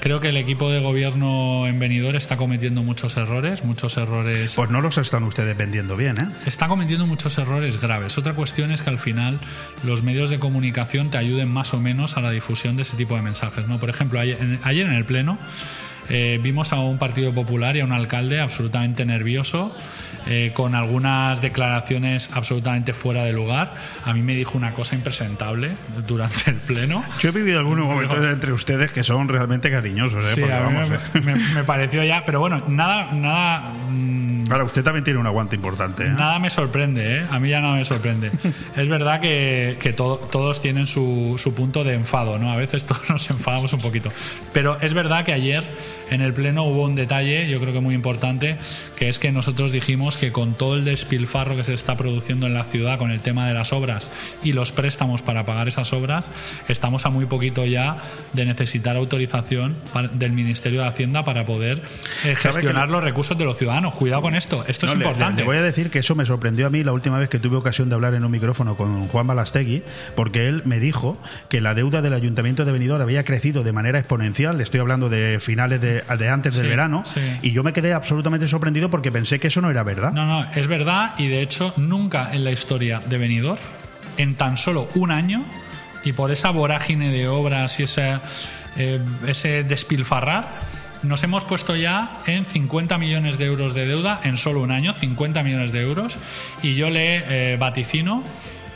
S13: Creo que el equipo de gobierno en Benidorm está cometiendo muchos errores, muchos errores.
S1: Pues no los están ustedes vendiendo bien, ¿eh?
S13: Está cometiendo muchos errores graves. Otra cuestión es que al final los medios de comunicación te ayuden más o menos a la difusión de ese tipo de mensajes. ¿No? Por ejemplo, ayer en, ayer en el Pleno eh, vimos a un Partido Popular y a un alcalde absolutamente nervioso, eh, con algunas declaraciones absolutamente fuera de lugar. A mí me dijo una cosa impresentable durante el Pleno.
S1: Yo he vivido algunos momentos entre ustedes que son realmente cariñosos, ¿eh?
S13: Sí,
S1: Porque
S13: a mí
S1: vamos,
S13: me,
S1: ¿eh?
S13: me- me pareció ya, pero bueno, nada, nada, mm,
S1: Ahora, usted también tiene un aguante importante, ¿eh?
S13: Nada me sorprende, ¿eh? a mí ya no me sorprende. es verdad que, que to- todos tienen su, su punto de enfado, ¿no? A veces todos nos enfadamos un poquito. Pero es verdad que ayer en el Pleno hubo un detalle, yo creo que muy importante, que es que nosotros dijimos que con todo el despilfarro que se está produciendo en la ciudad con el tema de las obras y los préstamos para pagar esas obras, estamos a muy poquito ya de necesitar autorización del Ministerio de Hacienda para poder
S1: ¿Sabe
S13: eh,
S1: que
S13: gestionar los recursos de los ciudadanos. Cuidado con esto, esto
S1: No,
S13: es
S1: le-
S13: importante.
S1: Le, voy a decir que eso me sorprendió a mí la última vez que tuve ocasión de hablar en un micrófono con Juan Balastegui, porque él me dijo que la deuda del Ayuntamiento de Benidorm había crecido de manera exponencial. Estoy hablando de finales de, de antes del verano.
S13: sí.
S1: Y yo me quedé absolutamente sorprendido porque pensé que eso no era verdad.
S13: No, no, es verdad y de hecho nunca en la historia de Benidorm, en tan solo un año, y por esa vorágine de obras y ese, eh, ese despilfarrar, nos hemos puesto ya en 50 millones de euros de deuda en solo un año, 50 millones de euros, y yo le eh, vaticino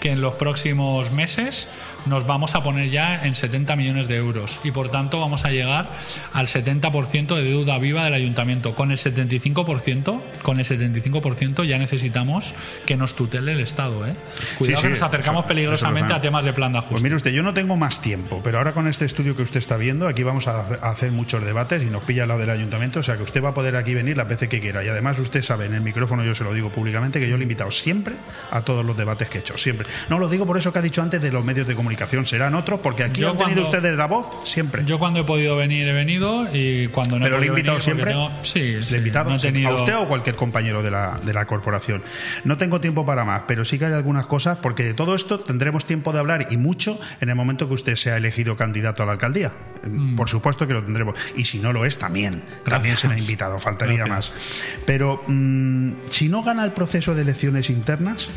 S13: que en los próximos meses nos vamos a poner ya en 70 millones de euros y por tanto vamos a llegar al 70% de deuda viva del ayuntamiento. Con el 75%, con el 75% ya necesitamos que nos tutele el Estado, ¿eh? Cuidado
S1: Sí,
S13: que
S1: sí,
S13: nos acercamos
S1: eso-
S13: peligrosamente
S1: eso
S13: a temas de plan de
S1: Pues
S13: ajuste.
S1: mire usted, yo no tengo más tiempo, pero ahora con este estudio que usted está viendo, aquí vamos a a hacer muchos debates y nos pilla al lado del ayuntamiento, o sea que usted va a poder aquí venir las veces que quiera. Y además usted sabe, en el micrófono yo se lo digo públicamente, que yo le he invitado siempre a todos los debates que he hecho, siempre. No lo digo por eso que ha dicho antes de los medios de comunicación, serán otros, porque aquí
S13: Yo
S1: han tenido
S13: cuando-
S1: ustedes la voz siempre.
S13: Yo cuando he podido venir he venido y cuando no
S1: Pero
S13: he
S1: le he
S13: podido
S1: invitado siempre.
S13: tengo- sí,
S1: Le
S13: sí,
S1: he invitado
S13: no he tenido-
S1: a usted o cualquier compañero de la, de la corporación. No tengo tiempo para más, pero sí que hay algunas cosas, porque de todo esto tendremos tiempo de hablar y mucho en el momento que usted sea elegido candidato a la alcaldía.
S13: Mm.
S1: Por supuesto que lo tendremos. Y si no lo es, también. También será invitado, faltaría
S13: Gracias.
S1: más. Pero mm, si no gana el proceso de elecciones internas,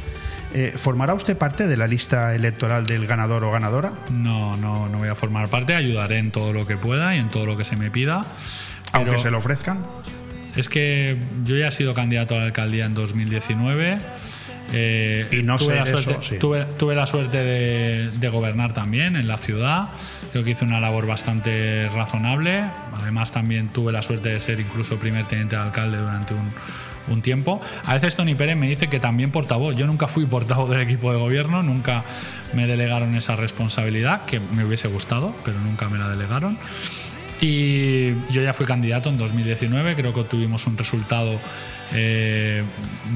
S1: eh, ¿formará usted parte de la lista electoral del ganador o ganadora?
S13: No, no, no voy a formar parte, ayudaré en todo lo que pueda y en todo lo que se me pida.
S1: Aunque
S13: pero
S1: se lo ofrezcan.
S13: Es que yo ya he sido candidato a la alcaldía en 2019. eh,
S1: Y no
S13: tuve,
S1: sé
S13: la
S1: eso,
S13: suerte,
S1: sí.
S13: tuve, tuve la suerte de, de gobernar también en la ciudad. Creo que hice una labor bastante razonable. Además, también tuve la suerte de ser incluso primer teniente de alcalde durante un, un tiempo. A veces Tony Pérez me dice que también portavoz. Yo nunca fui portavoz del equipo de gobierno, nunca me delegaron esa responsabilidad, que me hubiese gustado, pero nunca me la delegaron. Y yo ya fui candidato en 2019, creo que obtuvimos un resultado eh,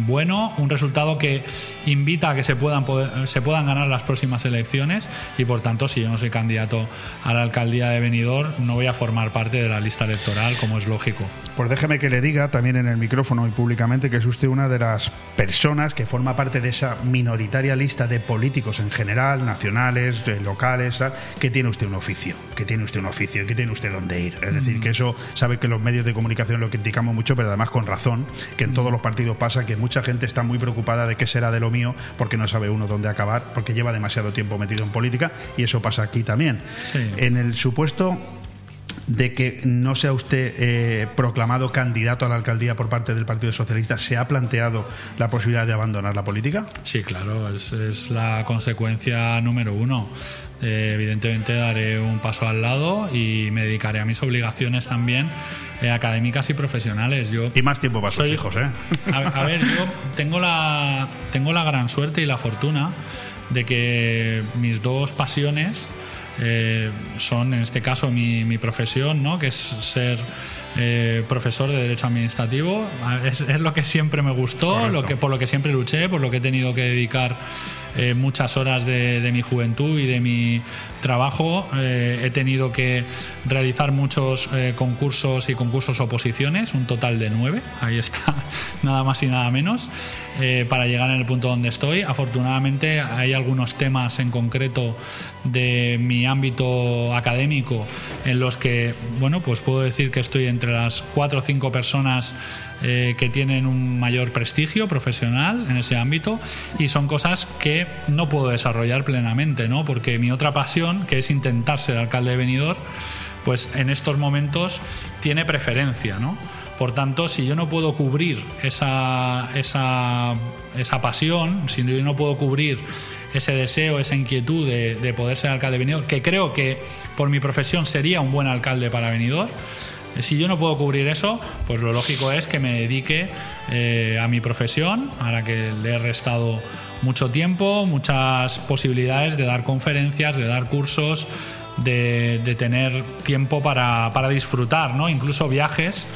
S13: bueno, un resultado que invita a que se puedan, poder- se puedan ganar las próximas elecciones y por tanto si yo no soy candidato a la alcaldía de Benidorm no voy a formar parte de la lista electoral como es lógico.
S1: Pues déjeme que le diga también en el micrófono y públicamente que es usted una de las personas que forma parte de esa minoritaria lista de políticos en general, nacionales, locales, tal, que tiene usted un oficio, que tiene usted un oficio y que tiene usted donde de ir. Es decir, que eso sabe que los medios de comunicación lo criticamos mucho, pero además con razón, que en todos los partidos pasa que mucha gente está muy preocupada de qué será de lo mío porque no sabe uno dónde acabar, porque lleva demasiado tiempo metido en política y eso pasa aquí también. En el supuesto de que no sea usted eh, proclamado candidato a la alcaldía por parte del Partido Socialista, ¿se ha planteado la posibilidad de abandonar la política?
S13: Sí, claro, es, es la consecuencia número uno. Eh, evidentemente daré un paso al lado y me dedicaré a mis obligaciones también eh, académicas y profesionales. Yo
S1: y más tiempo para sus hijos, ¿eh?
S13: A, a, ver, yo tengo la, tengo la gran suerte y la fortuna de que mis dos pasiones eh, son, en este caso, mi, mi, profesión, ¿no? que es ser eh, profesor de Derecho Administrativo. Es, es, lo que siempre me gustó, lo que, por lo que siempre luché, por lo que he tenido que dedicar eh, muchas horas de, mi juventud y de mi trabajo. Eh, he tenido que realizar muchos eh, concursos y concursos oposiciones, un total de nueve, ahí está, nada más y nada menos, eh, para llegar en el punto donde estoy. Afortunadamente hay algunos temas en concreto de mi ámbito académico en los que, bueno, pues puedo decir que estoy entre las cuatro o cinco personas eh, que tienen un mayor prestigio profesional en ese ámbito y son cosas que no puedo desarrollar plenamente, ¿no? Porque mi otra pasión, que es intentar ser alcalde de Benidorm, pues en estos momentos tiene preferencia, ¿no? Por tanto, si yo no puedo cubrir esa, esa, esa pasión, si yo no puedo cubrir ese deseo, esa inquietud de, de poder ser alcalde de Benidorm, que creo que por mi profesión sería un buen alcalde para Benidorm, si yo no puedo cubrir eso, pues lo lógico es que me dedique eh, a mi profesión, a la que le he restado mucho tiempo, muchas posibilidades de dar conferencias, de dar cursos, de, de tener tiempo para, para, disfrutar, ¿no? incluso viajes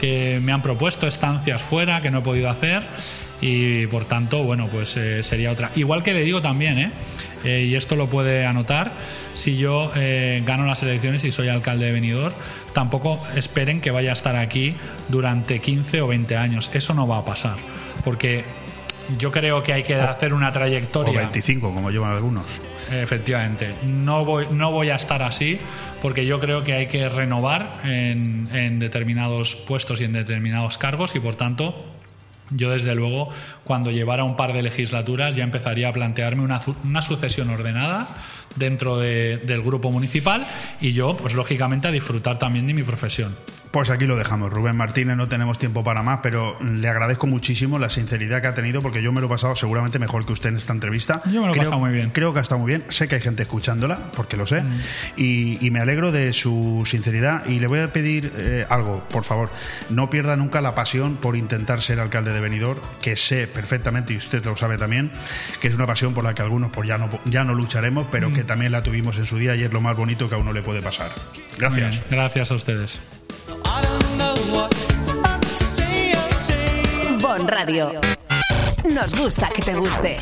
S13: que me han propuesto, estancias fuera que no he podido hacer y por tanto, bueno, pues eh, sería otra. Igual que le digo también, ¿eh? Eh, y esto lo puede anotar, si yo eh, gano las elecciones y soy alcalde de Benidorm, tampoco esperen que vaya a estar aquí durante 15 o 20 años. Eso no va a pasar, porque yo creo que hay que hacer una trayectoria.
S1: O 25, como llevan algunos.
S13: Efectivamente, no voy, no voy a estar así porque yo creo que hay que renovar en, determinados puestos y en determinados cargos y por tanto yo desde luego cuando llevara un par de legislaturas ya empezaría a plantearme una, una sucesión ordenada dentro de, del grupo municipal y yo pues lógicamente a disfrutar también de mi profesión.
S1: Pues aquí lo dejamos. Rubén Martínez, no tenemos tiempo para más, pero le agradezco muchísimo la sinceridad que ha tenido porque yo me lo he pasado seguramente mejor que usted en esta entrevista.
S13: Yo me lo he pasado muy bien.
S1: Creo que ha estado muy bien. Sé que hay gente escuchándola, porque lo sé. Mm. Y, y, me alegro de su sinceridad. Y le voy a pedir eh, algo, por favor. No pierda nunca la pasión por intentar ser alcalde de Benidorm, que sé perfectamente, y usted lo sabe también, que es una pasión por la que algunos pues ya no, ya no lucharemos, pero mm. que también la tuvimos en su día y es lo más bonito que a uno le puede pasar. Gracias.
S13: Gracias a ustedes.
S3: Bon Radio. Nos gusta que te guste.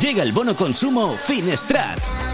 S2: Llega el bono consumo Finestrat.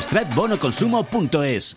S2: stratbonoconsumo.es.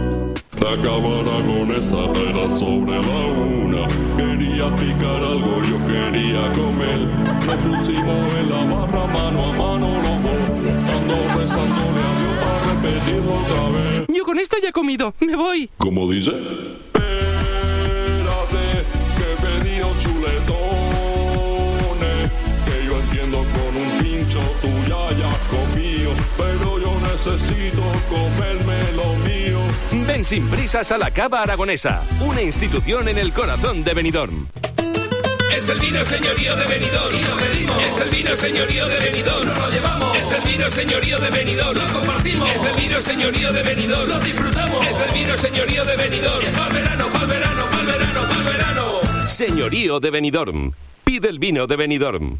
S14: Acabará con esa era sobre la una. Quería picar algo, yo quería comer. Nos pusimos en la barra mano a mano los dos. Ando rezándole a Dios para repetirlo otra vez.
S15: Yo con esto ya he comido, me voy.
S14: ¿Cómo dice? Espérate, que he pedido chuletones. Que yo entiendo con un pincho tú ya hayas comido. Pero yo necesito comerme lo mío.
S16: Ven sin prisas a la Cava Aragonesa, una institución en el corazón de Benidorm.
S17: Es el vino señorío de Benidorm y lo pedimos. Es el vino señorío de Benidorm, nos lo llevamos. Es el vino señorío de Benidorm, lo compartimos. Es el vino señorío de Benidorm, lo disfrutamos. Es el vino señorío de Benidorm, pa'l verano, pa'l verano, pa'l verano, pa'l verano.
S16: Señorío de Benidorm. Pide el vino de Benidorm.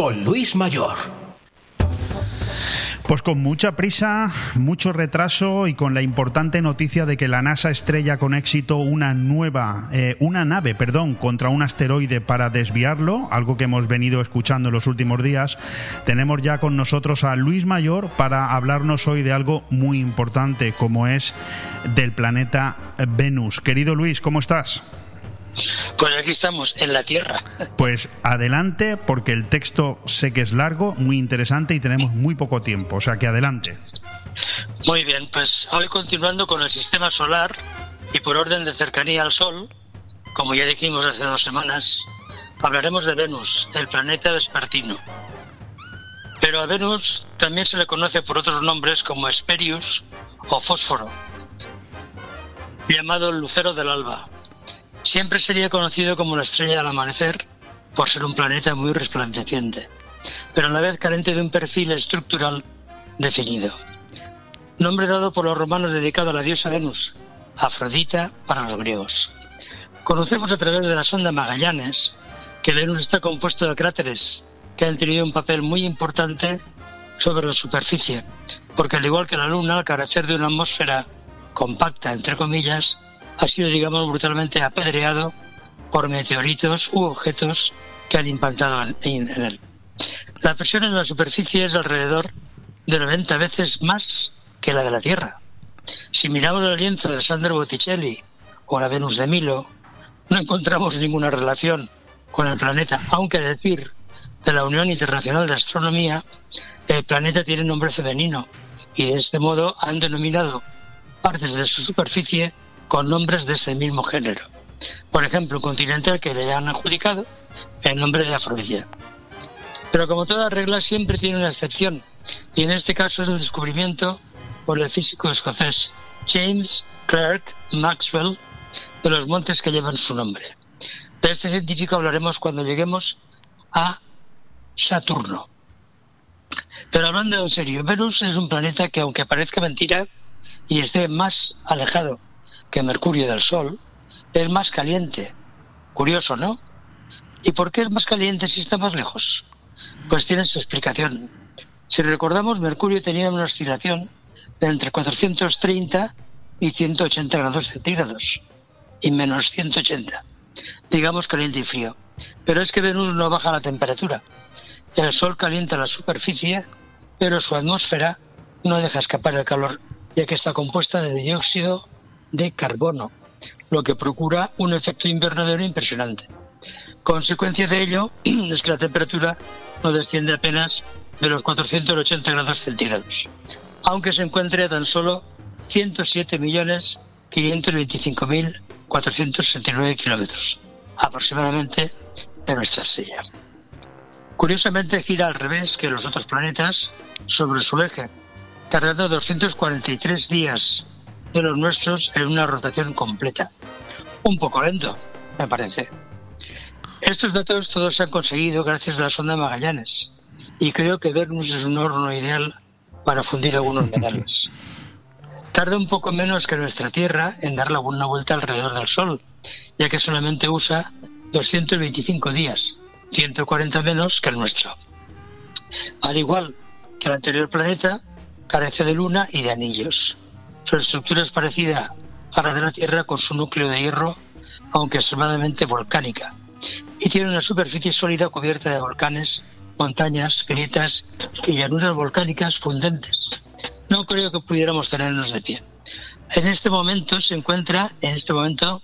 S6: con Luis Mayor.
S1: Pues con mucha prisa, mucho retraso y con la importante noticia de que la NASA estrella con éxito una nueva, eh, una nave, perdón, contra un asteroide para desviarlo, algo que hemos venido escuchando en los últimos días. Tenemos ya con nosotros a Luis Mayor para hablarnos hoy de algo muy importante, como es del planeta Venus. Querido Luis, ¿cómo estás?
S18: Pues aquí estamos, en la Tierra.
S1: Pues adelante, porque el texto sé que es largo, muy interesante y tenemos muy poco tiempo, o sea que adelante.
S18: Muy bien, pues hoy continuando con el sistema solar y por orden de cercanía al Sol, como ya dijimos hace dos semanas, hablaremos de Venus, el planeta vespertino. Pero a Venus también se le conoce por otros nombres como Hesperius o Fósforo, llamado el lucero del alba. Siempre sería conocido como la estrella del amanecer por ser un planeta muy resplandeciente, pero a la vez carente de un perfil estructural definido. Nombre dado por los romanos dedicado a la diosa Venus, Afrodita para los griegos. Conocemos a través de la sonda Magallanes que Venus está compuesto de cráteres que han tenido un papel muy importante sobre la superficie, porque al igual que la Luna, al carecer de una atmósfera compacta, entre comillas, ha sido, digamos, brutalmente apedreado por meteoritos u objetos que han impactado en, él. La presión en la superficie es alrededor de 90 veces más que la de la Tierra. Si miramos el lienzo de Sandro Botticelli o la Venus de Milo, no encontramos ninguna relación con el planeta, aunque decir de la Unión Internacional de Astronomía, el planeta tiene nombre femenino y de este modo han denominado partes de su superficie con nombres de ese mismo género. Por ejemplo, un continente al que le han adjudicado el nombre de Afrodita. Pero como toda regla siempre tiene una excepción, y en este caso es el descubrimiento por el físico escocés James Clerk Maxwell de los montes que llevan su nombre. De este científico hablaremos cuando lleguemos a Saturno. Pero hablando en serio, Venus es un planeta que aunque parezca mentira y esté más alejado que Mercurio del Sol, es más caliente. Curioso, ¿no? ¿Y por qué es más caliente si está más lejos? Pues tiene su explicación. Si recordamos, Mercurio tenía una oscilación de entre 430 y 180 grados centígrados y menos 180. Digamos caliente y frío. Pero es que Venus no baja la temperatura. El Sol calienta la superficie, pero su atmósfera no deja escapar el calor, ya que está compuesta de dióxido de carbono, lo que procura un efecto invernadero impresionante. Consecuencia de ello es que la temperatura no desciende apenas de los 480 grados centígrados, aunque se encuentre a tan solo 107.525.469 kilómetros, aproximadamente de nuestra estrella. Curiosamente gira al revés que los otros planetas sobre su eje, tardando 243 días de los nuestros en una rotación completa. Un poco lento, me parece. Estos datos todos se han conseguido gracias a la sonda Magallanes, y creo que Venus es un horno ideal para fundir algunos metales. Tarda un poco menos que nuestra Tierra en dar la- una vuelta alrededor del Sol, ya que solamente usa 225 días, 140 menos que el nuestro. Al igual que el anterior planeta, carece de luna y de anillos. Su estructura es parecida a la de la Tierra con su núcleo de hierro, aunque extremadamente volcánica, y tiene una superficie sólida cubierta de volcanes, montañas, grietas y llanuras volcánicas fundentes. No creo que pudiéramos tenernos de pie. En este momento se encuentra, en este momento,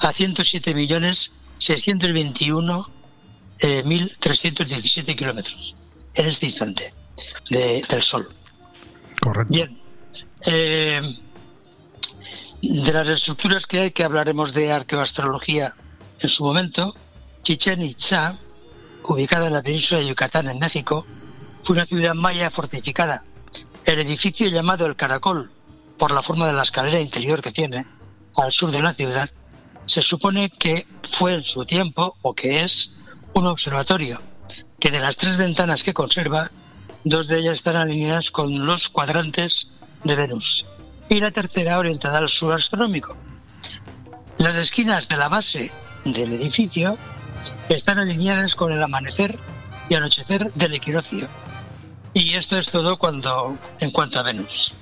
S18: a 107 millones 621 eh, 1.317 kilómetros en este instante de- del Sol.
S1: Correcto.
S18: Bien. Eh, de las estructuras que hay, que hablaremos de arqueoastrología en su momento, Chichen Itza, ubicada en la península de Yucatán, en México, fue una ciudad maya fortificada. El edificio llamado El Caracol, por la forma de la escalera interior que tiene, al sur de la ciudad, se supone que fue en su tiempo, o que es, un observatorio, que de las tres ventanas que conserva, dos de ellas están alineadas con los cuadrantes de Venus y la tercera orientada al sur astronómico. Las esquinas de la base del edificio están alineadas con el amanecer y anochecer del equinoccio. Y esto es todo cuando, en cuanto a Venus.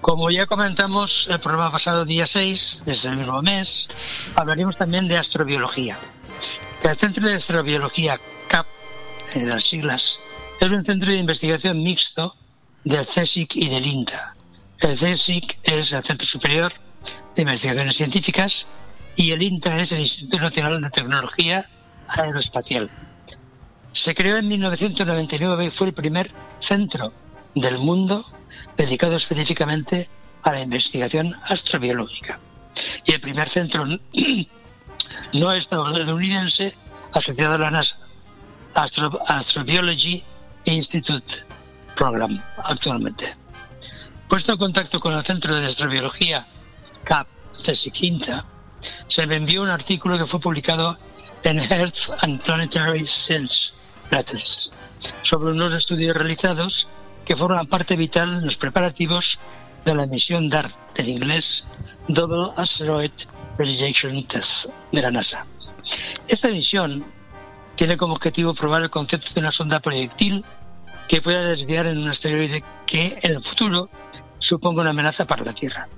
S18: Como ya comentamos el programa pasado, día 6, desde el mismo mes, hablaremos también de astrobiología. El Centro de Astrobiología CAP, en las siglas, es un centro de investigación mixto del CSIC y del INTA. El CSIC es el Centro Superior de Investigaciones Científicas y el INTA es el Instituto Nacional de Tecnología Aeroespacial. Se creó en 1999 y fue el primer centro del mundo dedicado específicamente a la investigación astrobiológica. Y el primer centro no estadounidense asociado a la NASA, Astro- Astrobiology Institute Program, actualmente. Puesto en contacto con el Centro de Astrobiología CAP Quinta, se me envió un artículo que fue publicado en Earth and Planetary Science Letters sobre unos estudios realizados que forman parte vital en los preparativos de la misión DART, en inglés Double Asteroid Rejection Test, de la NASA. Esta misión tiene como objetivo probar el concepto de una sonda proyectil que pueda desviar en un asteroide que en el futuro suponga una amenaza para la Tierra.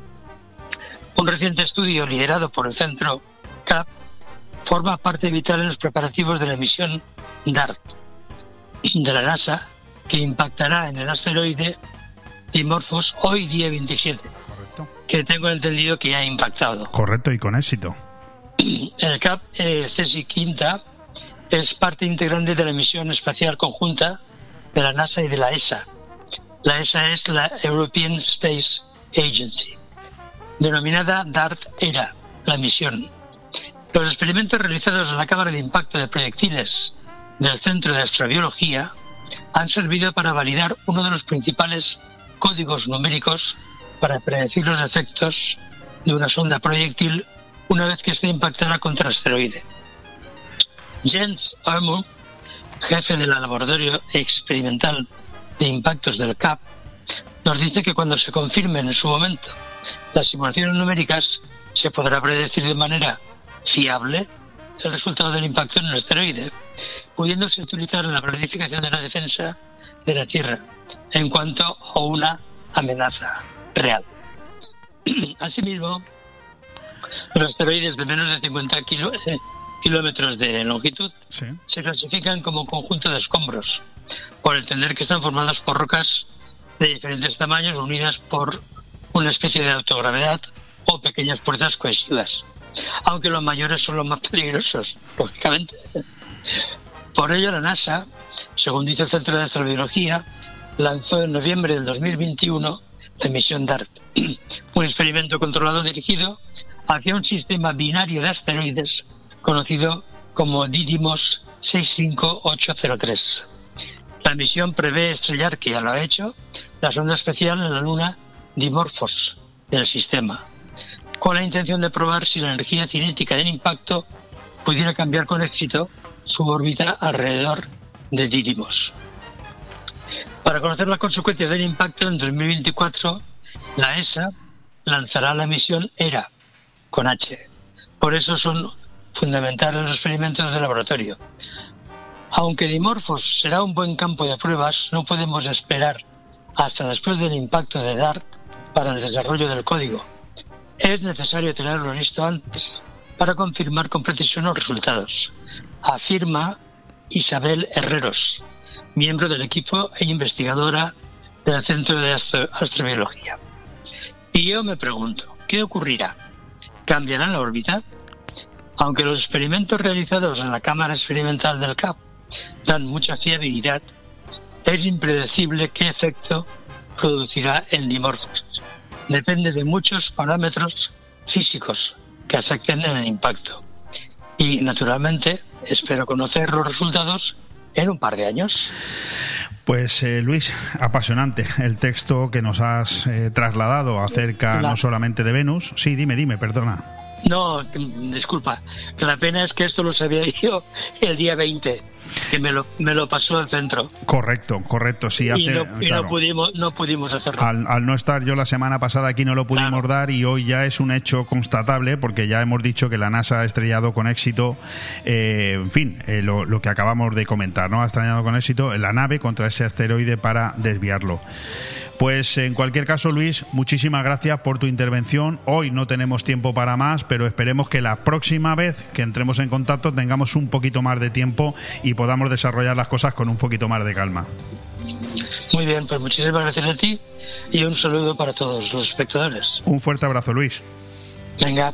S18: Un reciente estudio liderado por el centro CAP forma parte vital en los preparativos de la misión DART de la NASA que impactará en el asteroide Dimorphos hoy día 27, que tengo entendido que ya ha impactado.
S1: Correcto y con éxito.
S18: El CAP eh, CSI Quinta es parte integrante de la misión espacial conjunta de la NASA y de la ESA. La ESA es la European Space Agency, denominada DART-ERA, la misión. Los experimentos realizados en la cámara de impacto de proyectiles del Centro de Astrobiología han servido para validar uno de los principales códigos numéricos para predecir los efectos de una sonda proyectil una vez que esté impactada contra el asteroide. Jens Armour, jefe del laboratorio experimental de impactos del CAP, nos dice que cuando se confirmen en su momento las simulaciones numéricas, se podrá predecir de manera fiable el resultado del impacto en el asteroide, pudiéndose utilizar en la planificación de la defensa de la Tierra en cuanto a una amenaza real. Asimismo, los asteroides de menos de 50 kilo- eh, kilómetros de longitud se clasifican como conjunto de escombros, por entender que están formados por rocas de diferentes tamaños unidas por una especie de autogravedad o pequeñas fuerzas cohesivas, aunque los mayores son los más peligrosos, lógicamente. Por ello, la NASA, según dice el Centro de Astrobiología, lanzó en noviembre del 2021 la misión DART, un experimento controlado dirigido hacia un sistema binario de asteroides conocido como Didymos 65803. La misión prevé estrellar, que ya lo ha hecho, la sonda especial en la luna Dimorphos del sistema, con la intención de probar si la energía cinética del impacto pudiera cambiar con éxito su órbita alrededor de Didymos. Para conocer las consecuencias del impacto, en 2024 la ESA lanzará la misión ERA con H. Por eso son fundamentales los experimentos de laboratorio. Aunque Dimorphos será un buen campo de pruebas, no podemos esperar hasta después del impacto de DART para el desarrollo del código. Es necesario tenerlo listo antes para confirmar con precisión los resultados, afirma Isabel Herreros, miembro del equipo e investigadora del Centro de Astrobiología. Y yo me pregunto, ¿qué ocurrirá? ¿Cambiará la órbita? Aunque los experimentos realizados en la cámara experimental del CAP dan mucha fiabilidad, es impredecible qué efecto producirá el dimorfos. Depende de muchos parámetros físicos que afecten en el impacto. Y naturalmente espero conocer los resultados en un par de años.
S1: Pues eh, Luis, apasionante el texto que nos has eh, trasladado acerca no solamente de Venus. Sí, dime, dime, perdona.
S18: No, disculpa, la pena es que esto lo sabía yo el día 20, que me lo, me lo pasó el centro.
S1: Correcto, correcto, sí.
S18: y, no, pudimos, no pudimos hacerlo.
S1: Al, no estar yo la semana pasada aquí no lo pudimos dar y hoy ya es un hecho constatable porque ya hemos dicho que la NASA ha estrellado con éxito, eh, en fin, eh, lo, lo, que acabamos de comentar, ¿no? Ha estrellado con éxito la nave contra ese asteroide para desviarlo. Pues en cualquier caso, Luis, muchísimas gracias por tu intervención. Hoy no tenemos tiempo para más, pero esperemos que la próxima vez que entremos en contacto tengamos un poquito más de tiempo y podamos desarrollar las cosas con un poquito más de calma.
S18: Muy bien, pues muchísimas gracias a ti y un saludo para todos los espectadores.
S1: Un fuerte abrazo, Luis.
S18: Venga.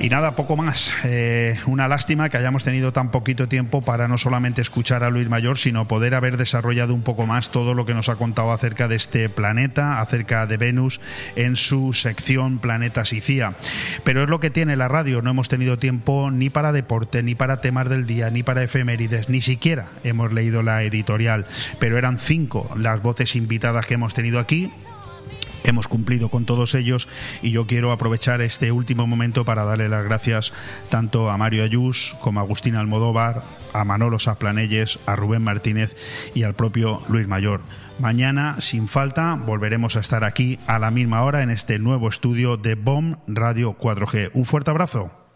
S1: Y nada, poco más. Eh, una lástima que hayamos tenido tan poquito tiempo para no solamente escuchar a Luis Mayor, sino poder haber desarrollado un poco más todo lo que nos ha contado acerca de este planeta, acerca de Venus, en su sección Planetas y CIA. Pero es lo que tiene la radio. No hemos tenido tiempo ni para deporte, ni para temas del día, ni para efemérides, ni siquiera hemos leído la editorial. Pero eran cinco las voces invitadas que hemos tenido aquí hemos cumplido con todos ellos y yo quiero aprovechar este último momento para darle las gracias tanto a Mario Ayús como a Agustín Almodóvar, a Manolo Saplanelles, a Rubén Martínez y al propio Luis Mayor. Mañana, sin falta, volveremos a estar aquí a la misma hora en este nuevo estudio de BOM Radio 4G. Un fuerte abrazo.